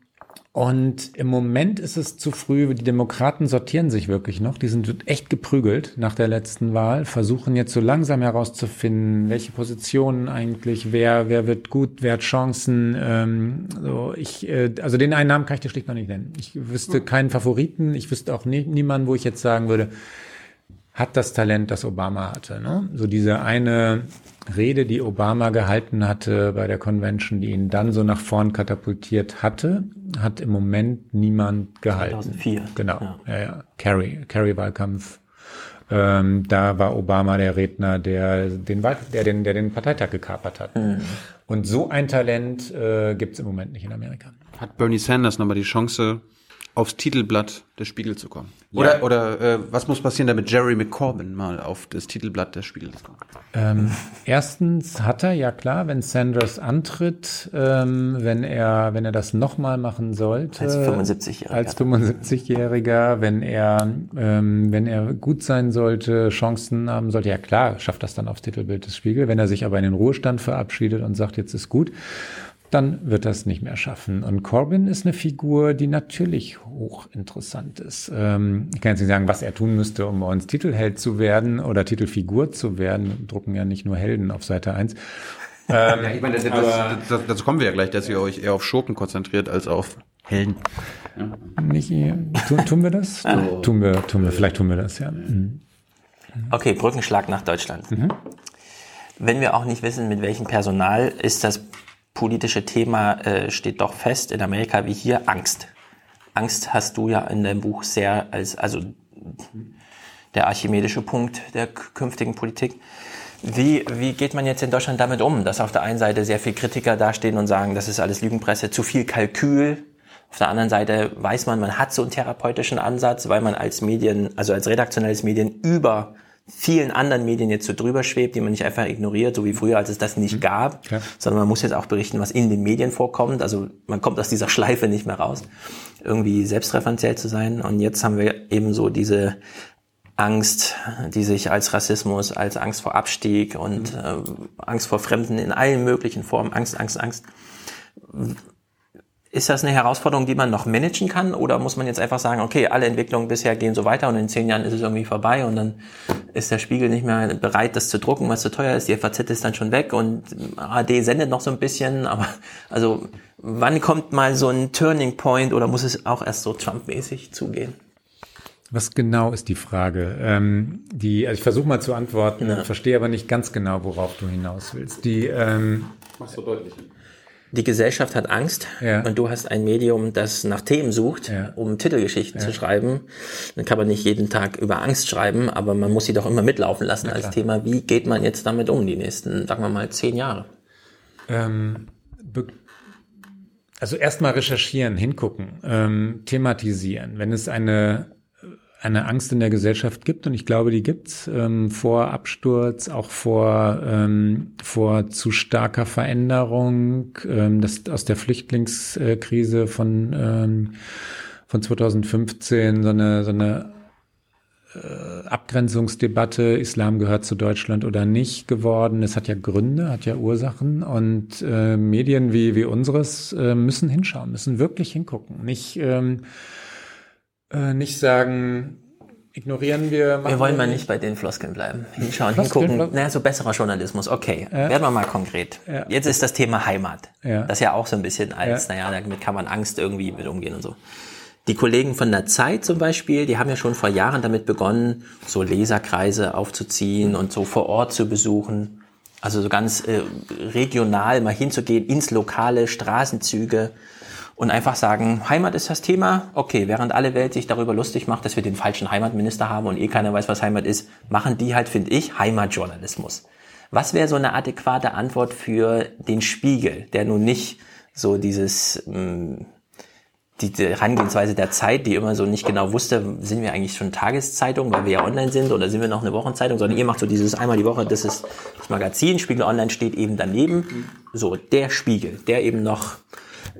und im Moment ist es zu früh. Die Demokraten sortieren sich wirklich noch. Die sind echt geprügelt nach der letzten Wahl, versuchen jetzt so langsam herauszufinden, welche Positionen eigentlich, wer, wer wird gut, wer hat Chancen. Ähm, so ich, äh, also den einen Namen kann ich dir schlicht noch nicht nennen. Ich wüsste keinen Favoriten. Ich wüsste auch nie, niemanden, wo ich jetzt sagen würde, hat das Talent, das Obama hatte. Ne? So diese eine Rede, die Obama gehalten hatte bei der Convention, die ihn dann so nach vorn katapultiert hatte, hat im Moment niemand gehalten.
2004.
Genau, ja, ja. ja. Kerry, Kerry-Wahlkampf. Ähm, da war Obama der Redner, der den, der den, der den Parteitag gekapert hat. Mhm. Und so ein Talent äh, gibt es im Moment nicht in Amerika.
Hat Bernie Sanders nochmal die Chance, aufs Titelblatt des Spiegel zu kommen. Oder, ja. oder äh, was muss passieren, damit Jerry McCorbin mal auf das Titelblatt des Spiegels kommt?
Ähm, erstens hat er, ja klar, wenn Sanders antritt, ähm, wenn er, wenn er das nochmal machen sollte.
Als 75-Jähriger.
Als 75-Jähriger, wenn er, ähm, wenn er gut sein sollte, Chancen haben sollte, ja klar, schafft das dann aufs Titelbild des Spiegel. Wenn er sich aber in den Ruhestand verabschiedet und sagt, jetzt ist gut, dann wird das nicht mehr schaffen. Und Corbyn ist eine Figur, die natürlich hochinteressant ist. Ähm, ich kann jetzt nicht sagen, was er tun müsste, um bei uns Titelheld zu werden oder Titelfigur zu werden. Wir drucken ja nicht nur Helden auf Seite 1.
Ähm, ja, ich meine, das, das, das, dazu kommen wir ja gleich, dass ihr euch eher auf Schurken konzentriert als auf Helden.
Ja. Nicht, tun, tun wir das? So. Tun wir, tun wir, vielleicht tun wir das, ja. Mhm.
Okay, Brückenschlag nach Deutschland. Mhm. Wenn wir auch nicht wissen, mit welchem Personal ist das politische Thema, äh, steht doch fest in Amerika wie hier Angst. Angst hast du ja in deinem Buch sehr als, also der archimedische Punkt der künftigen Politik. Wie, wie geht man jetzt in Deutschland damit um, dass auf der einen Seite sehr viele Kritiker dastehen und sagen, das ist alles Lügenpresse, zu viel Kalkül. Auf der anderen Seite weiß man, man hat so einen therapeutischen Ansatz, weil man als Medien, also als redaktionelles Medien über vielen anderen Medien jetzt so drüber schwebt, die man nicht einfach ignoriert, so wie früher, als es das nicht mhm. gab, okay. sondern man muss jetzt auch berichten, was in den Medien vorkommt. Also man kommt aus dieser Schleife nicht mehr raus, irgendwie selbstreferenziell zu sein. Und jetzt haben wir eben so diese Angst, die sich als Rassismus, als Angst vor Abstieg und mhm. äh, Angst vor Fremden in allen möglichen Formen, Angst, Angst, Angst. Ist das eine Herausforderung, die man noch managen kann? Oder muss man jetzt einfach sagen, okay, alle Entwicklungen bisher gehen so weiter und in zehn Jahren ist es irgendwie vorbei und dann ist der Spiegel nicht mehr bereit, das zu drucken, was zu teuer ist, die FAZ ist dann schon weg und AD sendet noch so ein bisschen, aber also wann kommt mal so ein Turning Point oder muss es auch erst so Trump-mäßig zugehen?
Was genau ist die Frage? Ähm, die, also ich versuche mal zu antworten, ja. verstehe aber nicht ganz genau, worauf du hinaus willst. Die, ähm,
Mach's so deutlich. Die Gesellschaft hat Angst ja. und du hast ein Medium, das nach Themen sucht, ja. um Titelgeschichten ja. zu schreiben. Dann kann man nicht jeden Tag über Angst schreiben, aber man muss sie doch immer mitlaufen lassen als Thema. Wie geht man jetzt damit um, die nächsten, sagen wir mal, zehn Jahre?
Ähm, also erstmal recherchieren, hingucken, ähm, thematisieren. Wenn es eine eine Angst in der Gesellschaft gibt und ich glaube, die gibt's ähm, vor Absturz, auch vor ähm, vor zu starker Veränderung, ähm, das aus der Flüchtlingskrise von ähm, von 2015 so eine so eine äh, Abgrenzungsdebatte, Islam gehört zu Deutschland oder nicht geworden. Es hat ja Gründe, hat ja Ursachen und äh, Medien wie wie unseres äh, müssen hinschauen, müssen wirklich hingucken, nicht ähm, äh, nicht sagen, ignorieren wir.
Wir wollen mal nicht bei den Floskeln bleiben. Hinschauen, Floskeln, hingucken. Naja, so besserer Journalismus. Okay, ja. werden wir mal konkret. Ja. Jetzt ist das Thema Heimat. Ja. Das ja auch so ein bisschen als, ja. naja, damit kann man Angst irgendwie mit umgehen und so. Die Kollegen von der Zeit zum Beispiel, die haben ja schon vor Jahren damit begonnen, so Leserkreise aufzuziehen und so vor Ort zu besuchen. Also so ganz äh, regional mal hinzugehen, ins lokale Straßenzüge und einfach sagen, Heimat ist das Thema. Okay, während alle Welt sich darüber lustig macht, dass wir den falschen Heimatminister haben und eh keiner weiß, was Heimat ist, machen die halt, finde ich, Heimatjournalismus. Was wäre so eine adäquate Antwort für den Spiegel, der nun nicht so dieses mh, hm, die, die Herangehensweise der Zeit, die immer so nicht genau wusste, sind wir eigentlich schon Tageszeitung, weil wir ja online sind, oder sind wir noch eine Wochenzeitung, sondern ihr macht so dieses einmal die Woche, das ist das Magazin, Spiegel Online steht eben daneben. So, der Spiegel, der eben noch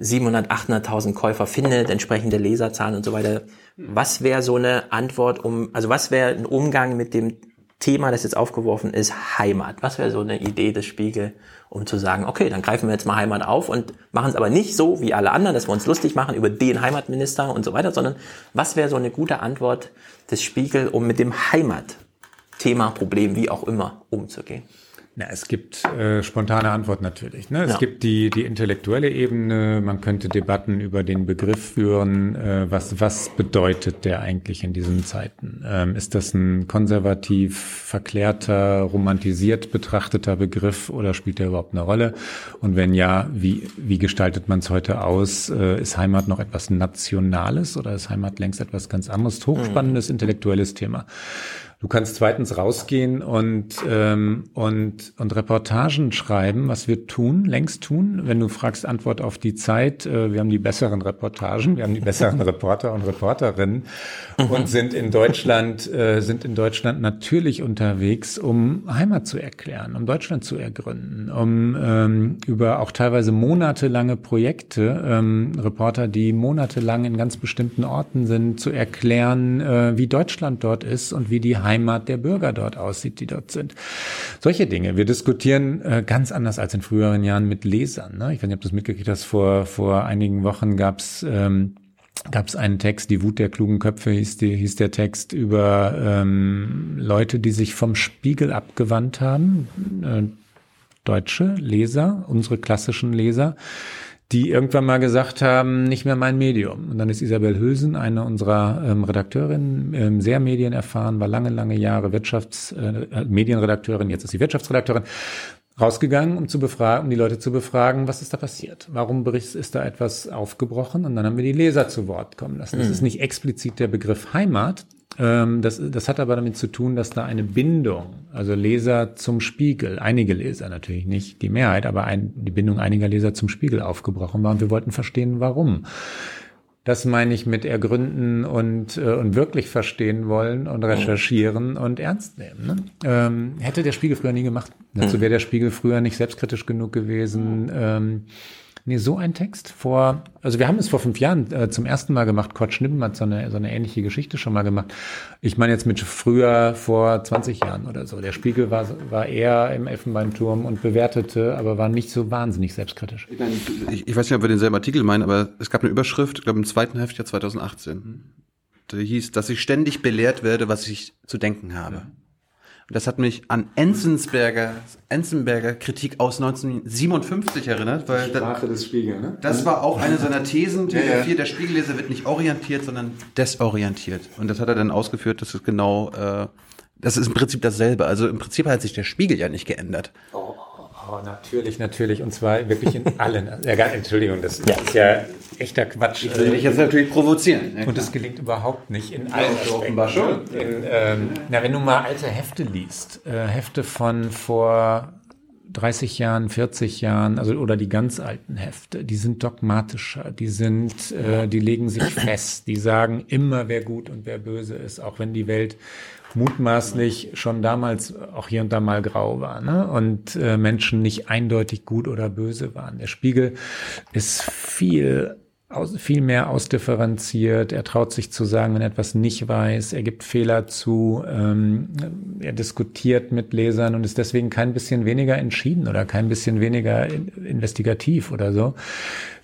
700, 800.000 Käufer findet, entsprechende Leserzahlen und so weiter. Was wäre so eine Antwort um, also was wäre ein Umgang mit dem Thema, das jetzt aufgeworfen ist, Heimat? Was wäre so eine Idee des Spiegel, um zu sagen, okay, dann greifen wir jetzt mal Heimat auf und machen es aber nicht so wie alle anderen, dass wir uns lustig machen über den Heimatminister und so weiter, sondern was wäre so eine gute Antwort des Spiegel, um mit dem Heimatthema, Problem, wie auch immer, umzugehen?
Na, es gibt äh, spontane Antwort natürlich. Ne? Es ja. gibt die, die intellektuelle Ebene, man könnte Debatten über den Begriff führen, äh, was, was bedeutet der eigentlich in diesen Zeiten? Ähm, ist das ein konservativ, verklärter, romantisiert betrachteter Begriff oder spielt der überhaupt eine Rolle? Und wenn ja, wie, wie gestaltet man es heute aus? Äh, ist Heimat noch etwas Nationales oder ist Heimat längst etwas ganz anderes? Hochspannendes, mhm. intellektuelles Thema. Du kannst zweitens rausgehen und, ähm, und, und Reportagen schreiben, was wir tun, längst tun. Wenn du fragst, Antwort auf die Zeit, äh, wir haben die besseren Reportagen, wir haben die besseren Reporter und Reporterinnen mhm. und sind in Deutschland, äh, sind in Deutschland natürlich unterwegs, um Heimat zu erklären, um Deutschland zu ergründen, um ähm, über auch teilweise monatelange Projekte, ähm, Reporter, die monatelang in ganz bestimmten Orten sind, zu erklären, äh, wie Deutschland dort ist und wie die Heimat der Bürger dort aussieht, die dort sind. Solche Dinge. Wir diskutieren äh, ganz anders als in früheren Jahren mit Lesern. Ne? Ich weiß nicht, ob du das mitgekriegt hast, vor, vor einigen Wochen gab's ähm, gab es einen Text, die Wut der klugen Köpfe hieß, die, hieß der Text über ähm, Leute, die sich vom Spiegel abgewandt haben, äh, deutsche Leser, unsere klassischen Leser, die irgendwann mal gesagt haben, nicht mehr mein Medium. Und dann ist Isabel Hülsen, eine unserer ähm, Redakteurinnen, ähm, sehr medienerfahren, war lange, lange Jahre Wirtschafts-, äh, Medienredakteurin, jetzt ist sie Wirtschaftsredakteurin, rausgegangen, um zu befragen, um die Leute zu befragen, was ist da passiert? Warum ist da etwas aufgebrochen? Und dann haben wir die Leser zu Wort kommen lassen. Das mhm. ist nicht explizit der Begriff Heimat. Ähm, das, das hat aber damit zu tun, dass da eine Bindung, also Leser zum Spiegel, einige Leser natürlich nicht die Mehrheit, aber ein, die Bindung einiger Leser zum Spiegel aufgebrochen war. Und wir wollten verstehen, warum. Das meine ich mit ergründen und, äh, und wirklich verstehen wollen und recherchieren oh. und ernst nehmen. Ne? Ähm, hätte der Spiegel früher nie gemacht. Dazu wäre der Spiegel früher nicht selbstkritisch genug gewesen. Ähm, Nee, so ein Text vor, also wir haben es vor fünf Jahren äh, zum ersten Mal gemacht. Kurt Schnippen hat so eine, so eine ähnliche Geschichte schon mal gemacht. Ich meine jetzt mit früher vor 20 Jahren oder so. Der Spiegel war, war eher im Elfenbeinturm und bewertete, aber war nicht so wahnsinnig selbstkritisch.
Ich, meine, ich, ich weiß nicht, ob wir denselben Artikel meinen, aber es gab eine Überschrift, ich glaube im zweiten Heft ja 2018. Da hieß, dass ich ständig belehrt werde, was ich zu denken habe. Ja. Das hat mich an Enzensberger, Enzensberger Kritik aus 1957 erinnert, weil
die Sprache des Spiegel, ne?
das war auch eine seiner Thesen, ja, ja. der Spiegelleser wird nicht orientiert, sondern desorientiert. Und das hat er dann ausgeführt, dass es genau, äh, das ist im Prinzip dasselbe. Also im Prinzip hat sich der Spiegel ja nicht geändert.
Oh. Oh, natürlich, natürlich. Und zwar wirklich in allen. ja, Entschuldigung, das ist ja echter Quatsch.
Ich will dich jetzt natürlich provozieren.
Ja, und das gelingt überhaupt nicht in allen ja, offenbar schon. In, ähm, na, wenn du mal alte Hefte liest, äh, Hefte von vor 30 Jahren, 40 Jahren, also oder die ganz alten Hefte, die sind dogmatischer, die sind, äh, die legen sich fest, die sagen immer, wer gut und wer böse ist, auch wenn die Welt mutmaßlich schon damals auch hier und da mal grau war ne? und äh, Menschen nicht eindeutig gut oder böse waren. Der Spiegel ist viel aus, viel mehr ausdifferenziert. Er traut sich zu sagen, wenn er etwas nicht weiß. Er gibt Fehler zu. Ähm, er diskutiert mit Lesern und ist deswegen kein bisschen weniger entschieden oder kein bisschen weniger investigativ oder so.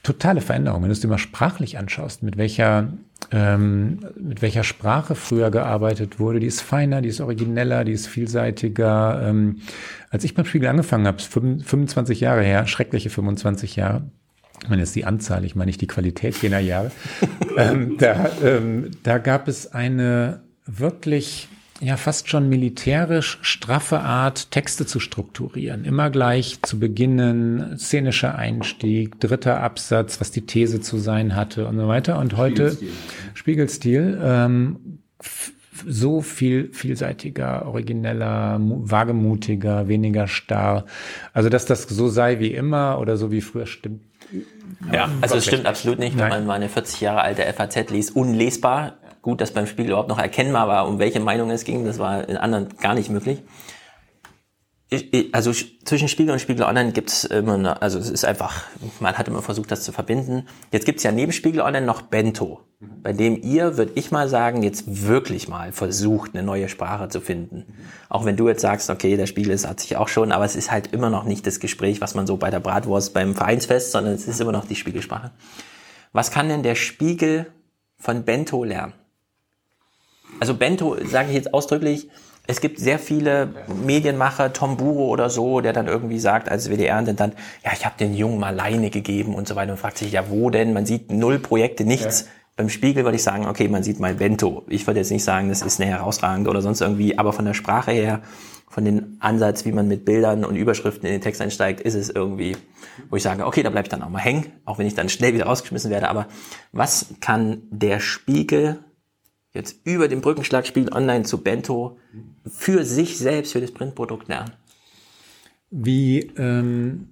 Totale Veränderung. Wenn du es dir mal sprachlich anschaust, mit welcher ähm, mit welcher Sprache früher gearbeitet wurde, die ist feiner, die ist origineller, die ist vielseitiger. Ähm, als ich beim Spiegel angefangen habe, 25 Jahre her, schreckliche 25 Jahre, ich meine jetzt die Anzahl, ich meine nicht die Qualität jener Jahre, ähm, da, ähm, da gab es eine wirklich ja fast schon militärisch straffe Art, Texte zu strukturieren. Immer gleich zu beginnen, szenischer Einstieg, dritter Absatz, was die These zu sein hatte und so weiter. Und heute Spiegelstil, Spiegelstil ähm, so viel vielseitiger, origineller, wagemutiger, weniger starr. Also dass das so sei wie immer oder so wie früher stimmt
ja, also es stimmt absolut nicht, wenn man mal eine 40 Jahre alte FAZ liest, unlesbar. Gut, dass beim Spiegel überhaupt noch erkennbar war, um welche Meinung es ging, das war in anderen gar nicht möglich also zwischen Spiegel und Spiegel Online gibt es immer, eine, also es ist einfach, man hat immer versucht, das zu verbinden. Jetzt gibt es ja neben Spiegel Online noch Bento, bei dem ihr, würde ich mal sagen, jetzt wirklich mal versucht, eine neue Sprache zu finden. Auch wenn du jetzt sagst, okay, der Spiegel ist, hat sich auch schon, aber es ist halt immer noch nicht das Gespräch, was man so bei der Bratwurst beim Vereinsfest, sondern es ist immer noch die Spiegelsprache. Was kann denn der Spiegel von Bento lernen? Also Bento, sage ich jetzt ausdrücklich, es gibt sehr viele Medienmacher, Tom Buro oder so, der dann irgendwie sagt als WDR-Intendant, ja, ich habe den Jungen mal Leine gegeben und so weiter und fragt sich, ja, wo denn? Man sieht null Projekte, nichts. Ja. Beim Spiegel würde ich sagen, okay, man sieht mal Bento. Ich würde jetzt nicht sagen, das ist eine herausragend oder sonst irgendwie, aber von der Sprache her, von dem Ansatz, wie man mit Bildern und Überschriften in den Text einsteigt, ist es irgendwie, wo ich sage, okay, da bleibe ich dann auch mal hängen, auch wenn ich dann schnell wieder rausgeschmissen werde. Aber was kann der Spiegel jetzt über den Brückenschlag Spiegel Online zu Bento für sich selbst, für das Printprodukt lernen?
Wie ähm,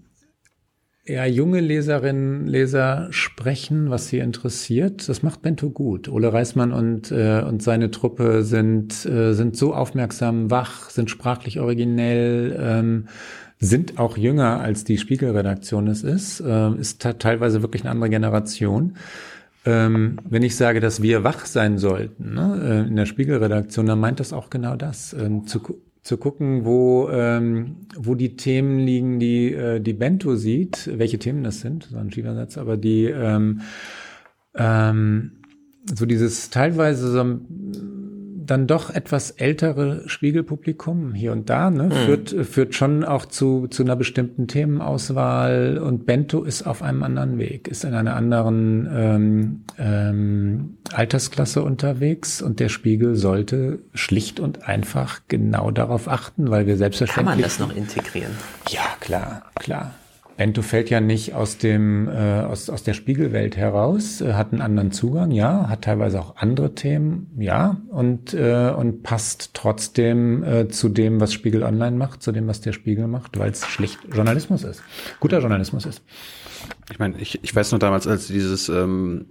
ja, junge Leserinnen, Leser sprechen, was sie interessiert, das macht Bento gut. Ole Reismann und, äh, und seine Truppe sind, äh, sind so aufmerksam, wach, sind sprachlich originell, ähm, sind auch jünger als die Spiegelredaktion es ist, äh, ist teilweise wirklich eine andere Generation. Ähm, wenn ich sage, dass wir wach sein sollten ne, äh, in der Spiegelredaktion, dann meint das auch genau das. Ähm, zu, zu gucken, wo, ähm, wo die Themen liegen, die äh, die Bento sieht, welche Themen das sind, so ein Schiebersatz, aber die ähm, ähm, so dieses teilweise so dann doch etwas ältere Spiegelpublikum hier und da, ne, mhm. führt, führt schon auch zu, zu einer bestimmten Themenauswahl und Bento ist auf einem anderen Weg, ist in einer anderen ähm, ähm, Altersklasse unterwegs und der Spiegel sollte schlicht und einfach genau darauf achten, weil wir selbstverständlich.
Kann man das noch integrieren?
Ja, klar, klar. Bento fällt ja nicht aus dem äh, aus, aus der Spiegelwelt heraus, äh, hat einen anderen Zugang, ja, hat teilweise auch andere Themen, ja, und äh, und passt trotzdem äh, zu dem, was Spiegel Online macht, zu dem, was der Spiegel macht, weil es schlicht Journalismus ist, guter Journalismus ist.
Ich meine, ich, ich weiß noch damals, als dieses ähm,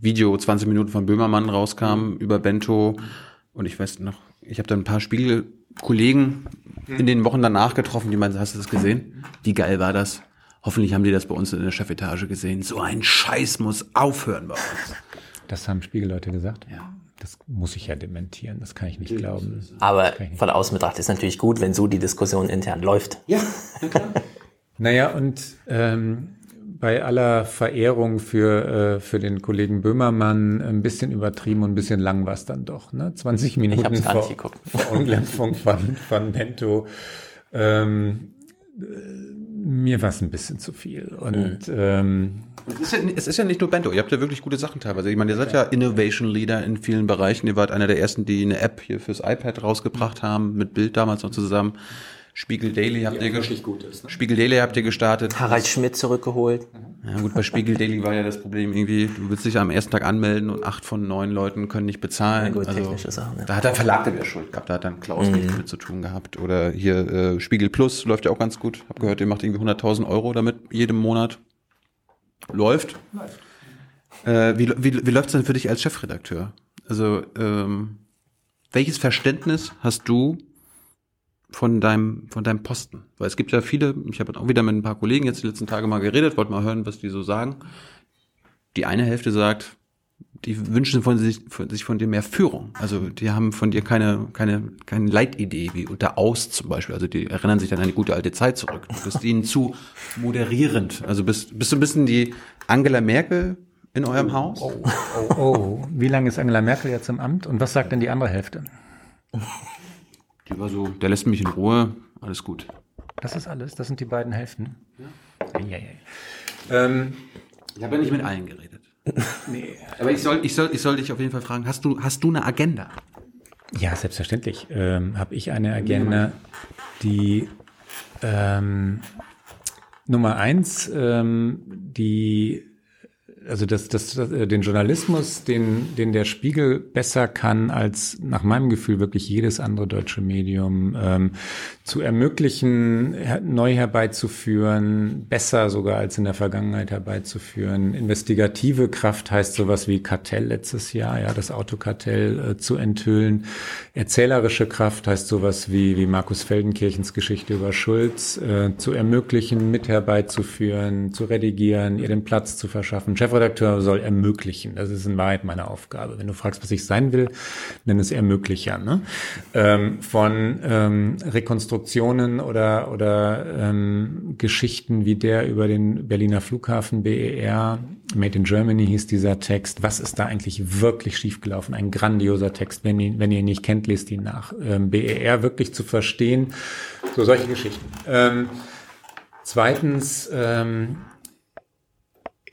Video 20 Minuten von Böhmermann rauskam über Bento und ich weiß noch, ich habe da ein paar Spiegelkollegen in den Wochen danach getroffen, die meinten, hast du das gesehen? Wie geil war das? Hoffentlich haben die das bei uns in der Chefetage gesehen. So ein Scheiß muss aufhören bei uns.
Das haben Spiegelleute gesagt? Ja. Das muss ich ja dementieren, das kann ich nicht glauben.
Aber von außen betrachtet ist natürlich gut, wenn so die Diskussion intern läuft.
Ja, na klar. naja, und ähm, bei aller Verehrung für, äh, für den Kollegen Böhmermann ein bisschen übertrieben und ein bisschen lang war es dann doch. Ne? 20 Minuten vor, Verunglimpfung von, von Bento. Ähm, äh, mir war es ein bisschen zu viel. Und mhm. ähm,
es ist, ja, es ist ja nicht nur Bento, ihr habt ja wirklich gute Sachen teilweise. Ich meine, ihr seid ja Innovation Leader in vielen Bereichen. Ihr wart einer der ersten, die eine App hier fürs iPad rausgebracht haben, mit Bild damals noch zusammen. Spiegel Daily habt ihr ist, ne? Spiegel Daily habt ihr gestartet.
Harald Schmidt zurückgeholt.
Ja gut, bei Spiegel Daily war ja das Problem irgendwie, du willst dich am ersten Tag anmelden und acht von neun Leuten können nicht bezahlen. Ja, gut, also, technische Sachen. Ja. Da hat der Verlag dann ja Schuld gehabt, da hat dann Klaus mhm. nichts mit zu tun gehabt. Oder hier äh, Spiegel Plus läuft ja auch ganz gut. Hab gehört, ihr macht irgendwie 100.000 Euro damit jedem Monat. Läuft. Läuft. Äh, wie, wie, wie läuft's denn für dich als Chefredakteur? Also ähm, welches Verständnis hast du von deinem, von deinem Posten. Weil es gibt ja viele, ich habe auch wieder mit ein paar Kollegen jetzt die letzten Tage mal geredet, wollte mal hören, was die so sagen. Die eine Hälfte sagt, die wünschen von sich, von sich von dir mehr Führung. Also die haben von dir keine, keine, keine Leitidee, wie unter Aus zum Beispiel. Also die erinnern sich an eine gute alte Zeit zurück. Du bist ihnen zu moderierend. Also bist, bist du ein bisschen die Angela Merkel in eurem Haus?
Oh, oh, oh. Wie lange ist Angela Merkel jetzt im Amt und was sagt denn die andere Hälfte?
Die war so, der lässt mich in Ruhe, alles gut.
Das ist alles, das sind die beiden Hälften. Ja. Ja, ja,
ähm, ich habe ja nicht mit allen geredet. nee. Aber ich soll, ich soll, ich soll dich auf jeden Fall fragen, hast du, hast du eine Agenda?
Ja, selbstverständlich ähm, habe ich eine Agenda, die ähm, Nummer eins, ähm, die also das, das, das, äh, den Journalismus, den, den der Spiegel besser kann als nach meinem Gefühl wirklich jedes andere deutsche Medium, ähm, zu ermöglichen, neu herbeizuführen, besser sogar als in der Vergangenheit herbeizuführen. Investigative Kraft heißt sowas wie Kartell letztes Jahr, ja, das Autokartell äh, zu enthüllen. Erzählerische Kraft heißt sowas wie, wie Markus Feldenkirchens Geschichte über Schulz, äh, zu ermöglichen, mit herbeizuführen, zu redigieren, ihr den Platz zu verschaffen. Chef Chefredakteur soll ermöglichen. Das ist in Wahrheit meine Aufgabe. Wenn du fragst, was ich sein will, nenn es Ermöglicher. Ne? Ähm, von ähm, Rekonstruktionen oder, oder ähm, Geschichten wie der über den Berliner Flughafen BER, Made in Germany hieß dieser Text. Was ist da eigentlich wirklich schiefgelaufen? Ein grandioser Text. Wenn ihr, wenn ihr ihn nicht kennt, lest ihn nach. Ähm, BER wirklich zu verstehen. So solche Geschichten. Ähm, zweitens, ähm,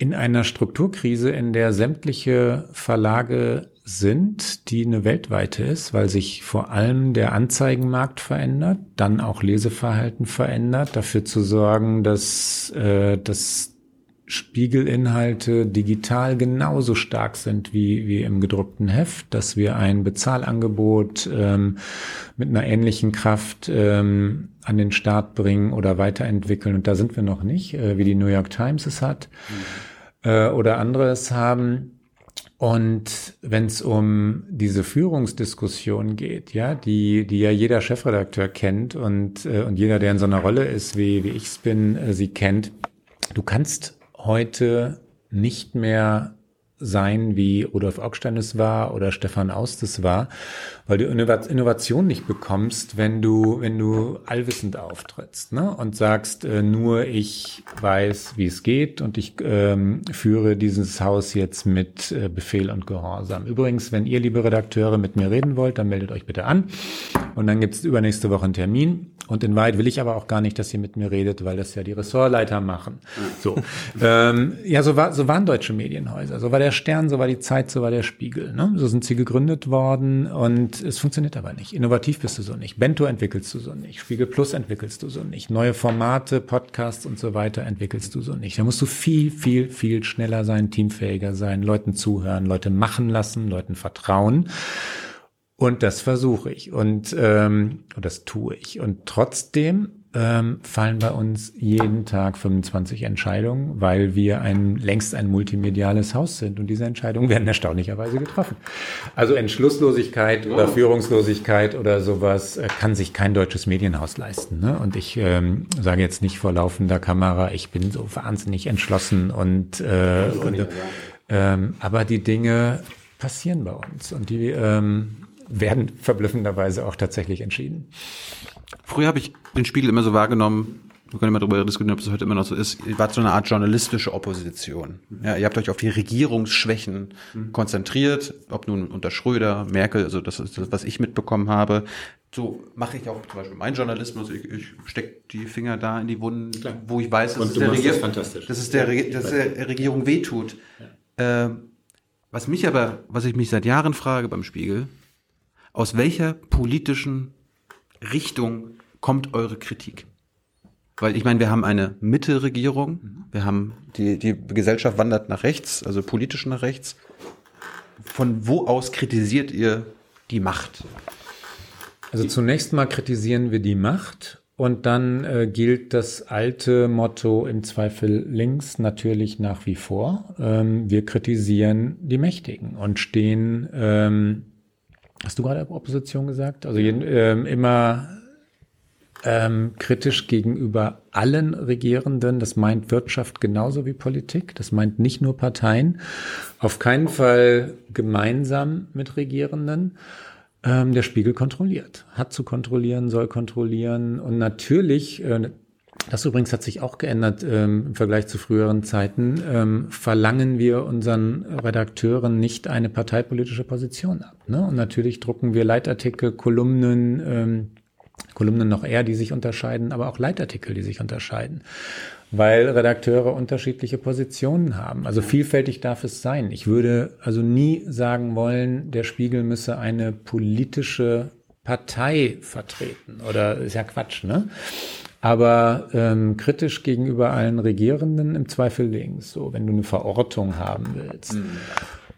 in einer Strukturkrise, in der sämtliche Verlage sind, die eine weltweite ist, weil sich vor allem der Anzeigenmarkt verändert, dann auch Leseverhalten verändert, dafür zu sorgen, dass, äh, dass Spiegelinhalte digital genauso stark sind wie, wie im gedruckten Heft, dass wir ein Bezahlangebot ähm, mit einer ähnlichen Kraft ähm, an den Start bringen oder weiterentwickeln. Und da sind wir noch nicht, äh, wie die New York Times es hat. Mhm äh, oder anderes haben. Und wenn es um diese Führungsdiskussion geht, ja, die, die ja jeder Chefredakteur kennt und, äh, und jeder, der in so einer Rolle ist, wie, wie ich es bin, äh, sie kennt, du kannst heute nicht mehr sein, wie Rudolf Augstein es war oder Stefan Aust es war, weil du Innovation nicht bekommst, wenn du, wenn du allwissend auftrittst ne? und sagst, äh, nur ich weiß, wie es geht und ich ähm, führe dieses Haus jetzt mit äh, Befehl und Gehorsam. Übrigens, wenn ihr, liebe Redakteure, mit mir reden wollt, dann meldet euch bitte an und dann gibt's übernächste Woche einen Termin und in Wahrheit will ich aber auch gar nicht, dass ihr mit mir redet, weil das ja die Ressortleiter machen. So, ähm, ja, so, war, so waren deutsche Medienhäuser. So war der Stern, so war die Zeit, so war der Spiegel. Ne? So sind sie gegründet worden und es funktioniert aber nicht. Innovativ bist du so nicht. Bento entwickelst du so nicht. Spiegel Plus entwickelst du so nicht. Neue Formate, Podcasts und so weiter entwickelst du so nicht. Da musst du viel, viel, viel schneller sein, teamfähiger sein, Leuten zuhören, Leute machen lassen, Leuten vertrauen. Und das versuche ich und, ähm, und das tue ich. Und trotzdem ähm, fallen bei uns jeden Tag 25 Entscheidungen, weil wir ein längst ein multimediales Haus sind und diese Entscheidungen werden erstaunlicherweise getroffen. Also Entschlusslosigkeit oder Führungslosigkeit oder sowas äh, kann sich kein deutsches Medienhaus leisten. Ne? Und ich ähm, sage jetzt nicht vor laufender Kamera, ich bin so wahnsinnig entschlossen und, äh, und ähm, aber die Dinge passieren bei uns und die ähm, werden verblüffenderweise auch tatsächlich entschieden.
Früher habe ich den Spiegel immer so wahrgenommen, wir können immer darüber diskutieren, ob es heute immer noch so ist. Ihr wart so eine Art journalistische Opposition. Ja, ihr habt euch auf die Regierungsschwächen mhm. konzentriert, ob nun unter Schröder, Merkel, also das ist das, was ich mitbekommen habe. So mache ich auch zum Beispiel meinen Journalismus. Ich, ich stecke die Finger da in die Wunden, Klar. wo ich weiß, dass es der, Regier das dass es der, dass der Regierung wehtut. Ja. Äh, was mich aber, was ich mich seit Jahren frage beim Spiegel, aus welcher politischen Richtung kommt eure Kritik? Weil ich meine, wir haben eine Mitte-Regierung, wir haben die, die Gesellschaft wandert nach rechts, also politisch nach rechts. Von wo aus kritisiert ihr die Macht?
Also zunächst mal kritisieren wir die Macht und dann äh, gilt das alte Motto im Zweifel links natürlich nach wie vor. Ähm, wir kritisieren die Mächtigen und stehen ähm, Hast du gerade Opposition gesagt? Also ähm, immer ähm, kritisch gegenüber allen Regierenden. Das meint Wirtschaft genauso wie Politik. Das meint nicht nur Parteien. Auf keinen Fall gemeinsam mit Regierenden. Ähm, der Spiegel kontrolliert, hat zu kontrollieren, soll kontrollieren. Und natürlich, äh, das übrigens hat sich auch geändert ähm, im Vergleich zu früheren Zeiten. Ähm, verlangen wir unseren Redakteuren nicht eine parteipolitische Position ab. Ne? Und natürlich drucken wir Leitartikel, Kolumnen, ähm, Kolumnen noch eher, die sich unterscheiden, aber auch Leitartikel, die sich unterscheiden, weil Redakteure unterschiedliche Positionen haben. Also vielfältig darf es sein. Ich würde also nie sagen wollen, der Spiegel müsse eine politische Partei vertreten. Oder ist ja Quatsch, ne? Aber ähm, kritisch gegenüber allen Regierenden im Zweifel links, so wenn du eine Verortung haben willst. Mhm.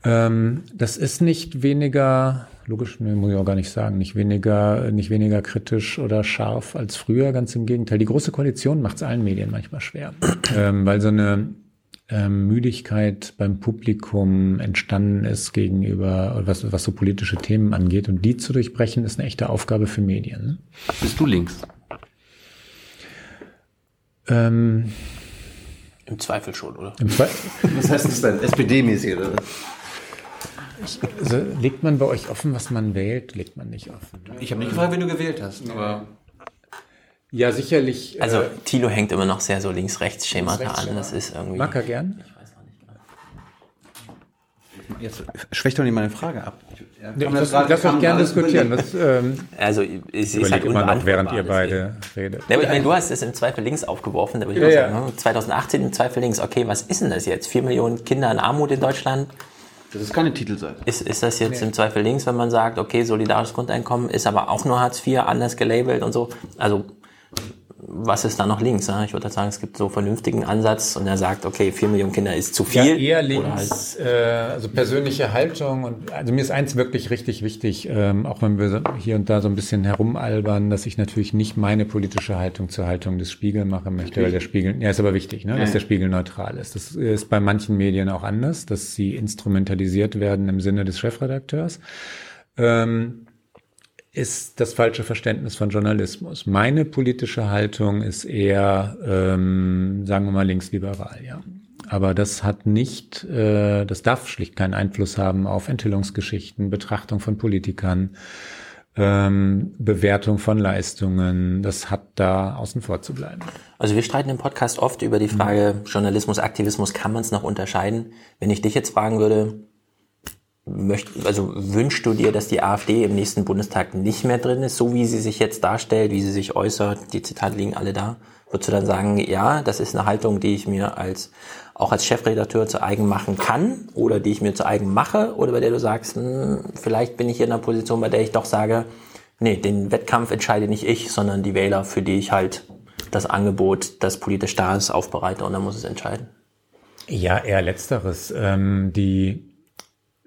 Ähm, das ist nicht weniger, logisch, nee, muss ich auch gar nicht sagen, nicht weniger, nicht weniger kritisch oder scharf als früher, ganz im Gegenteil. Die Große Koalition macht es allen Medien manchmal schwer, ähm, weil so eine ähm, Müdigkeit beim Publikum entstanden ist gegenüber, was, was so politische Themen angeht. Und die zu durchbrechen, ist eine echte Aufgabe für Medien. Ne?
Bist du links?
Ähm, Im Zweifel schon, oder? Im
Zweifel. Was heißt das denn? SPD-mäßig, oder?
Also, legt man bei euch offen, was man wählt? Legt man nicht offen?
Ich habe nicht gefragt, wenn du gewählt hast, aber.
Ja, sicherlich.
Also, äh, Thilo hängt immer noch sehr so links-rechts-Schemata an. Das ist irgendwie.
Mag er gern? Ich weiß noch
nicht. Jetzt schwächt doch nicht meine Frage ab.
Ja, das, lass uns gerne diskutieren. Das, ähm,
also ich sehe es halt
immer noch, während ihr beide redet.
Ja, aber ich meine, du hast es im Zweifel links aufgeworfen. Da würde ich ja, sagen, 2018 im Zweifel links. Okay, was ist denn das jetzt? Vier Millionen Kinder in Armut in Deutschland?
Das ist keine Titelseite.
Ist, ist das jetzt nee. im Zweifel links, wenn man sagt, okay, solidarisches Grundeinkommen ist aber auch nur Hartz IV, anders gelabelt und so? Also was ist da noch links? Ne? Ich würde sagen, es gibt so einen vernünftigen Ansatz und er sagt, okay, vier Millionen Kinder ist zu viel.
Ja, eher links, halt äh, also persönliche Haltung und also mir ist eins wirklich richtig wichtig, ähm, auch wenn wir hier und da so ein bisschen herumalbern, dass ich natürlich nicht meine politische Haltung zur Haltung des Spiegel machen möchte, weil der Spiegel, ja, ist aber wichtig, ne, dass der Spiegel neutral ist. Das ist bei manchen Medien auch anders, dass sie instrumentalisiert werden im Sinne des Chefredakteurs. Ähm, ist das falsche Verständnis von Journalismus. Meine politische Haltung ist eher, ähm, sagen wir mal, linksliberal, ja. Aber das hat nicht, äh, das darf schlicht keinen Einfluss haben auf Enthüllungsgeschichten, Betrachtung von Politikern, ähm, Bewertung von Leistungen. Das hat da außen vor zu bleiben.
Also wir streiten im Podcast oft über die Frage Journalismus, Aktivismus, kann man es noch unterscheiden? Wenn ich dich jetzt fragen würde, möcht, also wünschst du dir, dass die AfD im nächsten Bundestag nicht mehr drin ist, so wie sie sich jetzt darstellt, wie sie sich äußert, die Zitate liegen alle da? Würdest du dann sagen, ja, das ist eine Haltung, die ich mir als auch als Chefredakteur zu eigen machen kann oder die ich mir zu eigen mache oder bei der du sagst, hm, vielleicht bin ich hier in einer Position, bei der ich doch sage, nee, den Wettkampf entscheide nicht ich, sondern die Wähler, für die ich halt das Angebot des politisch da ist, aufbereite und dann muss es entscheiden.
Ja, eher letzteres. Ähm, die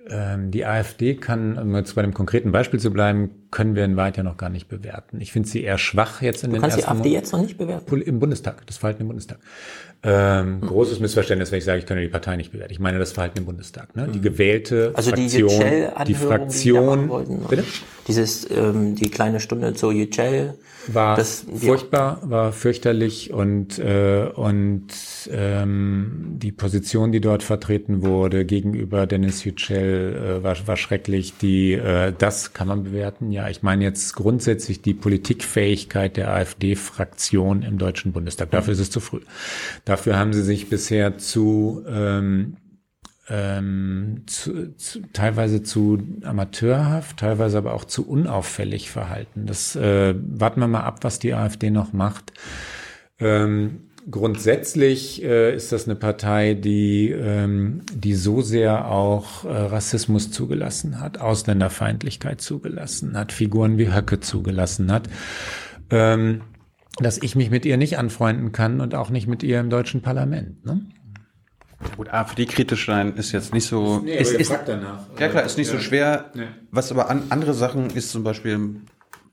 die AfD kann, um jetzt bei dem konkreten Beispiel zu bleiben, können wir in Wahrheit ja noch gar nicht bewerten. Ich finde sie eher schwach jetzt in
du
den
kannst
ersten
die AfD jetzt noch nicht bewerten?
Im Bundestag, das Verhalten im Bundestag. Ähm, mhm. Großes Missverständnis, wenn ich sage, ich kann die Partei nicht bewerten. Ich meine das Verhalten im Bundestag. Ne? Die gewählte
also
Fraktion,
die,
die Fraktion,
die wollten, bitte? Dieses, ähm, die kleine Stunde zur Yücel.
War das, furchtbar, war fürchterlich und, äh, und ähm, die Position, die dort vertreten wurde gegenüber Dennis Yücel, äh, war, war schrecklich. Die, äh, das kann man bewerten. Ja, ich meine jetzt grundsätzlich die Politikfähigkeit der AfD-Fraktion im Deutschen Bundestag. Dafür ist es zu früh. Dafür haben sie sich bisher zu, ähm, ähm, zu, zu, teilweise zu amateurhaft, teilweise aber auch zu unauffällig verhalten. Das äh, warten wir mal ab, was die AfD noch macht. Ähm, grundsätzlich äh, ist das eine Partei, die, ähm, die so sehr auch äh, Rassismus zugelassen hat, Ausländerfeindlichkeit zugelassen hat, Figuren wie Höcke zugelassen hat. Ähm, dass ich mich mit ihr nicht anfreunden kann und auch nicht mit ihr im deutschen Parlament. Ne?
Gut, AfD-kritisch sein ist jetzt nicht so.
Nee,
ist, ist,
danach.
Ja klar, ist nicht
ja.
so schwer.
Nee.
Was aber an, andere Sachen ist zum Beispiel,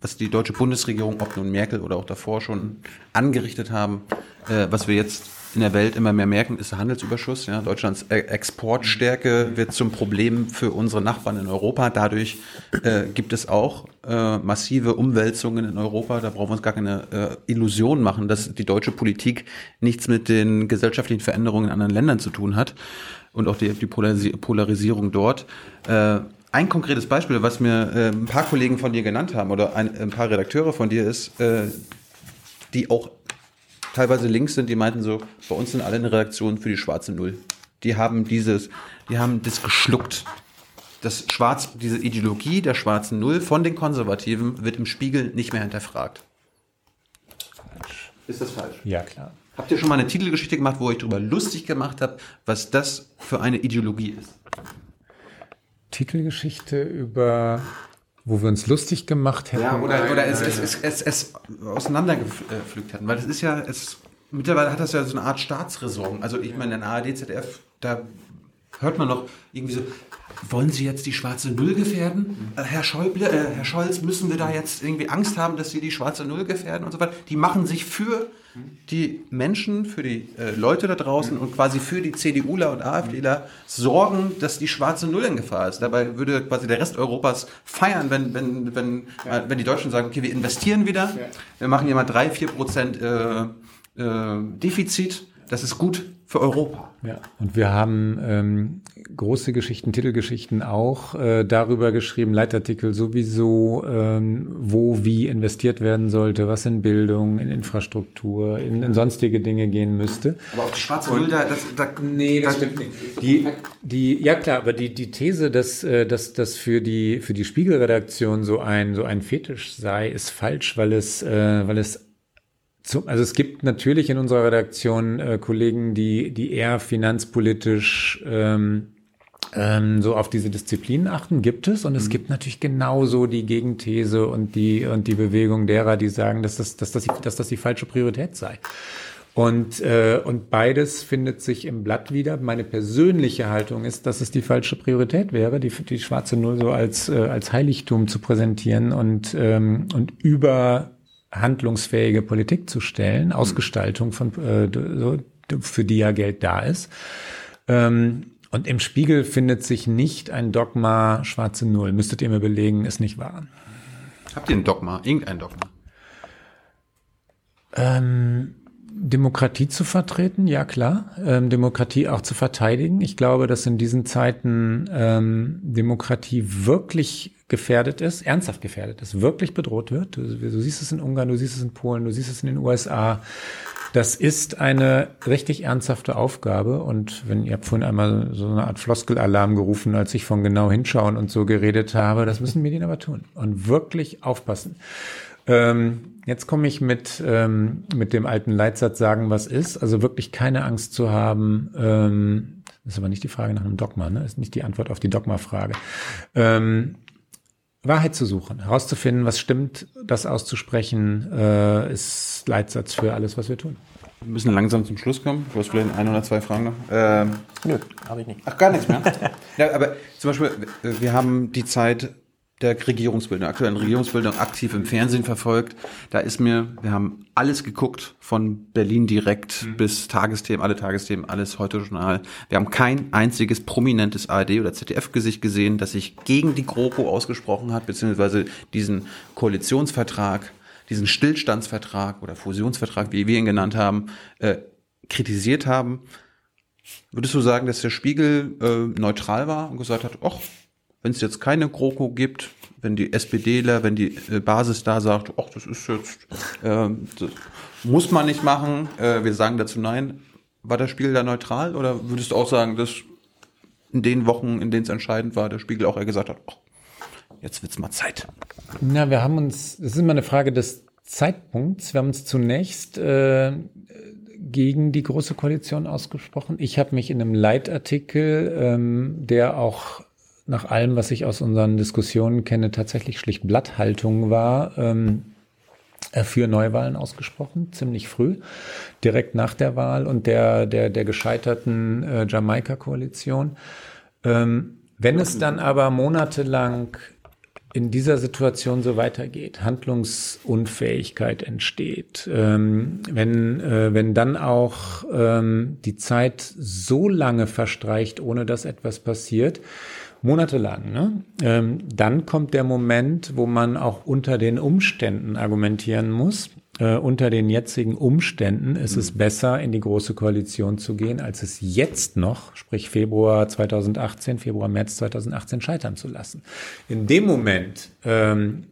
was die deutsche Bundesregierung, ob nun Merkel oder auch davor schon angerichtet haben, äh, was wir jetzt in der Welt immer mehr merken, ist der Handelsüberschuss. Ja. Deutschlands e- Exportstärke wird zum Problem für unsere Nachbarn in Europa. Dadurch äh, gibt es auch äh, massive Umwälzungen in Europa. Da brauchen wir uns gar keine äh, Illusion machen, dass die deutsche Politik nichts mit den gesellschaftlichen Veränderungen in anderen Ländern zu tun hat und auch die, die Polarisierung dort. Äh, ein konkretes Beispiel, was mir äh, ein paar Kollegen von dir genannt haben oder ein, ein paar Redakteure von dir ist, äh, die auch teilweise links sind, die meinten so, bei uns sind alle in der Redaktion für die schwarze Null. Die haben dieses, die haben das geschluckt. Das Schwarz, diese Ideologie der schwarzen Null von den Konservativen wird im Spiegel nicht mehr hinterfragt.
Falsch.
Ist das falsch?
Ja, klar.
Habt ihr schon mal eine Titelgeschichte gemacht, wo ihr darüber lustig gemacht habt, was das für eine Ideologie ist?
Titelgeschichte über wo wir uns lustig gemacht hätten.
Ja, oder, oder es, es, es, es, es auseinandergepflügt hätten. Weil das ist ja, es, mittlerweile hat das ja so eine Art Staatsräson. Also ich meine, in ARD, ZDF, da hört man noch irgendwie so, wollen Sie jetzt die schwarze Null gefährden? Äh, Herr, Schäuble, äh, Herr Scholz, müssen wir da jetzt irgendwie Angst haben, dass Sie die schwarze Null gefährden und so weiter? Die machen sich für die Menschen, für die äh, Leute da draußen und quasi für die CDUler und AfDler sorgen, dass die schwarze Null in Gefahr ist. Dabei würde quasi der Rest Europas feiern, wenn, wenn, wenn, ja. äh, wenn die Deutschen sagen, okay, wir investieren wieder, ja. wir machen hier mal drei, vier Prozent äh, äh, Defizit, das ist gut für Europa.
Ja, und wir haben ähm, große Geschichten, Titelgeschichten auch äh, darüber geschrieben, Leitartikel sowieso, ähm, wo wie investiert werden sollte, was in Bildung, in Infrastruktur, in, in sonstige Dinge gehen müsste.
Aber auf die schwarze da, das, da,
nee, das stimmt nicht. Die, die, ja klar, aber die, die These, dass, äh, dass, dass für die, für die Spiegelredaktion so ein, so ein Fetisch sei, ist falsch, weil es, äh, weil es zum, also es gibt natürlich in unserer Redaktion äh, Kollegen, die, die eher finanzpolitisch ähm, ähm, so auf diese Disziplinen achten, gibt es. Und es mhm. gibt natürlich genauso die Gegenthese und die, und die Bewegung derer, die sagen, dass das, dass das, dass das die falsche Priorität sei. Und, äh, und beides findet sich im Blatt wieder. Meine persönliche Haltung ist, dass es die falsche Priorität wäre, die, die schwarze Null so als, äh, als Heiligtum zu präsentieren und, ähm, und über handlungsfähige Politik zu stellen, mhm. Ausgestaltung von, äh, für die ja Geld da ist. Ähm, und im Spiegel findet sich nicht ein Dogma schwarze Null. Müsstet ihr mir belegen, ist nicht wahr.
Habt ihr ein Dogma? Irgendein Dogma?
Ähm, Demokratie zu vertreten, ja klar. Ähm, Demokratie auch zu verteidigen. Ich glaube, dass in diesen Zeiten ähm, Demokratie wirklich gefährdet ist, ernsthaft gefährdet ist, wirklich bedroht wird. Du, du, siehst es in Ungarn, du siehst es in Polen, du siehst es in den USA. Das ist eine richtig ernsthafte Aufgabe. Und wenn ihr habt vorhin einmal so eine Art Floskelalarm gerufen, als ich von genau hinschauen und so geredet habe, das müssen Medien aber tun und wirklich aufpassen. Ähm, jetzt komme ich mit, ähm, mit dem alten Leitsatz sagen, was ist. Also wirklich keine Angst zu haben. Ähm, das ist aber nicht die Frage nach einem Dogma, ne? Das ist nicht die Antwort auf die Dogma-Frage. Ähm, Wahrheit zu suchen, herauszufinden, was stimmt, das auszusprechen, äh, ist Leitsatz für alles, was wir tun.
Wir müssen langsam zum Schluss kommen. Du hast vielleicht ein oder zwei Fragen noch. Ähm,
Nö, habe ich nicht.
Ach, gar nichts mehr. ja, aber zum Beispiel, wir haben die Zeit der Regierungsbildung, aktuellen Regierungsbildung aktiv im Fernsehen verfolgt. Da ist mir, wir haben alles geguckt, von Berlin direkt mhm. bis Tagesthemen, alle Tagesthemen, alles heute Journal. Wir haben kein einziges prominentes ARD oder ZDF-Gesicht gesehen, das sich gegen die GroKo ausgesprochen hat, beziehungsweise diesen Koalitionsvertrag, diesen Stillstandsvertrag oder Fusionsvertrag, wie wir ihn genannt haben, äh, kritisiert haben. Würdest du sagen, dass der Spiegel äh, neutral war und gesagt hat, ach, wenn es jetzt keine GroKo gibt, wenn die SPDler, wenn die äh, Basis da sagt, ach, das ist jetzt, äh, das muss man nicht machen, äh, wir sagen dazu nein. War der Spiegel da neutral oder würdest du auch sagen, dass in den Wochen, in denen es entscheidend war, der Spiegel auch eher gesagt hat, ach, jetzt wird's mal Zeit?
Na, wir haben uns, das ist immer eine Frage des Zeitpunkts. Wir haben uns zunächst äh, gegen die Große Koalition ausgesprochen. Ich habe mich in einem Leitartikel, ähm, der auch nach allem, was ich aus unseren Diskussionen kenne, tatsächlich schlicht Blatthaltung war, ähm, äh, für Neuwahlen ausgesprochen, ziemlich früh, direkt nach der Wahl und der, der, der gescheiterten äh, Jamaika-Koalition. Ähm, wenn es dann aber monatelang in dieser Situation so weitergeht, Handlungsunfähigkeit entsteht, ähm, wenn, äh, wenn dann auch ähm, die Zeit so lange verstreicht, ohne dass etwas passiert, monatelang. Ne? Ähm, dann kommt der Moment, wo man auch unter den Umständen argumentieren muss. Äh, unter den jetzigen Umständen ist mhm. es besser, in die große Koalition zu gehen, als es jetzt noch, sprich Februar 2018, Februar, März 2018 scheitern zu lassen. In dem Moment ähm,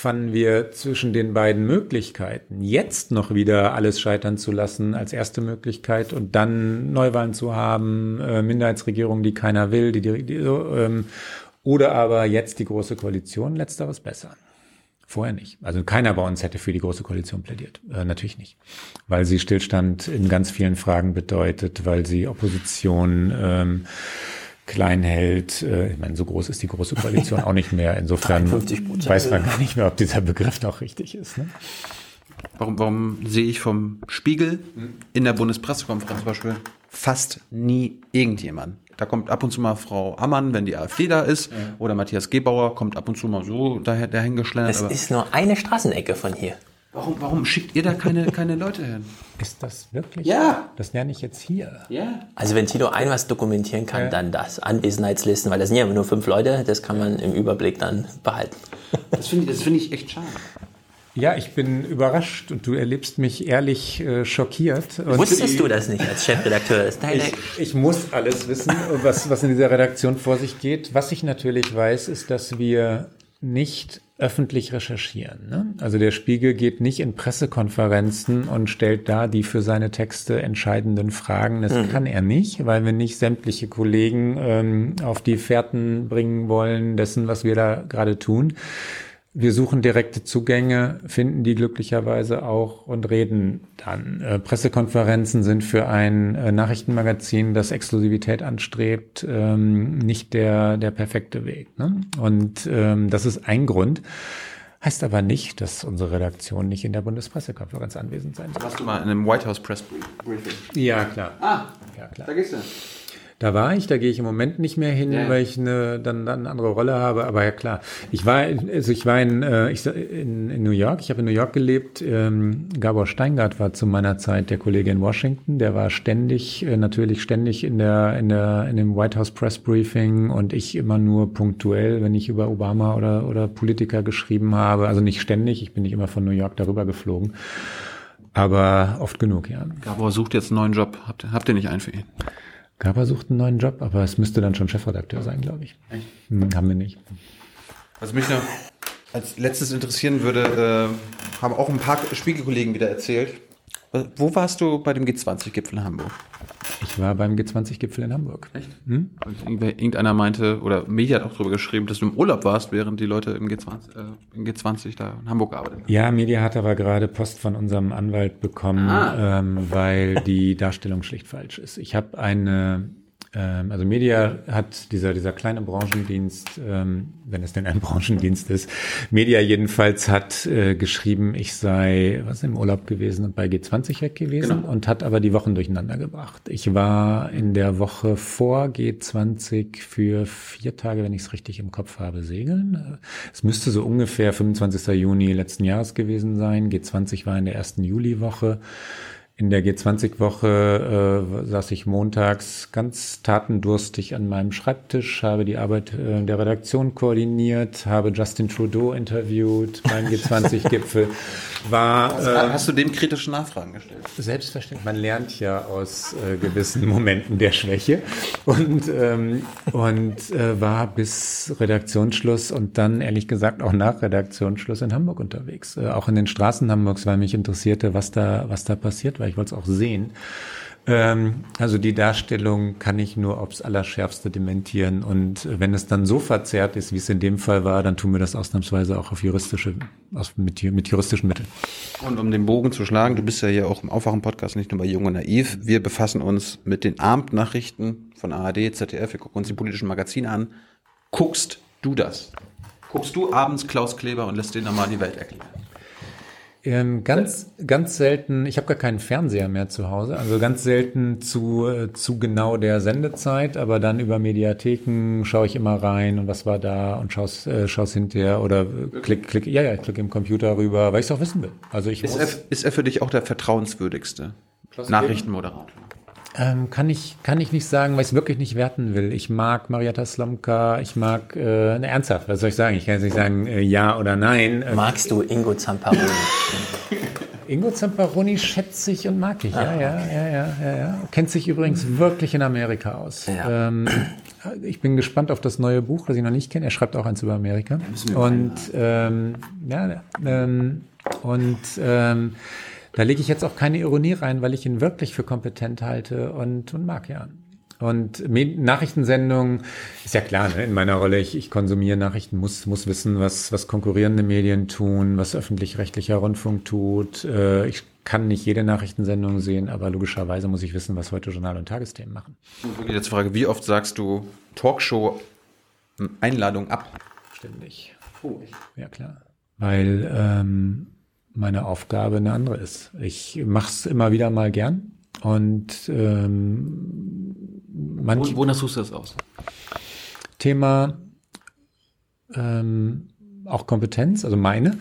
fanden wir zwischen den beiden Möglichkeiten, jetzt noch wieder alles scheitern zu lassen als erste Möglichkeit und dann Neuwahlen zu haben, äh, Minderheitsregierung, die keiner will, die, die, die ähm, oder aber jetzt die große Koalition, letzteres besser. Vorher nicht. Also keiner bei uns hätte für die große Koalition plädiert. Äh, natürlich nicht. Weil sie Stillstand in ganz vielen Fragen bedeutet, weil sie Opposition ähm, klein hält. Äh, ich meine, so groß ist die große Koalition auch nicht mehr. Insofern weiß man gar nicht mehr, ob dieser Begriff noch richtig ist. Ne?
Warum, warum sehe ich vom Spiegel in der Bundespressekonferenz zum Beispiel fast nie irgendjemand? Da kommt ab und zu mal Frau Ammann, wenn die AfD da ist, ja. oder Matthias Gebauer kommt ab und zu mal so daher, dahin geschlendert.
Das ist nur eine Straßenecke von hier.
Warum, warum schickt ihr da keine, keine Leute hin?
Ist das wirklich?
Ja.
Das lerne ich jetzt hier.
Ja. Also wenn Tito ein was dokumentieren kann, ja. dann das. Anwesenheitslisten, weil das sind ja nur fünf Leute, das kann man im Überblick dann behalten.
Das finde ich, find ich echt schade.
Ja, ich bin überrascht und du erlebst mich ehrlich äh, schockiert. Und
Wusstest du das nicht als Chefredakteur?
ich, ich muss alles wissen, was, was in dieser Redaktion vor sich geht. Was ich natürlich weiß, ist, dass wir nicht öffentlich recherchieren. Ne? Also der Spiegel geht nicht in Pressekonferenzen und stellt da die für seine Texte entscheidenden Fragen. Das mhm. kann er nicht, weil wir nicht sämtliche Kollegen ähm, auf die Fährten bringen wollen dessen, was wir da gerade tun. Wir suchen direkte Zugänge, finden die glücklicherweise auch und reden dann. Äh, Pressekonferenzen sind für ein äh, Nachrichtenmagazin, das Exklusivität anstrebt, ähm, nicht der, der perfekte Weg. Ne? Und ähm, das ist ein Grund. Heißt aber nicht, dass unsere Redaktion nicht in der Bundespressekonferenz anwesend sein
soll. Warst du mal in einem White House Press Briefing?
Ja, klar.
Ah, ja, klar. Da gehst du.
Da war ich, da gehe ich im Moment nicht mehr hin, ja. weil ich eine, dann, dann eine andere Rolle habe. Aber ja klar, ich war, also ich war in, äh, ich, in, in New York. Ich habe in New York gelebt. Ähm, Gabor Steingart war zu meiner Zeit der Kollege in Washington. Der war ständig, äh, natürlich ständig in der, in der, in dem White House Press Briefing und ich immer nur punktuell, wenn ich über Obama oder oder Politiker geschrieben habe. Also nicht ständig. Ich bin nicht immer von New York darüber geflogen. aber oft genug, ja.
Gabor sucht jetzt einen neuen Job. Habt, habt ihr nicht einen für ihn?
Gabor sucht einen neuen Job, aber es müsste dann schon Chefredakteur sein, glaube ich. Echt? Hm, haben wir nicht.
Was mich noch als letztes interessieren würde, äh, haben auch ein paar Spiegelkollegen wieder erzählt. Wo warst du bei dem G20-Gipfel in Hamburg?
Ich war beim G20-Gipfel in Hamburg.
Echt? Hm? irgendeiner meinte, oder Media hat auch darüber geschrieben, dass du im Urlaub warst, während die Leute im G20, äh, im G20 da in Hamburg arbeiten.
Ja, Media hat aber gerade Post von unserem Anwalt bekommen, ah. ähm, weil die Darstellung schlicht falsch ist. Ich habe eine ähm, also Media hat dieser, dieser kleine Branchendienst, ähm, wenn es denn ein Branchendienst ist, Media jedenfalls hat äh, geschrieben, ich sei was im Urlaub gewesen und bei G20 weg gewesen genau. und hat aber die Wochen durcheinander gebracht. Ich war in der Woche vor G20 für vier Tage, wenn ich es richtig im Kopf habe, segeln. Es müsste so ungefähr 25. Juni letzten Jahres gewesen sein. G20 war in der ersten Juliwoche. In der G20-Woche äh, saß ich montags ganz tatendurstig an meinem Schreibtisch, habe die Arbeit äh, der Redaktion koordiniert, habe Justin Trudeau interviewt beim G20-Gipfel. War,
äh, Hast du dem kritische Nachfragen gestellt?
Selbstverständlich. Man lernt ja aus äh, gewissen Momenten der Schwäche und, ähm, und äh, war bis Redaktionsschluss und dann ehrlich gesagt auch nach Redaktionsschluss in Hamburg unterwegs. Äh, auch in den Straßen Hamburgs, weil mich interessierte, was da, was da passiert, weil ich wollte es auch sehen. Ähm, also die Darstellung kann ich nur aufs Allerschärfste dementieren. Und wenn es dann so verzerrt ist, wie es in dem Fall war, dann tun wir das ausnahmsweise auch auf juristische, auf, mit, mit juristischen Mitteln.
Und um den Bogen zu schlagen, du bist ja hier auch im Aufwachen-Podcast, nicht nur bei Jung und Naiv. Wir befassen uns mit den Abendnachrichten von ARD, ZDF, wir gucken uns die politischen Magazine an. Guckst du das? Guckst du abends Klaus Kleber und lässt den nochmal die Welt erklären?
Ähm, ganz, ganz selten, ich habe gar keinen Fernseher mehr zu Hause, also ganz selten zu, äh, zu genau der Sendezeit, aber dann über Mediatheken schaue ich immer rein und was war da und schaust, äh, schaust hinterher oder klick, klick, ja, ja, klick im Computer rüber, weil ich es auch wissen will. Also ich
ist, er, ist er für dich auch der vertrauenswürdigste Nachrichtenmoderator?
Ähm, kann ich kann ich nicht sagen, weil ich es wirklich nicht werten will. Ich mag Marietta Slomka, ich mag äh, ne, ernsthaft. Was soll ich sagen? Ich kann jetzt nicht sagen äh, ja oder nein.
Ähm, Magst du Ingo Zamparoni?
Ingo Zamparoni schätze ich und mag ich. Ja, ja, ja, ja, ja, ja. Kennt sich übrigens wirklich in Amerika aus. Ja. Ähm, ich bin gespannt auf das neue Buch, das ich noch nicht kenne. Er schreibt auch eins über Amerika. Und ähm, ja, ähm, und ähm, da lege ich jetzt auch keine Ironie rein, weil ich ihn wirklich für kompetent halte und, und mag ja. Und Nachrichtensendungen ist ja klar, ne? in meiner Rolle, ich, ich konsumiere Nachrichten, muss, muss wissen, was, was konkurrierende Medien tun, was öffentlich-rechtlicher Rundfunk tut. Äh, ich kann nicht jede Nachrichtensendung sehen, aber logischerweise muss ich wissen, was heute Journal und Tagesthemen machen.
Jetzt Frage, wie oft sagst du Talkshow-Einladung ab?
Ständig. Oh. Ja, klar. Weil ähm, meine Aufgabe eine andere ist. Ich mache es immer wieder mal gern und ähm,
manch, Wonach suchst du das aus?
Thema ähm, auch Kompetenz, also meine,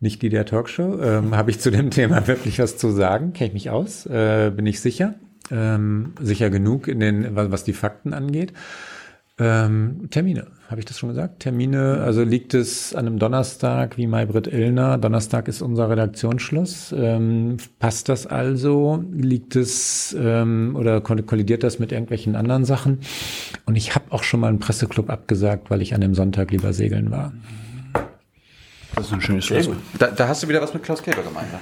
nicht die der Talkshow, ähm, habe ich zu dem Thema wirklich was zu sagen, kenne ich mich aus, äh, bin ich sicher, ähm, sicher genug in den, was die Fakten angeht. Ähm, Termine, habe ich das schon gesagt? Termine, also liegt es an einem Donnerstag wie Maybrit Illner. Donnerstag ist unser Redaktionsschluss. Ähm, passt das also? Liegt es ähm, oder kollidiert das mit irgendwelchen anderen Sachen? Und ich habe auch schon mal einen Presseclub abgesagt, weil ich an dem Sonntag lieber segeln war.
Das ist ein schönes Schlusswort. Da, da, hast du wieder was mit Klaus Käfer gemeint. Ne?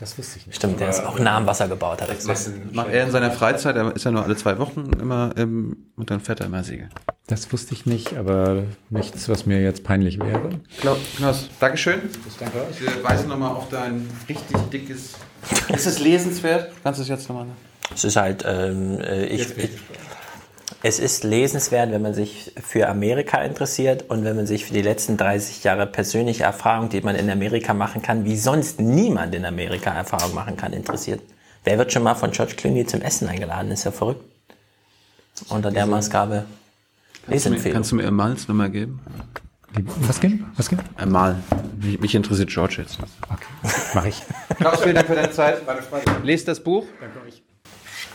Das wusste ich nicht. Stimmt, der ist auch nah am Wasser gebaut hat.
Das macht er in seiner Freizeit, er ist ja nur alle zwei Wochen immer im, und dann fährt er immer Segel.
Das wusste ich nicht, aber nichts, was mir jetzt peinlich wäre.
Klaus, Dankeschön. Ich danke euch. Nochmal auf dein richtig dickes. Ist es lesenswert? Kannst du es jetzt nochmal?
Es ist halt, ähm, äh, ich, ich, es ist lesenswert, wenn man sich für Amerika interessiert und wenn man sich für die letzten 30 Jahre persönliche Erfahrung, die man in Amerika machen kann, wie sonst niemand in Amerika Erfahrung machen kann, interessiert. Wer wird schon mal von George Clooney zum Essen eingeladen? Ist ja verrückt. Unter der Maßgabe
kannst du, mir, kannst du mir Emals Nummer geben?
Was geben? Was geben?
Emal. Mich, mich interessiert George jetzt.
Okay, mach ich.
Klaus, vielen Dank für deine Zeit. Lest das Buch.
Danke euch.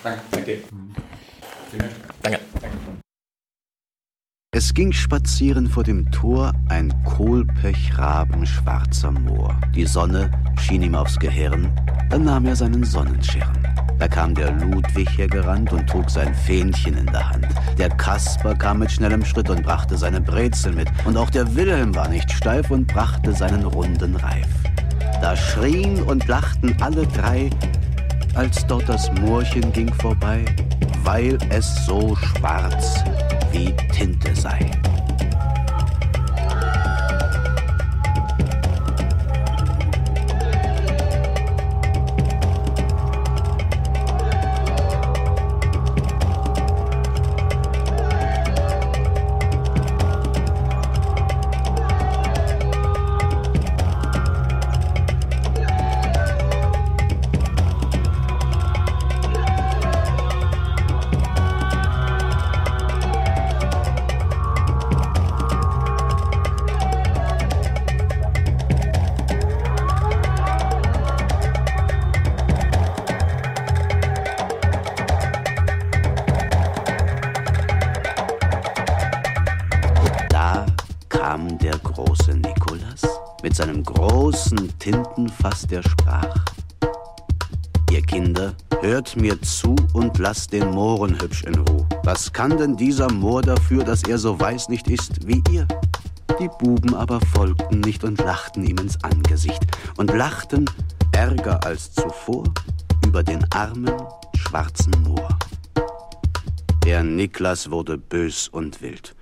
Danke. Danke.
Danke.
Es ging spazieren vor dem Tor ein Kohlpechraben schwarzer Moor. Die Sonne schien ihm aufs Gehirn, Dann nahm er seinen Sonnenschirm. Da kam der Ludwig hergerannt und trug sein Fähnchen in der Hand. Der Kasper kam mit schnellem Schritt und brachte seine Brezel mit. Und auch der Wilhelm war nicht steif und brachte seinen runden Reif. Da schrien und lachten alle drei, als dort das Moorchen ging vorbei, weil es so schwarz wie Tinte sei. Tintenfass, der sprach. Ihr Kinder, hört mir zu und lasst den Mohren hübsch in Ruh. Was kann denn dieser Moor dafür, dass er so weiß nicht ist wie ihr? Die Buben aber folgten nicht und lachten ihm ins Angesicht und lachten ärger als zuvor über den armen, schwarzen Moor. Der Niklas wurde bös und wild.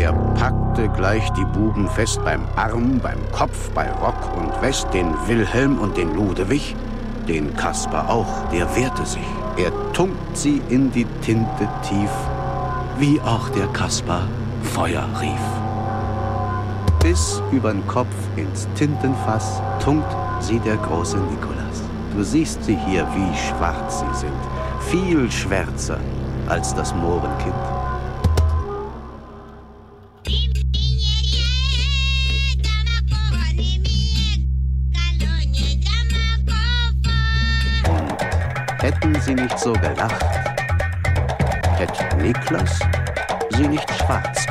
Er packte gleich die Buben fest beim Arm, beim Kopf, bei Rock und West, den Wilhelm und den Ludewig, den Kasper auch, der wehrte sich. Er tunkt sie in die Tinte tief, wie auch der Kasper Feuer rief. Bis übern Kopf ins Tintenfass tunkt sie der große Nikolas. Du siehst sie hier, wie schwarz sie sind, viel schwärzer als das Mohrenkind. Hätten sie nicht so gelacht, hätte Niklas sie nicht schwarz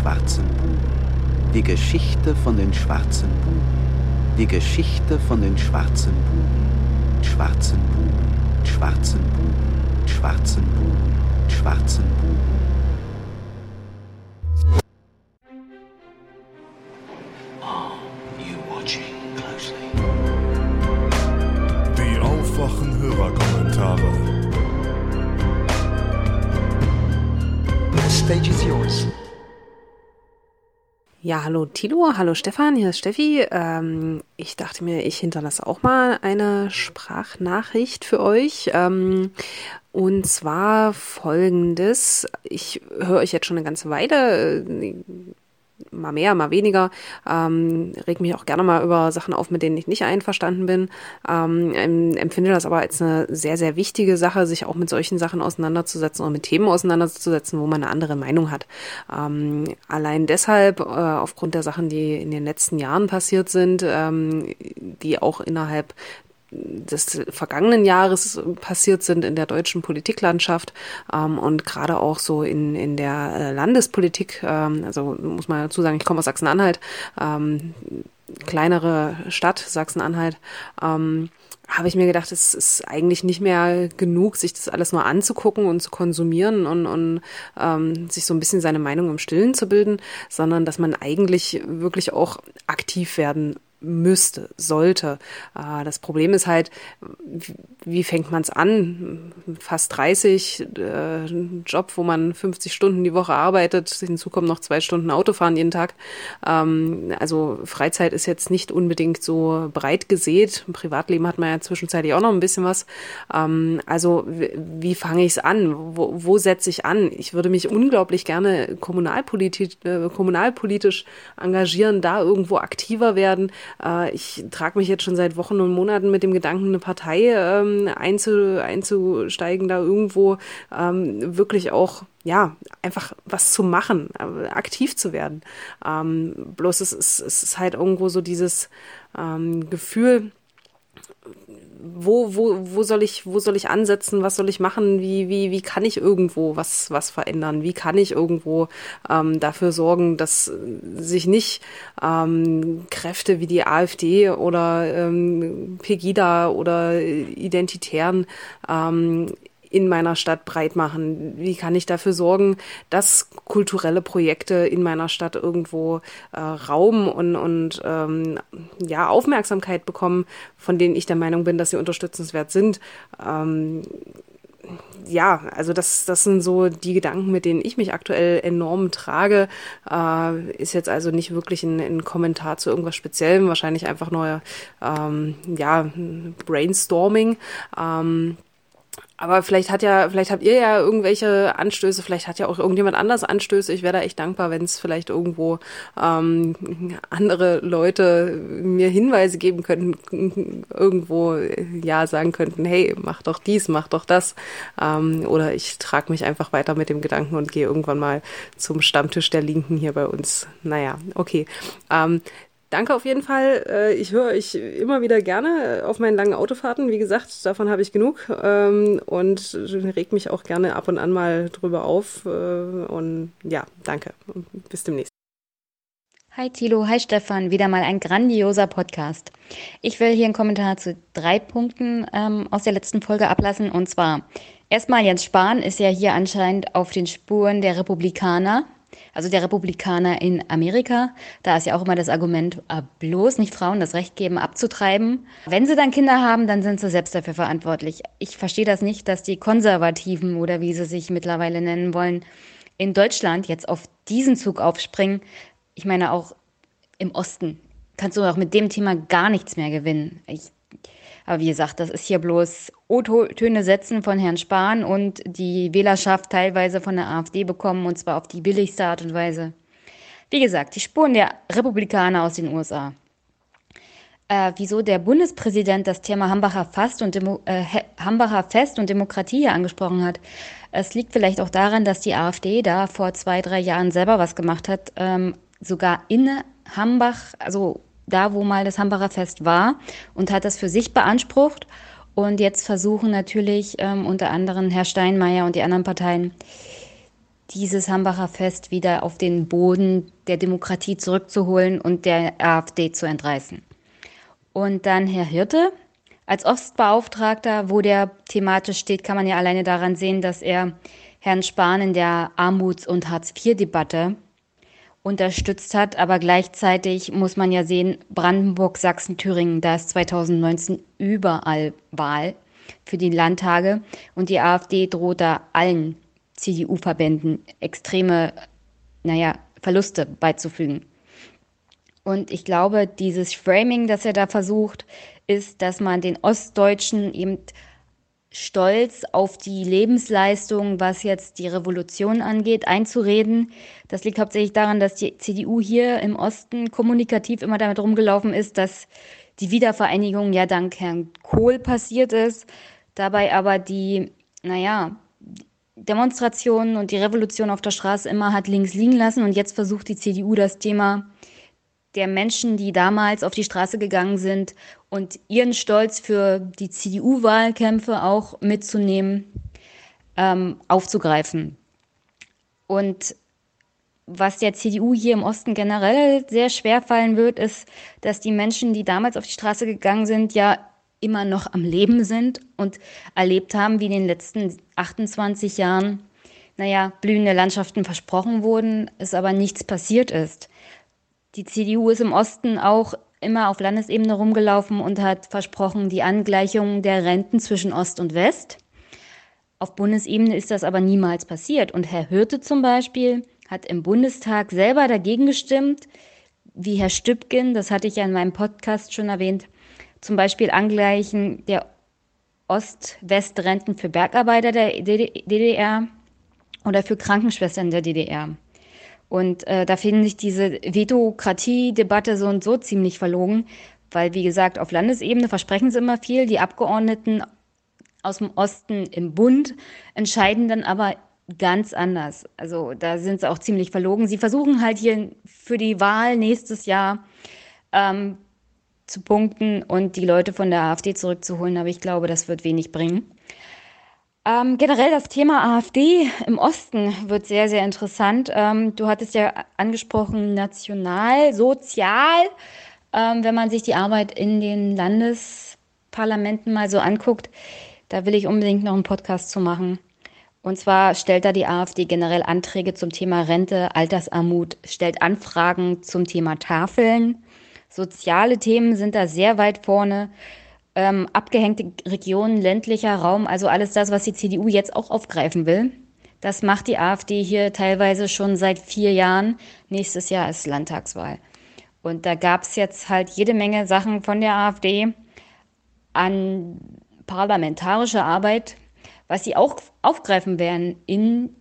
schwarzen Buben. Die Geschichte von den schwarzen Buben. Die Geschichte von den schwarzen Buben. Schwarzen Buben. Schwarzen Buben. Schwarzen Buben. Schwarzen Buben.
Ja, hallo Tilo, hallo Stefan, hier ist Steffi. Ähm, ich dachte mir, ich hinterlasse auch mal eine Sprachnachricht für euch. Ähm, und zwar folgendes. Ich höre euch jetzt schon eine ganze Weile, mal mehr, mal weniger. Ähm, reg mich auch gerne mal über Sachen auf, mit denen ich nicht einverstanden bin. Ähm, empfinde das aber als eine sehr, sehr wichtige Sache, sich auch mit solchen Sachen auseinanderzusetzen oder mit Themen auseinanderzusetzen, wo man eine andere Meinung hat. Ähm, allein deshalb, äh, aufgrund der Sachen, die in den letzten Jahren passiert sind, ähm, die auch innerhalb des vergangenen Jahres passiert sind in der deutschen Politiklandschaft ähm, und gerade auch so in, in der äh, Landespolitik, ähm, also muss man dazu sagen, ich komme aus Sachsen-Anhalt, ähm, kleinere Stadt Sachsen-Anhalt, ähm, habe ich mir gedacht, es ist eigentlich nicht mehr genug, sich das alles nur anzugucken und zu konsumieren und, und ähm, sich so ein bisschen seine Meinung im Stillen zu bilden, sondern dass man eigentlich wirklich auch aktiv werden müsste, sollte. Äh, das Problem ist halt, wie fängt man es an? Fast 30, äh, Job, wo man 50 Stunden die Woche arbeitet, hinzu kommen noch zwei Stunden Autofahren jeden Tag. Ähm, also Freizeit ist jetzt nicht unbedingt so breit gesät. Im Privatleben hat man ja zwischenzeitlich auch noch ein bisschen was. Ähm, also wie fange ich es an? Wo, wo setze ich an? Ich würde mich unglaublich gerne kommunalpolitisch, äh, kommunalpolitisch engagieren, da irgendwo aktiver werden äh, ich trage mich jetzt schon seit Wochen und Monaten mit dem Gedanken, eine Partei ähm, einzu, einzusteigen, da irgendwo ähm, wirklich auch ja, einfach was zu machen, äh, aktiv zu werden. Ähm, bloß es ist, es ist halt irgendwo so dieses ähm, Gefühl, wo, wo, wo soll ich, wo soll ich ansetzen, was soll ich machen, wie, wie, wie kann ich irgendwo was, was verändern, wie kann ich irgendwo ähm, dafür sorgen, dass sich nicht ähm, Kräfte wie die AfD oder ähm, Pegida oder Identitären ähm, in meiner Stadt breit machen? Wie kann ich dafür sorgen, dass kulturelle Projekte in meiner Stadt irgendwo äh, Raum und, und ähm, ja, Aufmerksamkeit bekommen, von denen ich der Meinung bin, dass sie unterstützenswert sind? Ähm, ja, also das, das sind so die Gedanken, mit denen ich mich aktuell enorm trage. Äh, ist jetzt also nicht wirklich ein, ein, Kommentar zu irgendwas Speziellem, wahrscheinlich einfach nur ähm, ja, Brainstorming. Ähm, aber vielleicht hat ja, vielleicht habt ihr ja irgendwelche Anstöße, vielleicht hat ja auch irgendjemand anders Anstöße. Ich wäre da echt dankbar, wenn es vielleicht irgendwo ähm, andere Leute mir Hinweise geben könnten, irgendwo ja sagen könnten, hey, mach doch dies, mach doch das. Ähm, oder ich trage mich einfach weiter mit dem Gedanken und gehe irgendwann mal zum Stammtisch der Linken hier bei uns. Naja, okay. Ähm, Danke auf jeden Fall. Äh, ich höre euch immer wieder gerne auf meinen langen Autofahrten. Wie gesagt, davon habe ich genug ähm, und reg mich auch gerne ab und an mal drüber auf. Äh, und ja, danke. Bis demnächst.
Hi Thilo, hi Stefan, wieder mal ein grandioser Podcast. Ich will hier einen Kommentar zu drei Punkten ähm, aus der letzten Folge ablassen. Und zwar, erstmal Jens Spahn ist ja hier anscheinend auf den Spuren der Republikaner also der Republikaner in Amerika. Da ist ja auch immer das Argument, äh, bloß nicht Frauen das Recht geben, abzutreiben. Wenn sie dann Kinder haben, dann sind sie selbst dafür verantwortlich. Ich verstehe das nicht, dass die Konservativen oder wie sie sich mittlerweile nennen wollen, in Deutschland jetzt auf diesen Zug aufspringen. Ich meine, auch im Osten kannst du auch mit dem Thema gar nichts mehr gewinnen. Ich aber wie gesagt, das ist hier bloß O-Töne setzen von Herrn Spahn und die Wählerschaft teilweise von der AfD bekommen und zwar auf die billigste Art und Weise. Wie gesagt, die Spuren der Republikaner aus den USA. Äh, wieso der Bundespräsident das Thema Hambacher, Fast und Demo äh, Hambacher Fest und Demokratie hier angesprochen hat. Es liegt vielleicht auch daran, dass die AfD da vor zwei, drei Jahren selber was gemacht hat, ähm, sogar in Hambach, also da, wo mal das Hambacher Fest war und hat das für sich beansprucht. Und jetzt versuchen natürlich ähm, unter anderem Herr Steinmeier und die anderen Parteien, dieses Hambacher Fest wieder auf den Boden der Demokratie zurückzuholen und der AfD zu entreißen. Und dann Herr Hirte, als Ostbeauftragter, wo der thematisch steht, kann man ja alleine daran sehen, dass er Herrn Spahn in der Armuts- und Hartz-IV-Debatte unterstützt hat. Aber gleichzeitig muss man ja sehen, Brandenburg, Sachsen, Thüringen, da ist 2019 überall Wahl für die Landtage und die AfD droht da allen CDU-Verbänden extreme, naja, Verluste beizufügen. Und ich glaube, dieses Framing, das er da versucht, ist, dass man den Ostdeutschen eben stolz auf die Lebensleistung, was jetzt die Revolution angeht, einzureden. Das liegt hauptsächlich daran, dass die CDU hier im Osten kommunikativ immer damit rumgelaufen ist, dass die Wiedervereinigung ja dank Herrn Kohl passiert ist, dabei aber die, naja, Demonstrationen und die Revolution auf der Straße immer hat links liegen lassen und jetzt versucht die CDU das Thema der Menschen, die damals auf die Straße gegangen sind und ihren Stolz für die CDU-Wahlkämpfe auch mitzunehmen, ähm, aufzugreifen. Und was der CDU hier im Osten generell sehr schwer fallen wird, ist, dass die Menschen, die damals auf die Straße gegangen sind, ja immer noch am Leben sind und erlebt haben, wie in den letzten 28 Jahren, naja, blühende Landschaften versprochen wurden, es aber nichts passiert ist. Die CDU ist im Osten auch immer auf Landesebene rumgelaufen und hat versprochen, die Angleichung der Renten zwischen Ost und West. Auf Bundesebene ist das aber niemals passiert. Und Herr Hürte zum Beispiel hat im Bundestag selber dagegen gestimmt, wie Herr Stübgen, das hatte ich ja in meinem Podcast schon erwähnt, zum Beispiel Angleichen der Ost-West-Renten für Bergarbeiter der DDR oder für Krankenschwestern der DDR. Und äh, da finde ich diese Vetokratie-Debatte so und so ziemlich verlogen, weil, wie gesagt, auf Landesebene versprechen sie immer viel. Die Abgeordneten aus dem Osten im Bund entscheiden dann aber ganz anders. Also da sind sie auch ziemlich verlogen. Sie versuchen halt hier für die Wahl nächstes Jahr ähm, zu punkten und die Leute von der AfD zurückzuholen, aber ich glaube, das wird wenig bringen. Ähm, generell das Thema AfD im Osten wird sehr, sehr interessant. Ähm, du hattest ja angesprochen, national, sozial. Ähm, wenn man sich die Arbeit in den Landesparlamenten mal so anguckt, da will ich unbedingt noch einen Podcast zu machen. Und zwar stellt da die AfD generell Anträge zum Thema Rente, Altersarmut, stellt Anfragen zum Thema Tafeln. Soziale Themen sind da sehr weit vorne. Ähm, abgehängte Regionen, ländlicher Raum, also alles das, was die CDU jetzt auch aufgreifen will. Das macht die AfD hier teilweise schon seit vier Jahren. Nächstes Jahr ist Landtagswahl. Und da gab es jetzt halt jede Menge Sachen von der AfD an parlamentarischer Arbeit, was sie auch aufgreifen werden in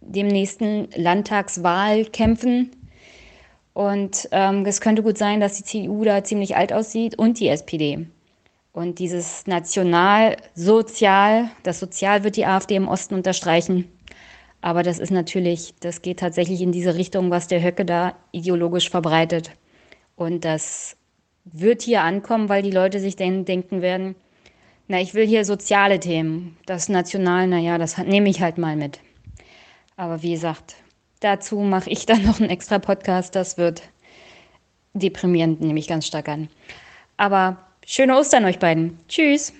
dem nächsten Landtagswahlkämpfen. Und ähm, es könnte gut sein, dass die CDU da ziemlich alt aussieht und die SPD. Und dieses National-Sozial, das Sozial wird die AfD im Osten unterstreichen. Aber das ist natürlich, das geht tatsächlich in diese Richtung, was der Höcke da ideologisch verbreitet. Und das wird hier ankommen, weil die Leute sich dann denken werden, na, ich will hier soziale Themen. Das National, naja, das nehme ich halt mal mit. Aber wie gesagt, dazu mache ich dann noch einen extra Podcast. Das wird deprimierend, nehme ich ganz stark an. Aber schöne Ostern euch beiden. Tschüss.